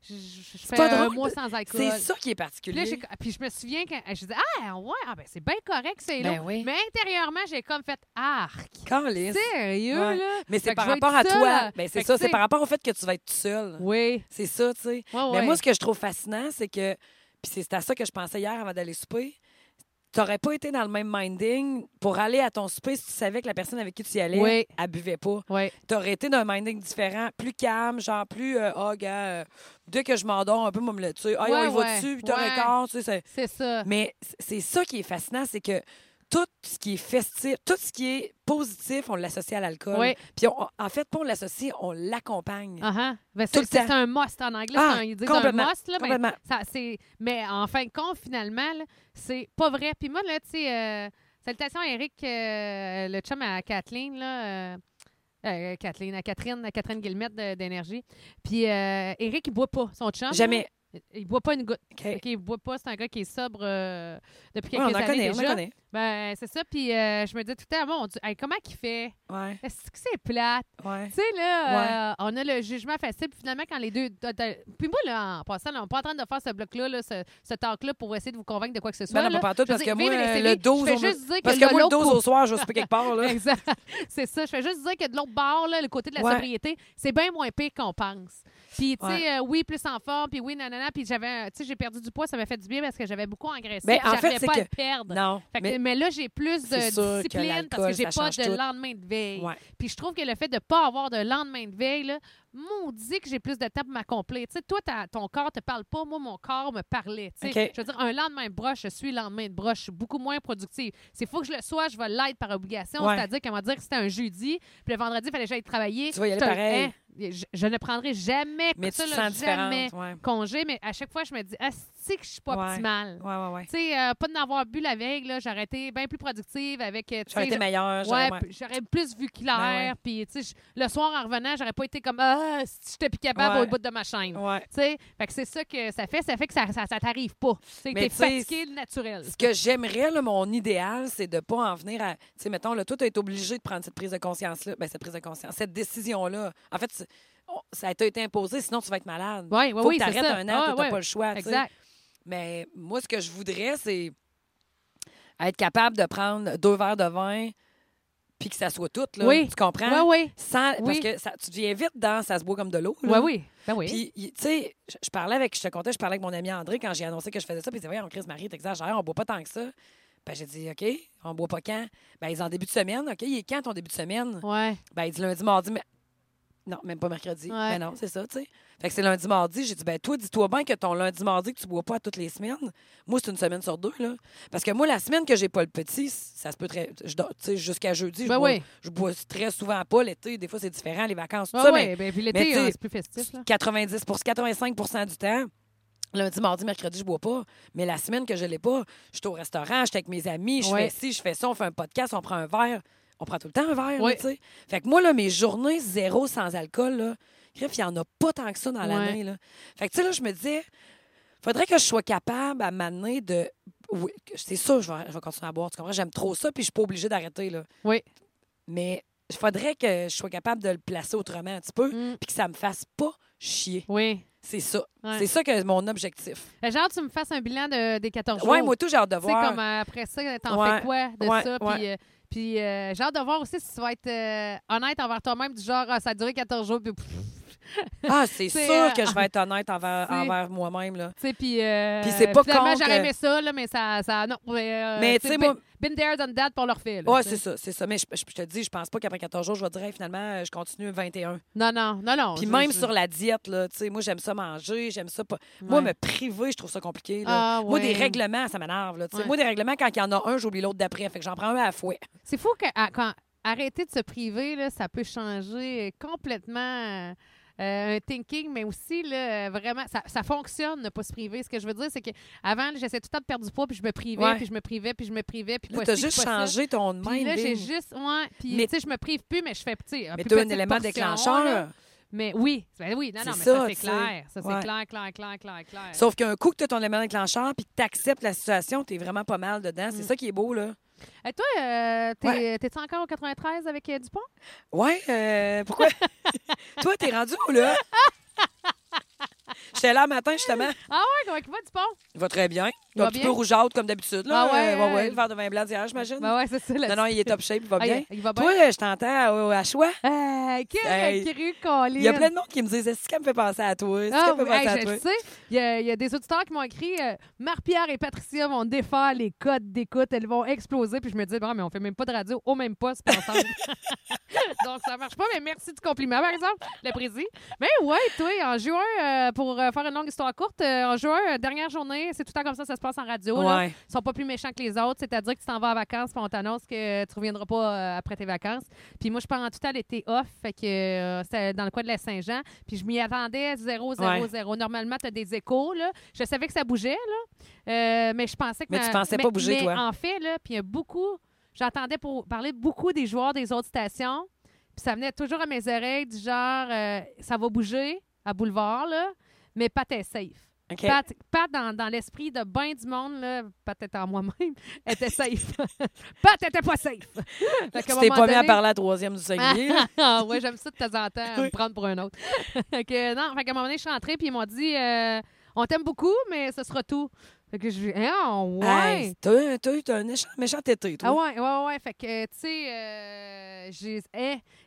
je, je- je fais pas un mois sans alcool. C'est ça qui est Puis, là, particulier. puis je me souviens quand je disais ah ouais ah ben c'est bien correct c'est Ben oui. mais intérieurement j'ai comme fait arc Calisse. sérieux Ouais. là? Mais c'est par rapport à toi. seule. Ben, c'est ça, c'est par rapport au fait que tu vas être tout seul. oui C'est ça, tu sais. ouais, Mais moi, ce que je trouve fascinant, c'est que, puis c'est à ça que je pensais hier avant d'aller souper, tu n'aurais pas été dans le même minding pour aller à ton souper si tu savais que la personne avec qui tu y allais, Oui. elle buvait pas. ouais Tu aurais été d'un minding différent, plus calme, genre plus, euh, ah, gars, euh, dès que je m'endors un peu, moi, me le tu sais, ah, Ouais, il va ouais. dessus, 8 heures et Ouais. quart, tu sais, c'est- ça Mais c'est ça qui est fascinant, c'est que tout ce qui est festif, tout ce qui est positif, on l'associe à l'alcool. Oui. Puis on- en fait, pas on l'associe, on l'accompagne. Ben, Tout c'est le c'est temps. un must en anglais Ah, c'est un, ils disent un complètement, must là mais Complètement. ça c'est mais en fin de compte finalement là, c'est pas vrai puis moi là tu sais euh, salutations à Eric euh, le chum à Kathleen là euh, euh, Kathleen, à Catherine, à Catherine Guillemette de- d'énergie. Puis euh, Eric, il boit pas, son chum. Jamais. Il boit pas une goutte. OK. OK, il boit pas. C'est un gars qui est sobre euh, depuis Ouais, quelques on en années connaît, on déjà. connaît. Ben, c'est ça. Puis euh, je me dis tout le temps, mon Dieu, hey, comment qu'il fait? Ouais, Est-ce que c'est plate? ouais. Tu sais, là, euh, on a le jugement facile. Puis finalement, quand les deux. Puis moi, là, en passant, là, on n'est pas en train de faire ce bloc-là, là, ce, ce talk-là, pour essayer de vous convaincre de quoi que ce soit. Ben non, pas veux parce que moi, le 12 Je fais on- juste dire Parce que, que de moi, le l'autre 12 côté- au soir, je souper quelque part, là. Exact. C'est ça. Je fais juste dire que de l'autre bord, là, le côté de la Ouais. sobriété, c'est bien moins pire qu'on pense. Puis, tu sais, Ouais. euh, oui, plus en forme, puis oui, nanana. Puis j'avais, tu sais, j'ai perdu du poids, ça m'a fait du bien parce que j'avais beaucoup engraissé. Ben, puis en fait, pas à que- le perdre. Non. Fait que- mais- mais, là, j'ai plus de que discipline parce que j'ai pas de tout. lendemain de veille. Ouais. Puis je trouve que le fait de ne pas avoir de lendemain de veille, là, maudit que j'ai plus de temps pour m'accomplir. Tu sais, toi, ton corps te parle pas, moi, mon corps me parlait. Tu sais, OK. Je veux dire, un lendemain de broche, je suis le lendemain de broche, je suis beaucoup moins productive. C'est faut que je le sois, je vais l'être par obligation. Ouais. C'est-à-dire va dire que c'était un jeudi, puis le vendredi, il fallait que j'aille travailler. Tu vas y aller pareil. hein, je, je ne prendrai jamais Mais ça, là, jamais. Ouais, congé, mais à chaque fois, je me dis, ah, c'est que je suis pas Ouais. optimale. ouais. Tu sais, euh, pas de n'avoir bu la veille, là, j'aurais été bien plus productive avec. euh, tu J'aurais été meilleure. j'aurais- plus vu clair. Ben. Puis, tu sais, le soir, en revenant, j'aurais pas été comme Ah, si j'étais plus capable au bout de ma chaîne. Tu sais, fait que c'est ça que ça fait. Ça fait que ça, ça, ça t'arrive pas. C'est que t'es fatigué le naturel. Ce que j'aimerais, mon idéal, c'est de pas en venir à. Tu sais, mettons, là, toi, tu es obligé de prendre cette prise de conscience-là. Ben, cette prise de conscience, cette décision-là. En fait, ça a été imposé, sinon tu vas être malade. Oui, oui, Faut oui, que c'est tu arrêtes ça. un an, Ah, tu ouais. pas le choix. Exact. Mais moi, ce que je voudrais, c'est être capable de prendre deux verres de vin puis que ça soit tout, là. Oui. Tu comprends? Oui, oui. Sans, Parce Oui. que ça, tu deviens vite dans ça se boit comme de l'eau. Oui, oui. Ben oui. Puis, tu sais, je, parlais avec, je te contais, je parlais avec mon ami André quand j'ai annoncé que je faisais ça. Puis il disait, voyons, Chris Marie, t'exagères, on boit pas tant que ça. Ben, j'ai dit, OK, on boit pas quand? Ben, ils en début de semaine. OK, il est quand ton début de semaine? ouais. Ben, il dit lundi, mardi, mais. Non, même pas mercredi. Ouais. Ben non, c'est ça, tu sais. Fait que c'est lundi, mardi. J'ai dit, ben toi, dis-toi bien que ton lundi, mardi, que tu bois pas toutes les semaines. Moi, c'est une semaine sur deux, là. Parce que moi, la semaine que j'ai pas le petit, ça se peut très. Tu sais, jusqu'à jeudi, je, Ben bois, oui. je bois très souvent pas. L'été, des fois, c'est différent, les vacances, tout ça. mais ben, puis l'été, euh, c'est plus festif. Là. 90% 85% du temps, lundi, mardi, mercredi, je bois pas. Mais la semaine que je l'ai pas, je suis au restaurant, je suis avec mes amis, je Ouais. fais ci, je fais ça, on fait un podcast, on prend un verre. On prend tout le temps un verre, tu sais. Fait que moi, là, mes journées zéro sans alcool, là, Griff, il y en a pas tant que ça dans l'année, là. Fait que, tu sais, là, je me disais, faudrait que je sois capable à m'amener de. Oui, c'est sûr, je vais, je vais continuer à boire. Tu comprends? J'aime trop ça, puis je suis pas obligée d'arrêter, là. Oui. Mais il faudrait que je sois capable de le placer autrement un petit peu, Mm. puis que ça me fasse pas chier. Oui. C'est ça. Ouais. C'est ça que mon objectif. Genre, tu me fasses un bilan de, des 14 jours. Ouais, moi, tout, j'ai hâte de Tu sais, voir. comme euh, après ça, t'en Ouais, fais quoi de ouais, ça? Puis, euh, puis euh, j'ai hâte de voir aussi si tu vas être euh, honnête envers toi-même, du genre, ah, ça a duré 14 jours, puis pff, Ah, c'est sûr euh, que je vais être honnête envers, moi-même. Là. tu sais, puis. euh, Puis c'est pas finalement, j'aurais aimé ça, là, mais ça. ça non. Mais, euh, Mais tu sais, moi- Been there, done that, pour leur tu sais. c'est ça, c'est ça. Mais je, te dis, je pense pas qu'après 14 jours, je vais dire, Hey, finalement, euh, je continue 21. Non, non, non, non. Puis même je- sur la diète, là, tu sais, moi, j'aime ça manger, j'aime ça pas. Moi, me priver, je trouve ça compliqué. Là. Ah, Moi, des règlements, ça m'énerve. là, tu sais. Ouais. Moi, des règlements, quand il y en a un, j'oublie l'autre d'après. Fait que j'en prends un à la fouet. C'est fou que à- quand arrêter de se priver, là, ça peut changer complètement euh, un thinking, mais aussi là, euh, vraiment, ça, ça fonctionne ne pas se priver. Ce que je veux dire, c'est qu'avant, j'essayais tout le temps de perdre du poids, puis je me privais, Ouais. puis je me privais, puis je me privais, puis t'as ci, juste ça. changé ton Puis là, j'ai mind. juste, ouais, puis Mais- tu sais, je me prive plus, mais je fais, tu sais, un Mais tu as un élément portion, déclencheur. là. Mais oui, ben oui, non, non, C'est mais ça, ça, c'est tu clair. Ça, c'est Ouais. clair, clair, clair, clair, clair. Sauf qu'un coup que tu as ton élément déclencheur puis que tu acceptes la situation, tu es vraiment pas mal dedans. C'est Mm. ça qui est beau, là. Et toi, euh, t'es, Ouais. t'es-tu encore au 93 avec euh, Dupont? Ouais, euh, pourquoi? Toi, t'es rendu où, là? J'étais là le matin, justement. Ah ouais, comment il va, Dupont? Il va très bien. Il va un petit bien? peu rougeâtre, comme d'habitude. Là. Ah ouais, Euh, ouais, ouais, le verre de vin blanc d'hier, j'imagine. Ben ouais, c'est ça. non, non, il est top shape, il va Ah, bien. il, va bien? Toi, je t'entends à choix. Euh, quelle Hey. cru, Colin. Il y a plein de monde qui me disent Est-ce qu'elle me fait penser à toi? Est-ce Ah, qu'elle me fait penser hey, à je toi? le sais. Il y, a, il y a des auditeurs qui m'ont écrit euh, Marie-Pierre et Patricia vont défaire les codes d'écoute. Elles vont exploser. Puis je me dis Bon, mais on fait même pas de radio au même poste pas ensemble. Donc, ça marche pas. Mais merci du compliment, par exemple, le président. Mais ouais, toi, en juin, euh, pour euh, faire une longue histoire courte, euh, en juin, euh, dernière journée, c'est tout le temps comme ça, ça se passe en radio. là. Ouais. Ils sont pas plus méchants que les autres. C'est-à-dire que tu t'en vas en vacances, puis on t'annonce que tu reviendras pas après tes vacances. Puis moi, je pars en tout temps l'été off, fait que euh, c'était dans le coin de la Saint-Jean. Puis je m'y attendais 0, 0, Ouais. 0. Normalement, tu as des échos, là. Je savais que ça bougeait, là. Euh, mais je pensais que... Mais tu ma- pensais mais- pas bouger, mais toi? en fait, là, puis il y a beaucoup... J'entendais pour parler beaucoup des joueurs des autres stations. Puis ça venait toujours à mes oreilles du genre, euh, ça va bouger à Boulevard, là, mais pas t'es safe. OK. Pat, Pat, dans, dans l'esprit de bien du monde, là, Pat en moi-même, était safe. Pat était pas safe. Tu t'es pas mis à parler à la troisième du singulier. là. ah, ouais, j'aime ça de temps en temps, à me prendre pour un autre. que, non, fait qu'à un moment donné, je suis rentrée, puis ils m'ont dit euh, On t'aime beaucoup, mais ce sera tout. Fait que je dis Ah, ouais. Hey, t'as t'as eu un méchant, méchant été, toi. Ah ouais, ouais, ouais. Fait que, tu sais, euh, j'ai...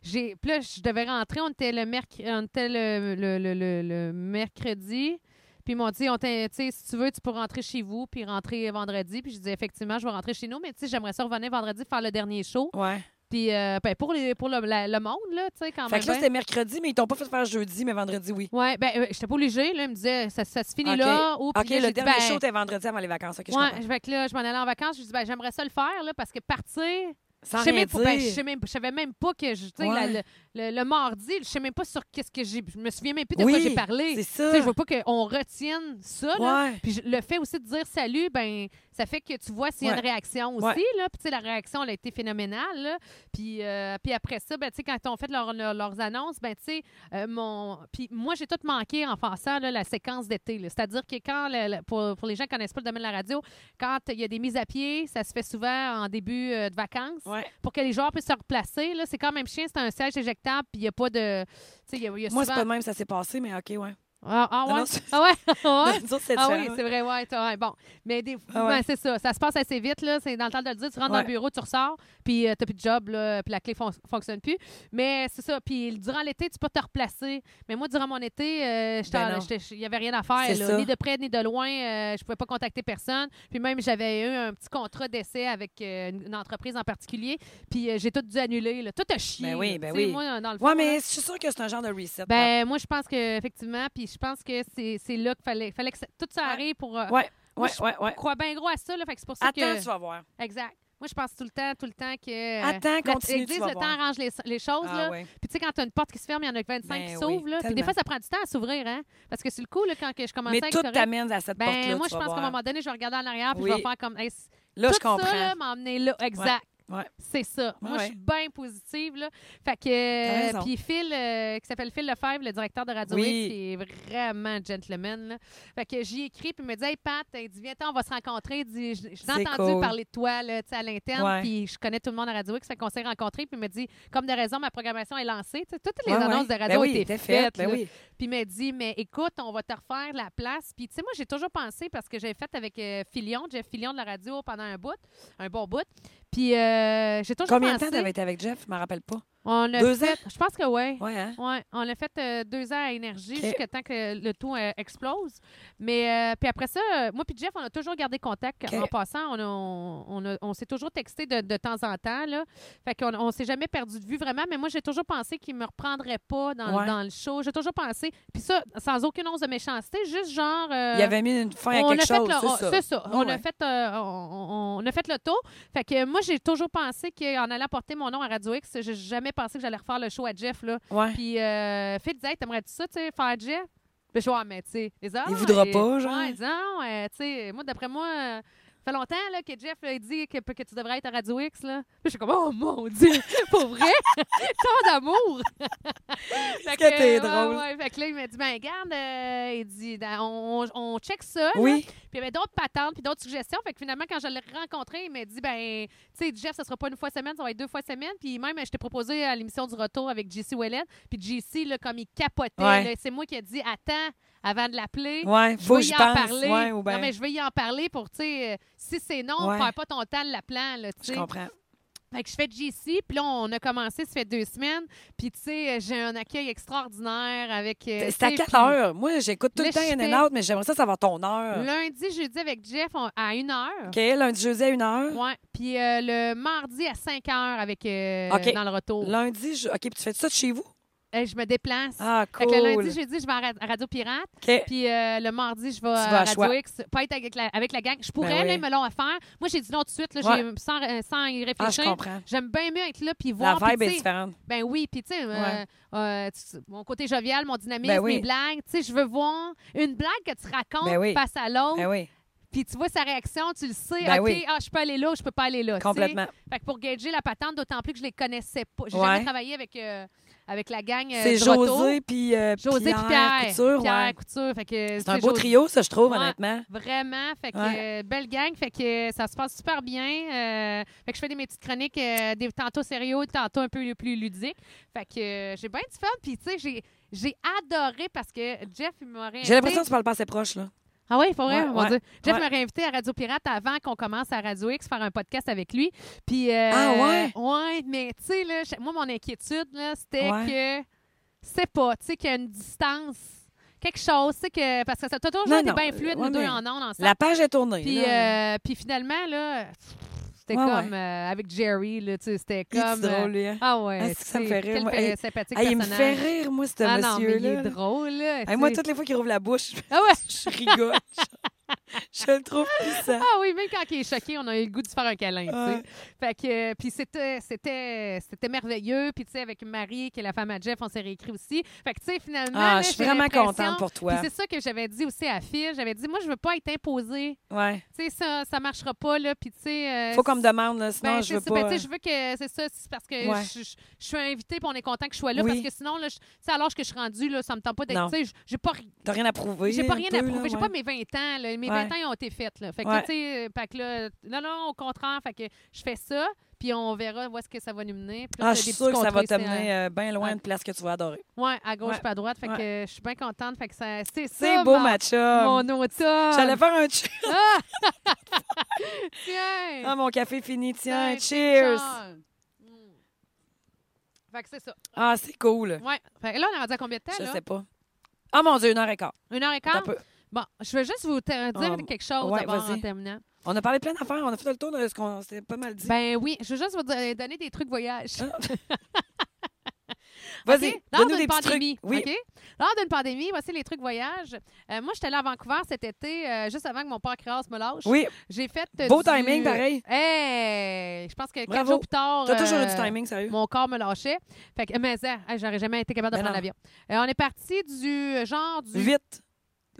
j'ai... Puis là, je devais rentrer. On était le, merc- on était le, le, le, le- mercredi. Puis ils m'ont dit, on sais, si tu veux, tu peux rentrer chez vous, puis rentrer vendredi. Puis je dis, effectivement, je vais rentrer chez nous, mais tu sais, j'aimerais ça revenir vendredi faire le dernier show. Ouais. Puis euh, ben, pour, les, pour le, la- le monde, là, tu sais, quand Fait même. que là, ben. c'était mercredi, mais ils t'ont pas fait faire jeudi, mais vendredi, oui. Ouais, ben, euh, j'étais pas obligée, là. Ils me disaient, ça, ça se finit là. Ou, OK, là, le dernier ben, show, était vendredi avant les vacances. OK, je Ouais, comprends. fait que là, je m'en allais en vacances. Je dis, ben, j'aimerais ça le faire, là, parce que partir, Sans je même je même, je savais même pas que je, tu sais, Ouais. la- le, le- le mardi, je sais même pas sur qu'est-ce que j'ai, je me souviens même plus de oui, quoi j'ai parlé. c'est ça. je veux pas qu'on retienne ça, là. Ouais. Puis le fait aussi de dire salut, ben ça fait que tu vois s'il y a Ouais. une réaction aussi, Ouais. là. Puis la réaction, elle a été phénoménale, là. Puis, euh, puis après ça, ben quand ils ont fait leur- leur- leurs annonces, ben euh, mon... Puis moi, j'ai tout manqué en faisant là, la séquence d'été. C'est-à-dire que quand, le- pour, pour les gens qui connaissent pas le domaine de la radio, quand il y a des mises à pied, ça se fait souvent en début euh, de vacances Ouais. pour que les joueurs puissent se replacer. C'est quand même chien, c'est un siège éjectable, puis il n'y a pas de. Y a, y a Moi, c'est souvent- pas de même, ça s'est passé, mais OK, ouais. Ah, ah Non, ouais? non, ah ouais? Ah ouais? Autres, Ah oui, c'est vrai, ouais, Bon, mais des Ah ouais. ben, c'est ça. Ça se passe assez vite, là. C'est dans le temps de le dire. Tu rentres dans le bureau, tu ressors, puis euh, t'as plus de job, là, puis la clé fon- fonctionne plus. Mais c'est ça. Puis durant l'été, tu peux te replacer. Mais moi, durant mon été, euh, Ben il y avait rien à faire, là. Ni de près, ni de loin. euh, je pouvais pas contacter personne. Puis même, j'avais eu un petit contrat d'essai avec euh, une entreprise en particulier. Puis euh, j'ai tout dû annuler, là. Tout a chié. Ben oui, ben oui. Moi, dans le fond, Ouais, là, mais je suis sûre que c'est un genre de reset. ben, moi, je pense que effectivement, puis je pense que c'est là qu'il fallait, fallait que ça- tout ça arrive pour. euh, ouais, moi, ouais, je ouais, ouais. crois bien gros à ça, là. Fait que c'est pour ça Attends, que. tu vas voir. Exact. Moi, je pense tout le temps, tout le temps que. euh, Attends, continue, Ils disent le temps arrange les, les choses, Ah là. ouais. Puis tu sais, quand tu as une porte qui se ferme, il y en a 25 Ben qui oui, s'ouvrent. Puis des fois, ça prend du temps à s'ouvrir, hein. Parce que sur le coup, là, quand que je commençais Mais à tout t'amène à cette ben, porte-là. moi, je pense qu'à un moment donné, je vais regarder en arrière, puis Oui. je vais faire comme. Hey, Là, tout je comprends. ça, m'emmener là. Exact. Ouais. C'est ça. Moi, Ouais. je suis bien positive. Là. Fait que. Euh, Puis Phil, euh, qui s'appelle Phil Lefebvre, le directeur de Radio Oui. X, qui est vraiment gentleman. Là. Fait que j'y écris, puis il me dit Hey Pat, il dit Viens, on va se rencontrer. J'ai entendu cool. parler de toi là, à l'interne, puis je connais tout le monde à Radio X. Fait qu'on s'est rencontrés, puis il me dit Comme de raison, ma programmation est lancée. Toutes les annonces de radio ben oui, étaient t'es fait. faites. Ben oui. Puis il m'a dit, mais écoute, on va te refaire la place. Puis tu sais, moi, j'ai toujours pensé, parce que j'avais fait avec euh, Filion, Jeff Filion de la radio pendant un bout, un bon bout. Puis euh, j'ai toujours Combien de pensé... temps t'avais été avec Jeff? Je m'en rappelle pas. On a Deux fait, ans? Je pense que oui. Ouais, hein? Ouais, on a fait euh, deux ans à énergie jusqu'à temps que le tout euh, explose. Mais euh, puis après ça, euh, moi puis Jeff, on a toujours gardé contact. En passant, on, a- on, a- on s'est toujours texté de, de temps en temps. Là. Fait qu'on on s'est jamais perdu de vue vraiment. Mais moi, j'ai toujours pensé qu'il me reprendrait pas dans, Ouais. dans le show. J'ai toujours pensé. Puis ça, sans aucune once de méchanceté, juste genre. Il avait mis une fin à quelque chose, on- c'est ça. c'est ça. On, ouais. a fait, on a fait le tour. Fait que moi, j'ai toujours pensé qu'en allant porter mon nom à Radio X, j'ai jamais pensé que j'allais refaire le show à Jeff. Là. Ouais. Puis euh, Phil disait, Hey, t'aimerais-tu ça, tu sais, faire Jeff? Puis je vois, mais tu sais, les hommes. Il voudra pas, genre? Ouais, il dit, non, euh, tu sais, moi, d'après moi, euh, fait longtemps là, que Jeff là, dit que, que tu devrais être à Radio X. Là. Je suis comme, oh mon Dieu, pour vrai? Tant d'amour! Fait que t'es ouais, drôle. ouais. Fait que là, il m'a dit, ben, regarde, euh, il dit, dans- on, on, check ça. Oui. Puis il y avait d'autres patentes puis d'autres suggestions. Fait que finalement, quand je l'ai rencontré, il m'a dit, ben, tu sais, Jeff, ça sera pas une fois semaine, ça va être deux fois semaine. Puis même, je t'ai proposé à l'émission du retour avec JC Ouellet. Puis JC, là, comme il capotait, Ouais. c'est moi qui ai dit, attends, avant de l'appeler. Ouais, Je faut vais que y en pense. parler. Ouais, ou ben, Non, mais je vais y en parler pour, tu sais, euh, si c'est non, Ouais. perds pas ton temps de l'appelant, là, tu je comprends. Fait que je fais JC, puis là, on a commencé, ça fait deux semaines. Puis, tu sais, j'ai un accueil extraordinaire avec. euh, C'est à tu sais, quelle puis heure? Moi, j'écoute tout le temps In and Out, mais j'aimerais ça savoir ton heure. Lundi, jeudi avec Jeff on- à une heure. OK, lundi, jeudi à une heure? Ouais. Puis euh, le mardi à 5 heures avec euh, OK. dans le retour. Lundi, je... OK, puis tu fais ça de chez vous? Euh, je me déplace. Ah, Fait cool. que le lundi, jeudi, je vais à Ra- à Radio Pirate. Puis euh, le mardi, je vais à Radio Choix. X. Pas être avec la, avec la gang. Je pourrais, Ben oui. là, ils me l'ont à faire. Moi, j'ai dit non tout de suite, là, Ouais. j'ai- sans, euh, sans y Ah, je réfléchir. comprends. J'aime bien mieux être là puis La voir. puis, vibe est sais, différente. Ben oui, puis tu sais, euh, Ouais. euh, tu- mon côté jovial, mon dynamisme, Ben oui. mes blagues, tu sais, je veux voir une blague que tu racontes Ben oui. face à l'autre, Ben oui, puis tu vois sa réaction, tu le sais, Ben OK, oui. ah, je peux aller là ou je peux pas aller là. sais. complètement. Fait que pour gager la patente, d'autant plus que je les connaissais pas. J'ai Ouais. jamais travaillé avec, euh, avec la gang. euh, C'est retour. José puis euh, José Pierre, Pierre. Couture. Pierre ouais. Couture. Fait que, C'est un beau José- trio, ça, je trouve, Ouais. honnêtement. Vraiment. Fait que Ouais. euh, belle gang. Fait que euh, ça se passe super bien. Euh, fait que je fais des mes petites chroniques, euh, des tantôt sérieux, tantôt un peu plus ludiques. Fait que euh, j'ai bien du fun. Puis tu sais, j'ai j'ai adoré parce que Jeff il m'a réinvité. J'ai l'impression que tu parles pas assez proche, là. Ah oui, il faut vrai, Ouais, mon ouais, Dieu. Jeff ouais. m'a réinvité à Radio Pirate avant qu'on commence à Radio X faire un podcast avec lui. Puis euh, Ah ouais? Ouais, mais tu sais moi mon inquiétude c'était que c'est pas, tu sais qu'il y a une distance quelque chose, tu sais que parce que ça a toujours été bien fluide nous deux en ondes ensemble. La page est tournée. Puis, euh, puis finalement, là, c'était Ouais, comme euh, avec Jerry, là, tu sais, c'était comme. drôle, euh, lui, hein? ah ouais. Ah, c'est que ça me fait rire, quel moi. Hey, sympathique Ah, il me fait rire, moi, ce Ah mais il monsieur-là. est drôle, là. Hey, moi, toutes les fois qu'il rouvre la bouche, Ah ouais. je rigole. je le trouve puissant. Ah oui, même quand il est choqué, on a eu le goût de se faire un câlin. Ouais. Fait que, euh, puis c'était, c'était, c'était merveilleux. Puis, tu sais, avec Marie, qui est la femme à Jeff, on s'est réécrit aussi. Fait que, tu sais, finalement. Ah, là, je suis vraiment contente pour toi. C'est ça que j'avais dit aussi à Phil. J'avais dit, moi, je veux pas être imposée. Ouais. Tu sais, ça, ça marchera pas, là. Puis, tu sais. euh, Faut qu'on me demande, là, sinon Ben, je c'est veux ça. Ben, pas. je veux que c'est ça, c'est parce que Ouais. je, je- je suis invitée puis on est content que je sois là Oui. parce que sinon là, sais, à l'âge que je suis rendue là, ça me tente pas d'être, tu sais, j'ai pas T'as rien à prouver. j'ai pas rien peu, à prouver, j'ai pas mes 20 ans là. Mes Ouais. 20 ans ils ont été faits là. Fait que tu sais, fait que là, non non, au contraire, fait que je fais ça puis on verra où est-ce que ça va nous mener. Puis là, Ah, je suis sûre que ça va contrées, t'amener c'est, euh, bien loin ouais. d'une place que tu vas adorer. euh, ouais, à gauche puis à droite, fait que je suis bien contente, fait que ça c'est ça. C'est beau, ma- ma chum. Mon automne. J'allais faire un cheers. Tiens. Ah, mon café fini, tiens. Cheers. Fait que c'est ça. Ah, c'est cool. Ouais. Fait que là, on est rendu à combien de temps, Je là? sais pas. Ah, mon Dieu, une heure et quart. Une heure et quart? un peu. Bon, je vais juste vous te- dire Ah, quelque chose ouais, d'abord en vas-y. terminant. On a parlé plein d'affaires. On a fait le tour de ce qu'on s'était pas mal dit. Ben oui, je veux juste vous donner des trucs voyage. Vas-y, OK? Lors donne-nous d'une petits pandémie. trucs. Oui. OK? Lors d'une pandémie, voici les trucs voyage. Euh, moi, j'étais là à Vancouver cet été, euh, juste avant que mon père créasse me lâche. Oui, J'ai fait. euh, Beau du- timing, pareil. Hey! Je pense que quatre Bravo. jours plus tard. t'as toujours eu du euh, timing, sérieux? Mon corps me lâchait. Fait que, mais hey, j'aurais jamais été capable de Ben prendre non. l'avion. Euh, on est parti du euh, genre du. Vite.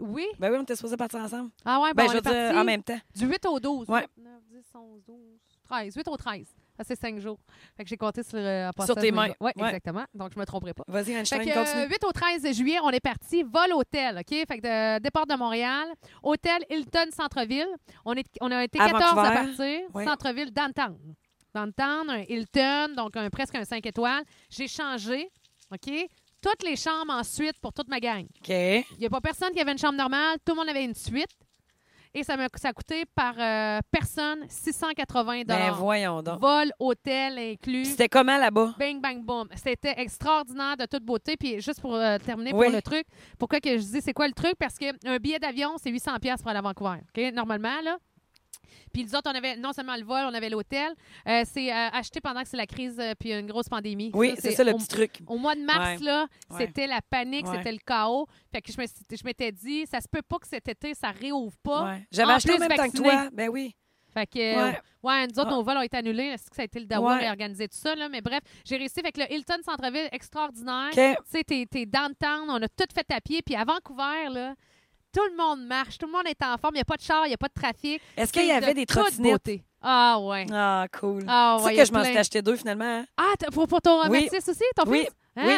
Oui. Ben oui, on était supposés partir ensemble. Ah ouais, Ben, bon, je on veux est dire, en même temps. du 8 au 12. Ouais. 8, 9, 10, 11, 12, 13. 8 au 13. Ça, c'est 5 jours. Fait que j'ai compté sur, euh, en Sur tes mains. Ouais, Ouais. exactement. Donc, je me tromperai pas. Vas-y, Fait Einstein, que, euh, continue. 8 au 13 juillet, on est parti vol hôtel, OK? Fait que de, départ de Montréal, hôtel Hilton Centre-ville. On, est, on a été À 14 à partir. Ouais. Centre-ville downtown. Downtown, un Hilton, donc un, presque un 5 étoiles. J'ai changé, OK? Toutes les chambres ensuite pour toute ma gang. OK. Il n'y a pas personne qui avait une chambre normale. Tout le monde avait une suite. Et ça m'a ça a coûté par euh, personne 680 Ben voyons donc. Vol, hôtel inclus. C'était comment là-bas? Bang, bang, boom. C'était extraordinaire de toute beauté. Puis juste pour euh, terminer Oui. pour le truc, pourquoi que je dis c'est quoi le truc? Parce qu'un billet d'avion, c'est 800 pièces pour aller à Vancouver. OK? Normalement, là. Puis les autres, on avait non seulement le vol, on avait l'hôtel. Euh, c'est euh, acheté pendant que c'est la crise euh, puis une grosse pandémie. Oui, c'est ça le au- petit truc. au mois de mars, Ouais. là, Ouais. c'était la panique, Ouais. c'était le chaos. Fait que je me suis- je m'étais dit, ça se peut pas que cet été, ça réouvre pas. Ouais. J'avais acheté en même temps que vacciné. toi. Ben oui. Fait que, euh, Ouais. ouais, nous autres, Ah. nos vols ont été annulés. Est-ce que ça a été le dawa Ouais. et organiser tout ça, là? Mais bref, j'ai réussi. Fait que le Hilton Centre-Ville, extraordinaire. OK. Tu sais, t'es, t'es downtown, on a tout fait à pied. Puis à Vancouver, là, tout le monde marche, tout le monde est en forme. Il n'y a pas de char, il n'y a pas de trafic. Est-ce qu'il y avait de des trottinettes? Ah, ouais. Ah, cool. Ah, ouais, y a que je m'en suis acheté deux finalement. hein? Ah, pour, pour ton Oui. Mathis aussi, ton Oui. fils? Hein? Oui.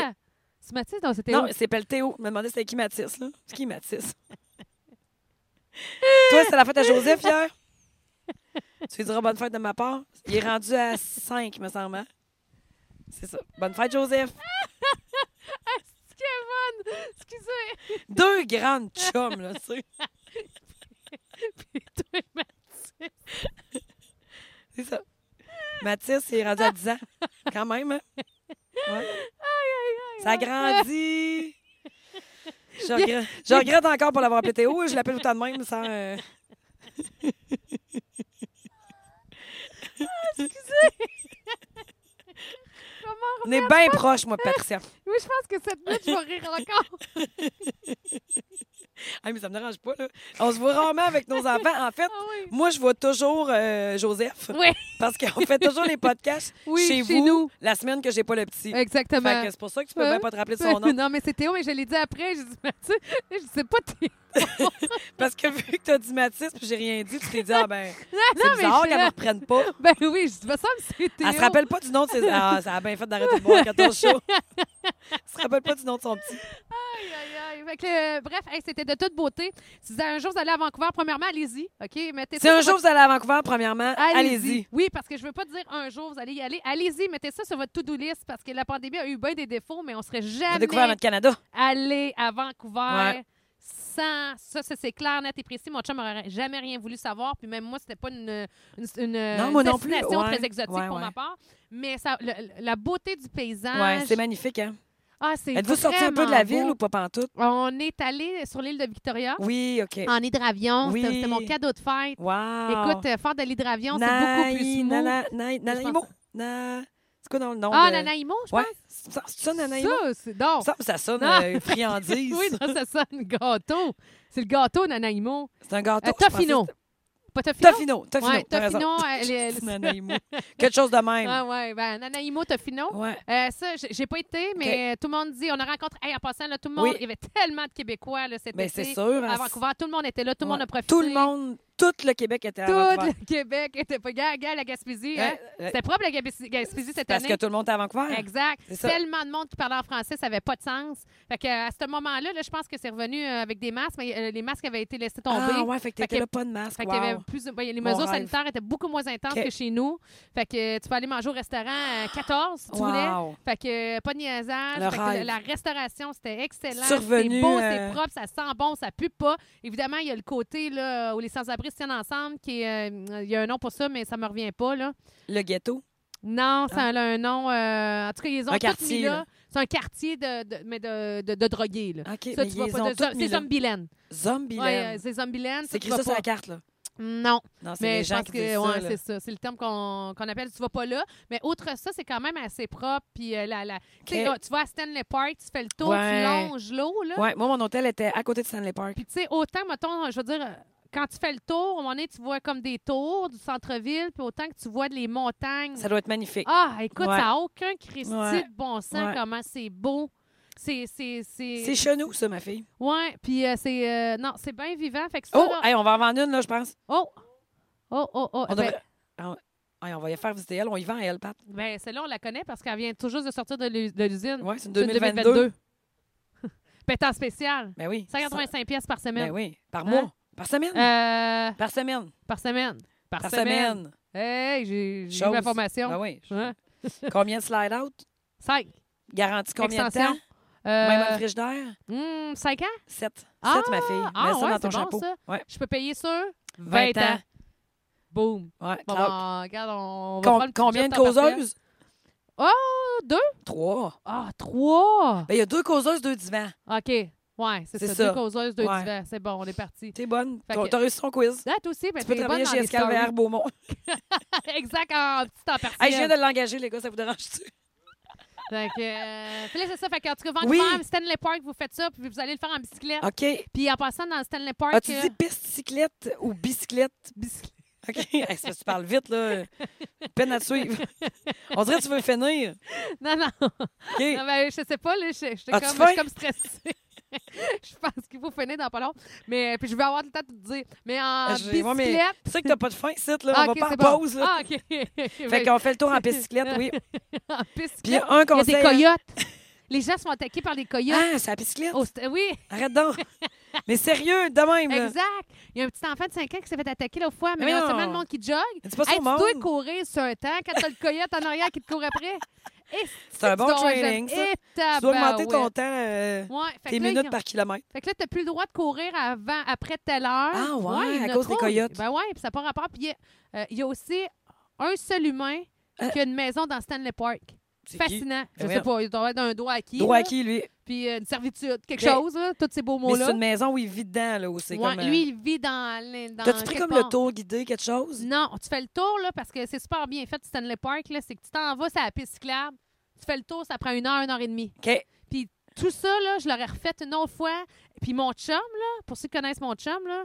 C'est Mathis? Non, c'était Non, c'est Théo. Je me demandais c'était qui Mathis, là. C'est qui Mathis? Toi, c'est la fête à Joseph hier? tu lui diras bonne fête de ma part. Il est rendu à 5, me semble. hein? C'est ça. Bonne fête, Joseph. Kevin! Excusez! Deux grandes chums, là, tu sais. Puis toi, Mathis. C'est ça. Mathis, il est rendu à 10 ans. Quand même, hein? Ouais. Ça a grandi. Je regrette, je regrette encore pour l'avoir appelé Théo. Je l'appelle tout le de même sans. euh, Comment On est bien proches, moi, Patricia. Oui, je pense que cette nuit, je vais rire encore. Ah, mais ça me dérange pas, là. On se voit rarement avec nos enfants. En fait, Ah oui. moi, je vois toujours euh, Joseph. Oui, Parce qu'on fait toujours les podcasts oui, chez, chez vous nous. la semaine que j'ai pas le petit. Exactement. C'est pour ça que tu peux Ouais. même pas te rappeler de son nom. non, mais c'est Théo, mais je l'ai dit après. Je dis, Mathieu, je sais pas, t'es- Parce que vu que t'as dit Mathis puis j'ai rien dit, tu t'es dit, ah ben, c'est bizarre qu'elle me reprenne pas. Ben oui, je me semble que c'est Théo. Elle se rappelle pas du nom de ses. Ah, ça a bien fait d'arrêter de boire 14 shows. Elle se rappelle pas du nom de son petit. Aïe, aïe, aïe. Fait que, euh, bref, hey, c'était de toute beauté. Si vous avez un jour vous allez à Vancouver, premièrement, allez-y. OK? Mettez Si ça un jour vous allez à Vancouver, premièrement, allez-y. Oui, parce que je veux pas dire un jour vous allez y aller. Allez-y, mettez ça sur votre to-do list parce que la pandémie a eu bien des défauts, mais on serait On a jamais découvert notre Canada. allé à Vancouver Ouais. Sans ça. ça, c'est clair, net et précis. Mon chum n'aurait jamais rien voulu savoir. Puis même moi, c'était pas une, une, une Non, moi non plus. destination Ouais, très exotique ouais, pour ouais. ma part. Mais ça, le- la beauté du paysage. Ouais, c'est magnifique, hein? ah, c'est Êtes-vous sorti un peu de la ville beau. ou pas pantoute? On est allé sur l'île de Victoria. Oui, OK. En hydravion. Oui. C'était- mon cadeau de fête. Wow. Écoute, euh, faire de l'hydravion, c'est beaucoup plus smooth. Nanaimo. Na- C'est quoi dans le nom? Ah, de... Nanaimo, je pense? Ça, ça, Nanaimo? Ça, c'est... Non. Ça, ça sonne euh, friandise. oui, non, ça sonne gâteau. C'est le gâteau Nanaimo. C'est un gâteau. Euh, Toffino. Pas Tofino? Toffino. Toffino. Ouais. Tofino. les- C'est Nanaimo. Quelque chose de même. Ah ouais, ben, Nanaimo, Tofino. Ouais. Euh, ça, j'ai- pas été, mais tout le monde dit, on a rencontré, hey, en passant, là, tout le monde, Oui. il y avait tellement de Québécois là, cet Ben, été. c'est sûr. À hein, Vancouver, tout le monde était là, tout le monde Ouais. a profité. Tout le monde, tout le Québec était à Tout Vancouver. le Québec était pas gars, gars, la Gaspésie. hein? Ouais, ouais. C'était propre, la Gaspésie, Gaspésie cette Parce année. que tout le monde était à Vancouver. Exact. Tellement de monde qui parlait en français, ça n'avait pas de sens. Fait que, à ce moment-là, là, je pense que c'est revenu euh, avec des masques, mais euh, les masques avaient été laissés tomber. Ah ouais, fait que t'étais là pas de masque. Fait y avait wow. plus, ben, les Mon mesures rêve. sanitaires étaient beaucoup moins intenses que chez nous. Fait que euh, tu peux aller manger au restaurant euh, 14 si tu voulais. Wow. Fait que euh, pas de niaisage. Le Fait que la restauration, c'était excellent. C'est beau, euh, c'est propre, ça sent bon, ça pue pas. Évidemment, il y a le côté là, où les sans-abri se tiennent ensemble, qui est, euh, il y a un nom pour ça, mais ça me revient pas. Là. Le ghetto? Non, ça a un nom. euh, en tout cas, ils ont Un quartier, mis là. là. C'est un quartier de, de- mais de, de, de drogués. Là. OK, Ça, tu pas C'est. Zombieland. Zombieland. Ouais, euh, c'est Zombieland. c'est écrit ça sur la carte, là. Non. Non, c'est Mais les je pense qui que ouais, c'est ça. C'est le terme qu'on appelle tu vas pas là. Mais outre ça, c'est quand même assez propre. Puis euh, la, la, tu vas à Stanley Park, tu fais le tour, Ouais. tu longes l'eau. là. Ouais, moi, mon hôtel était à côté de Stanley Park. Puis tu sais, autant, mettons, je veux dire, quand tu fais le tour, à un moment donné, tu vois comme des tours du centre-ville, puis autant que tu vois les montagnes. Ça doit être magnifique. Ah, écoute, Ouais. ça n'a aucun Christy Ouais. de bon sens, Ouais. comment c'est beau. C'est. Nous, ça, ma fille. Ouais, puis euh, c'est. euh, non, c'est bien vivant. Fait que ça. Oh, là- hey, on va en vendre une, là, je pense. oh! Oh, oh, oh. On, Ben, devrait... Ah, on va y faire visiter elle. On y vend à elle, Pat. Ben, celle-là, on la connaît parce qu'elle vient tout juste de sortir de l'us- de l'usine. Ouais, c'est une C'est une 2022. Ben, t'es en spécial. Ben oui. 185 pièces par semaine. Ben oui. Par Hein? Par semaine? Euh, Par semaine. par semaine. Par, Par semaine. semaine. Hey, j'ai j'ai eu ma formation. Ben oui. Hein? Combien de slide-out? Cinq. Garantie combien de Extension. temps? Euh, Même un frigidaire? hmm, cinq ans? Sept. Ah! Sept, ma fille. Ah, Mets ça ouais, dans ton bon, chapeau. ça. Ouais. Je peux payer sur 20, 20 ans. Boom. Ouais, Bon, ben, regarde, on va Com- combien de causeuses? Oh, deux? Trois. Ah, trois. Ben, il y a deux causeuses, deux divans. OK. Ouais, c'est C'est ça. ça. Deux causeuses, deux Ouais. divans. C'est bon, on est parti. T'es bonne. T'as que- réussi ton quiz. Là, toi aussi, ben, Tu peux travailler chez les stories. Escalver Beaumont. exact, en petit temps partiel. Hey, je viens de l'engager, les gars. Ça vous dérange-tu? Que, euh, c'est ça. Fait que, en tout cas, Vancouver, Oui. Stanley Park, vous faites ça, puis vous allez le faire en bicyclette. OK. Puis en passant dans Stanley Park. As-tu euh, dit piste cyclette ou bicyclette? bicyclette. OK. Hey, que tu parles vite, là. Peine à te suivre. On dirait que tu veux finir. Non, non. OK. non ben, je sais pas, là, je, comme, je faim? suis comme stressée. je pense qu'il faut finir dans pas long. Mais puis je vais avoir le temps de te dire. Mais en J'ai- ouais, mais bicyclette. Tu sais que t'as pas de faim, ici, là. Ah, On va ok, pas en c'est bon. pause, là. Ah, OK. Fait Ben, qu'on fait le tour en bicyclette, oui. en Puis bicyclette. un Il y a conseil. des coyotes. Les gens sont attaqués par des coyotes. Ah, c'est la bicyclette? Oh, c'était- oui, Arrête donc. Mais sérieux, de même, là. exact. Il y a un petit enfant de 5 ans qui s'est fait attaquer l'autre fois, mais Mais il y a seulement le monde qui jogue. Dis pas Hey, ça tu monde. dois courir sur un temps quand t'as le coyote en arrière qui te court après. C'est un bon training, ça. Tu dois augmenter ton temps, euh, Ouais, fait tes que là, minutes ils- par kilomètre. Fait que là, t'as plus le droit de courir avant, après telle heure. Ah ouais, il y en à a cause des trop. coyotes. Ben ouais, puis ça n'a pas rapport. Puis il y a- euh, il y, a aussi un seul humain Euh. qui a une maison dans Stanley Park. C'est qui? Fascinant. Je Ben sais pas, il doit être un droit acquis. Droit là. à qui, lui? Puis euh, une servitude, quelque Ok. chose, là, tous ces beaux Mais mots-là. c'est une maison où il vit dedans, là, où c'est Ouais, comme... euh, Lui, il vit dans. l- dans T'as-tu pris quelque comme le part. tour guidé, quelque chose? Non, tu fais le tour, là, parce que c'est super bien fait, Stanley Park, là. C'est que tu t'en vas sur la piste cyclable, tu fais le tour, ça prend une heure, une heure et demie. OK. Tout ça, là, je l'aurais refait une autre fois. Puis mon chum, là, pour ceux qui connaissent mon chum, là,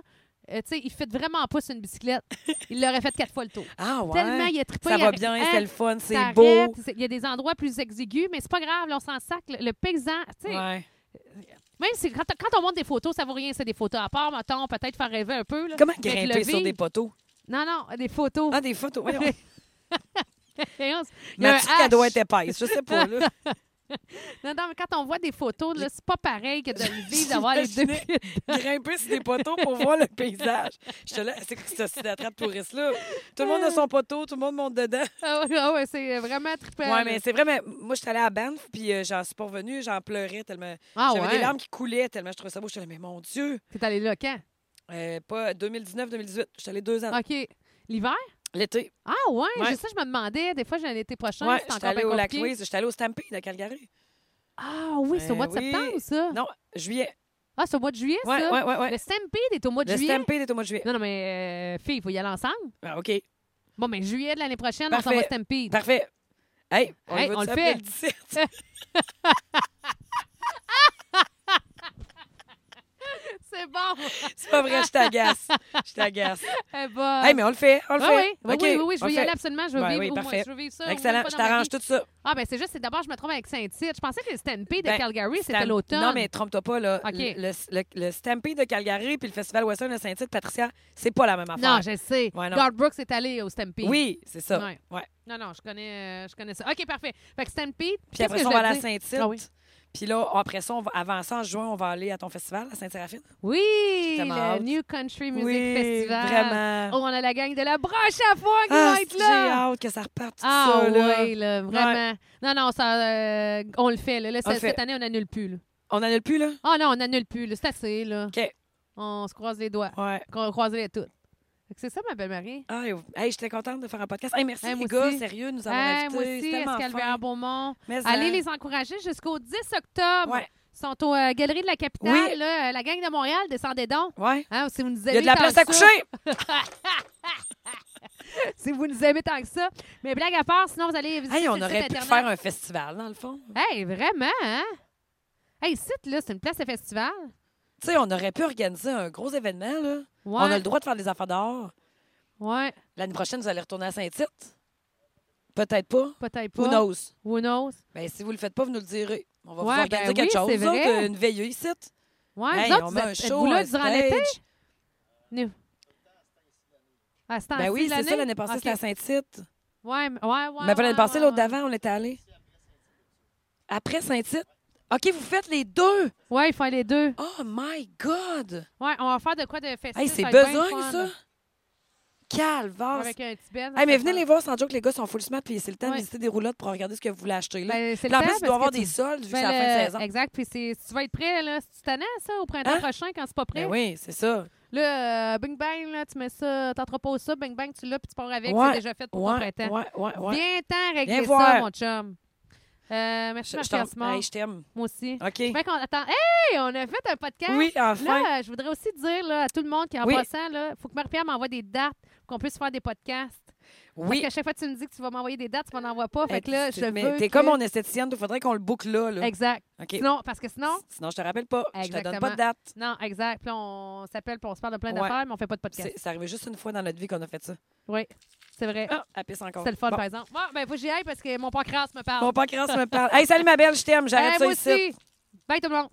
euh, tu sais, il fait vraiment pas sur une bicyclette. il l'aurait fait quatre fois le tour. Ah ouais? Tellement il a trippé. Ça va bien, Hein, c'est le fun, c'est t'arrêtes, beau. c'est- Il y a des endroits plus exigus, mais c'est pas grave, là, on s'en sac. Le, le paysan, tu sais, Ouais. Même si quand, quand on montre des photos, ça vaut rien, c'est des photos. À part, mettons, peut-être faire rêver un peu. Là. Comment grimper sur des poteaux? Non, non, des photos. Ah, des photos. Voyons. A Ma petite, elle doit être épaisse. Je sais pas, là. Non, non, mais quand on voit des photos, là, c'est pas pareil que de le vivre, d'avoir les deux pieds. Grimper sur des poteaux pour voir le paysage. J'étais là, c'est quoi ce d'attrape touriste-là? Tout le monde a son poteau, tout le monde monte dedans. Ah ouais, ah ouais, c'est vraiment trippant. Ouais, mais c'est vrai, mais moi, je suis allée à Banff, puis euh, j'en suis pas revenue, j'en pleurais tellement. Ah J'avais ouais. des larmes qui coulaient tellement je trouvais ça beau. J'étais là, mais mon Dieu! T'es allé là quand? Euh, pas 2019-2018. J'étais allée deux ans. OK. L'hiver? L'été. Ah ouais, Ouais. c'est ça je me demandais. Des fois, j'ai l'été prochain, Ouais, c'est encore allée au lac compliqué. Louise. J'étais allée au Stampede à Calgary. Ah oui, c'est au Ben mois de oui. septembre, ça. Non, juillet. Ah, c'est au mois de juillet, Ouais, ça? ouais, ouais, ouais. Le Stampede est au mois de Le juillet? Stampede est au mois de juillet. Non, non, mais euh, fille, il faut y aller ensemble. Ah, OK. Bon, mais juillet de l'année prochaine, on s'en va au Stampede. Parfait. Hey, on, Hey, on le fait. le 17. C'est bon. C'est pas vrai, je t'agace. Je t'agace. Eh ben. Hey, mais on le fait. On le Ah fait. oui, oui, oui, oui, oui, je veux y aller absolument. Je veux, Ouais, vivre, oui, parfait. je veux vivre ça. Excellent. Je t'arrange tout ça. Ah, ben c'est juste, c'est d'abord, je me trompe avec Saint-Tite. Je pensais que le Stampede de Ben, Calgary, c'était l'automne. Non, mais trompe-toi pas, là. Le, le, le Stampede de Calgary puis le Festival Western de Saint-Tite, Patricia, c'est pas la même affaire. Non, je sais. Ouais, non. Garth Brooks est allé au Stampede. Oui, c'est ça. Ouais. Ouais. Non, non, je connais, euh, je connais ça. OK, parfait. Fait que Stampede. Puis après que on va à? Saint-Tite. Ah oui. Puis là, après ça, on va, avant ça, en juin, on va aller à ton festival, à Saint-Séraphine. Oui, le hâte. New Country Music oui, Festival. vraiment. Oh, on a la gang de la broche à foin qui ah, va être j'ai là. hâte que ça reparte tout Ah ça, là. oui, là, vraiment. Non, non, ça, euh, on le fait. Là. Cette- fait. cette année, on n'annule plus. Là. On annule plus, là? Ah non, on n'annule plus. là. C'est assez. Là. OK. On se croise les doigts. Ouais. On croise les toutes. C'est ça, ma belle-Marie. Ah, hey, j'étais contente de faire un podcast. Hey, merci, Hey, les gars. aussi. Sérieux, nous avons invités. moi aussi, fin. Beaumont. Mais, Allez hein, les encourager jusqu'au 10 octobre. Ouais. Ils sont aux euh, Galeries de la Capitale. Oui. Là, euh, la gang de Montréal, descendez donc. Ouais. Hein, si vous nous Il y a de la place à coucher. Si vous nous aimez tant que ça. Mais blague à part, sinon vous allez visiter Hey, on le aurait site pu Internet. faire un festival, dans le fond. Hey, vraiment, hein? Hey, site, là, c'est une place de festival. Tu sais, on aurait pu organiser un gros événement, là. Ouais. On a le droit de faire des affaires dehors. Ouais, L'année prochaine, vous allez retourner à Saint-Tite. Peut-être pas. peut-être pas. Who knows? Who knows? Ben, si vous le faites pas, vous nous le direz. On va Ouais, vous organiser ben quelque oui, chose. Vous autres, une veilleux ici. Ouais, Hey, autres, on met un show, là un durant l'été? Nous. À ce Ben oui, c'est ça, l'année? passée, c'était à Saint-Tite. Ouais, mais- ouais, ouais. Mais pas l'année passée, l'autre d'avant, on était allé. Après Saint-Tite? OK, vous faites les deux. Ouais, il faut aller les deux. Oh my God! Ouais, on va faire de quoi de festif. Hey, c'est fun. ça? Calvaire! Avec un. Hey, mais venez les voir sans joke, les gars sont full smart, puis c'est le temps Ouais. de visiter des roulottes pour regarder ce que vous voulez acheter. Là. Ben, en plus, il doit avoir que des tu- soldes, vu que Ben, c'est la fin de saison. Exact. Puis c'est- si tu vas être prêt, là, c'est tannant, ça, au printemps Hein? prochain, quand c'est pas prêt. Ben oui, c'est ça. Là, euh, bing bang, là, tu mets ça, t'entreposes ça, bing bang, tu l'as, puis tu pars avec. Ouais, C'est déjà fait pour ton Ouais, printemps. ouais, ouais, ouais. Viens t'en régler Viens ça, voir. mon chum. Euh, merci, Marc hey, je t'aime. Moi aussi. OK. Fait qu'on attend. Hey, on a fait un podcast. Oui, enfin. Là, je voudrais aussi dire là, à tout le monde qui en Oui. passant, il faut que Marie-Pierre m'envoie des dates pour qu'on puisse faire des podcasts. Parce oui. qu'à chaque fois que tu me dis que tu vas m'envoyer des dates, tu m'en envoies pas. Fait que là, je mais veux. T'es que- comme mon esthéticienne, il faudrait qu'on le boucle là. là. Exact. OK. Sinon, parce que sinon. Sinon, je te rappelle pas. Je te donne Exactement. pas de date. Non, exact. Puis on s'appelle puis on se parle de plein Ouais. d'affaires, mais on fait pas de podcast. C'est arrivé juste une fois dans notre vie qu'on a fait ça. Oui, c'est vrai. Ah, elle pisse encore. C'est le fun, Bon. par exemple. Bon, ben, faut que j'y aille parce que mon pancréas me parle. Mon pancréas me parle. Hey, salut ma belle, je t'aime. J'arrête Hey, ça moi ici. aussi. Bye tout le monde.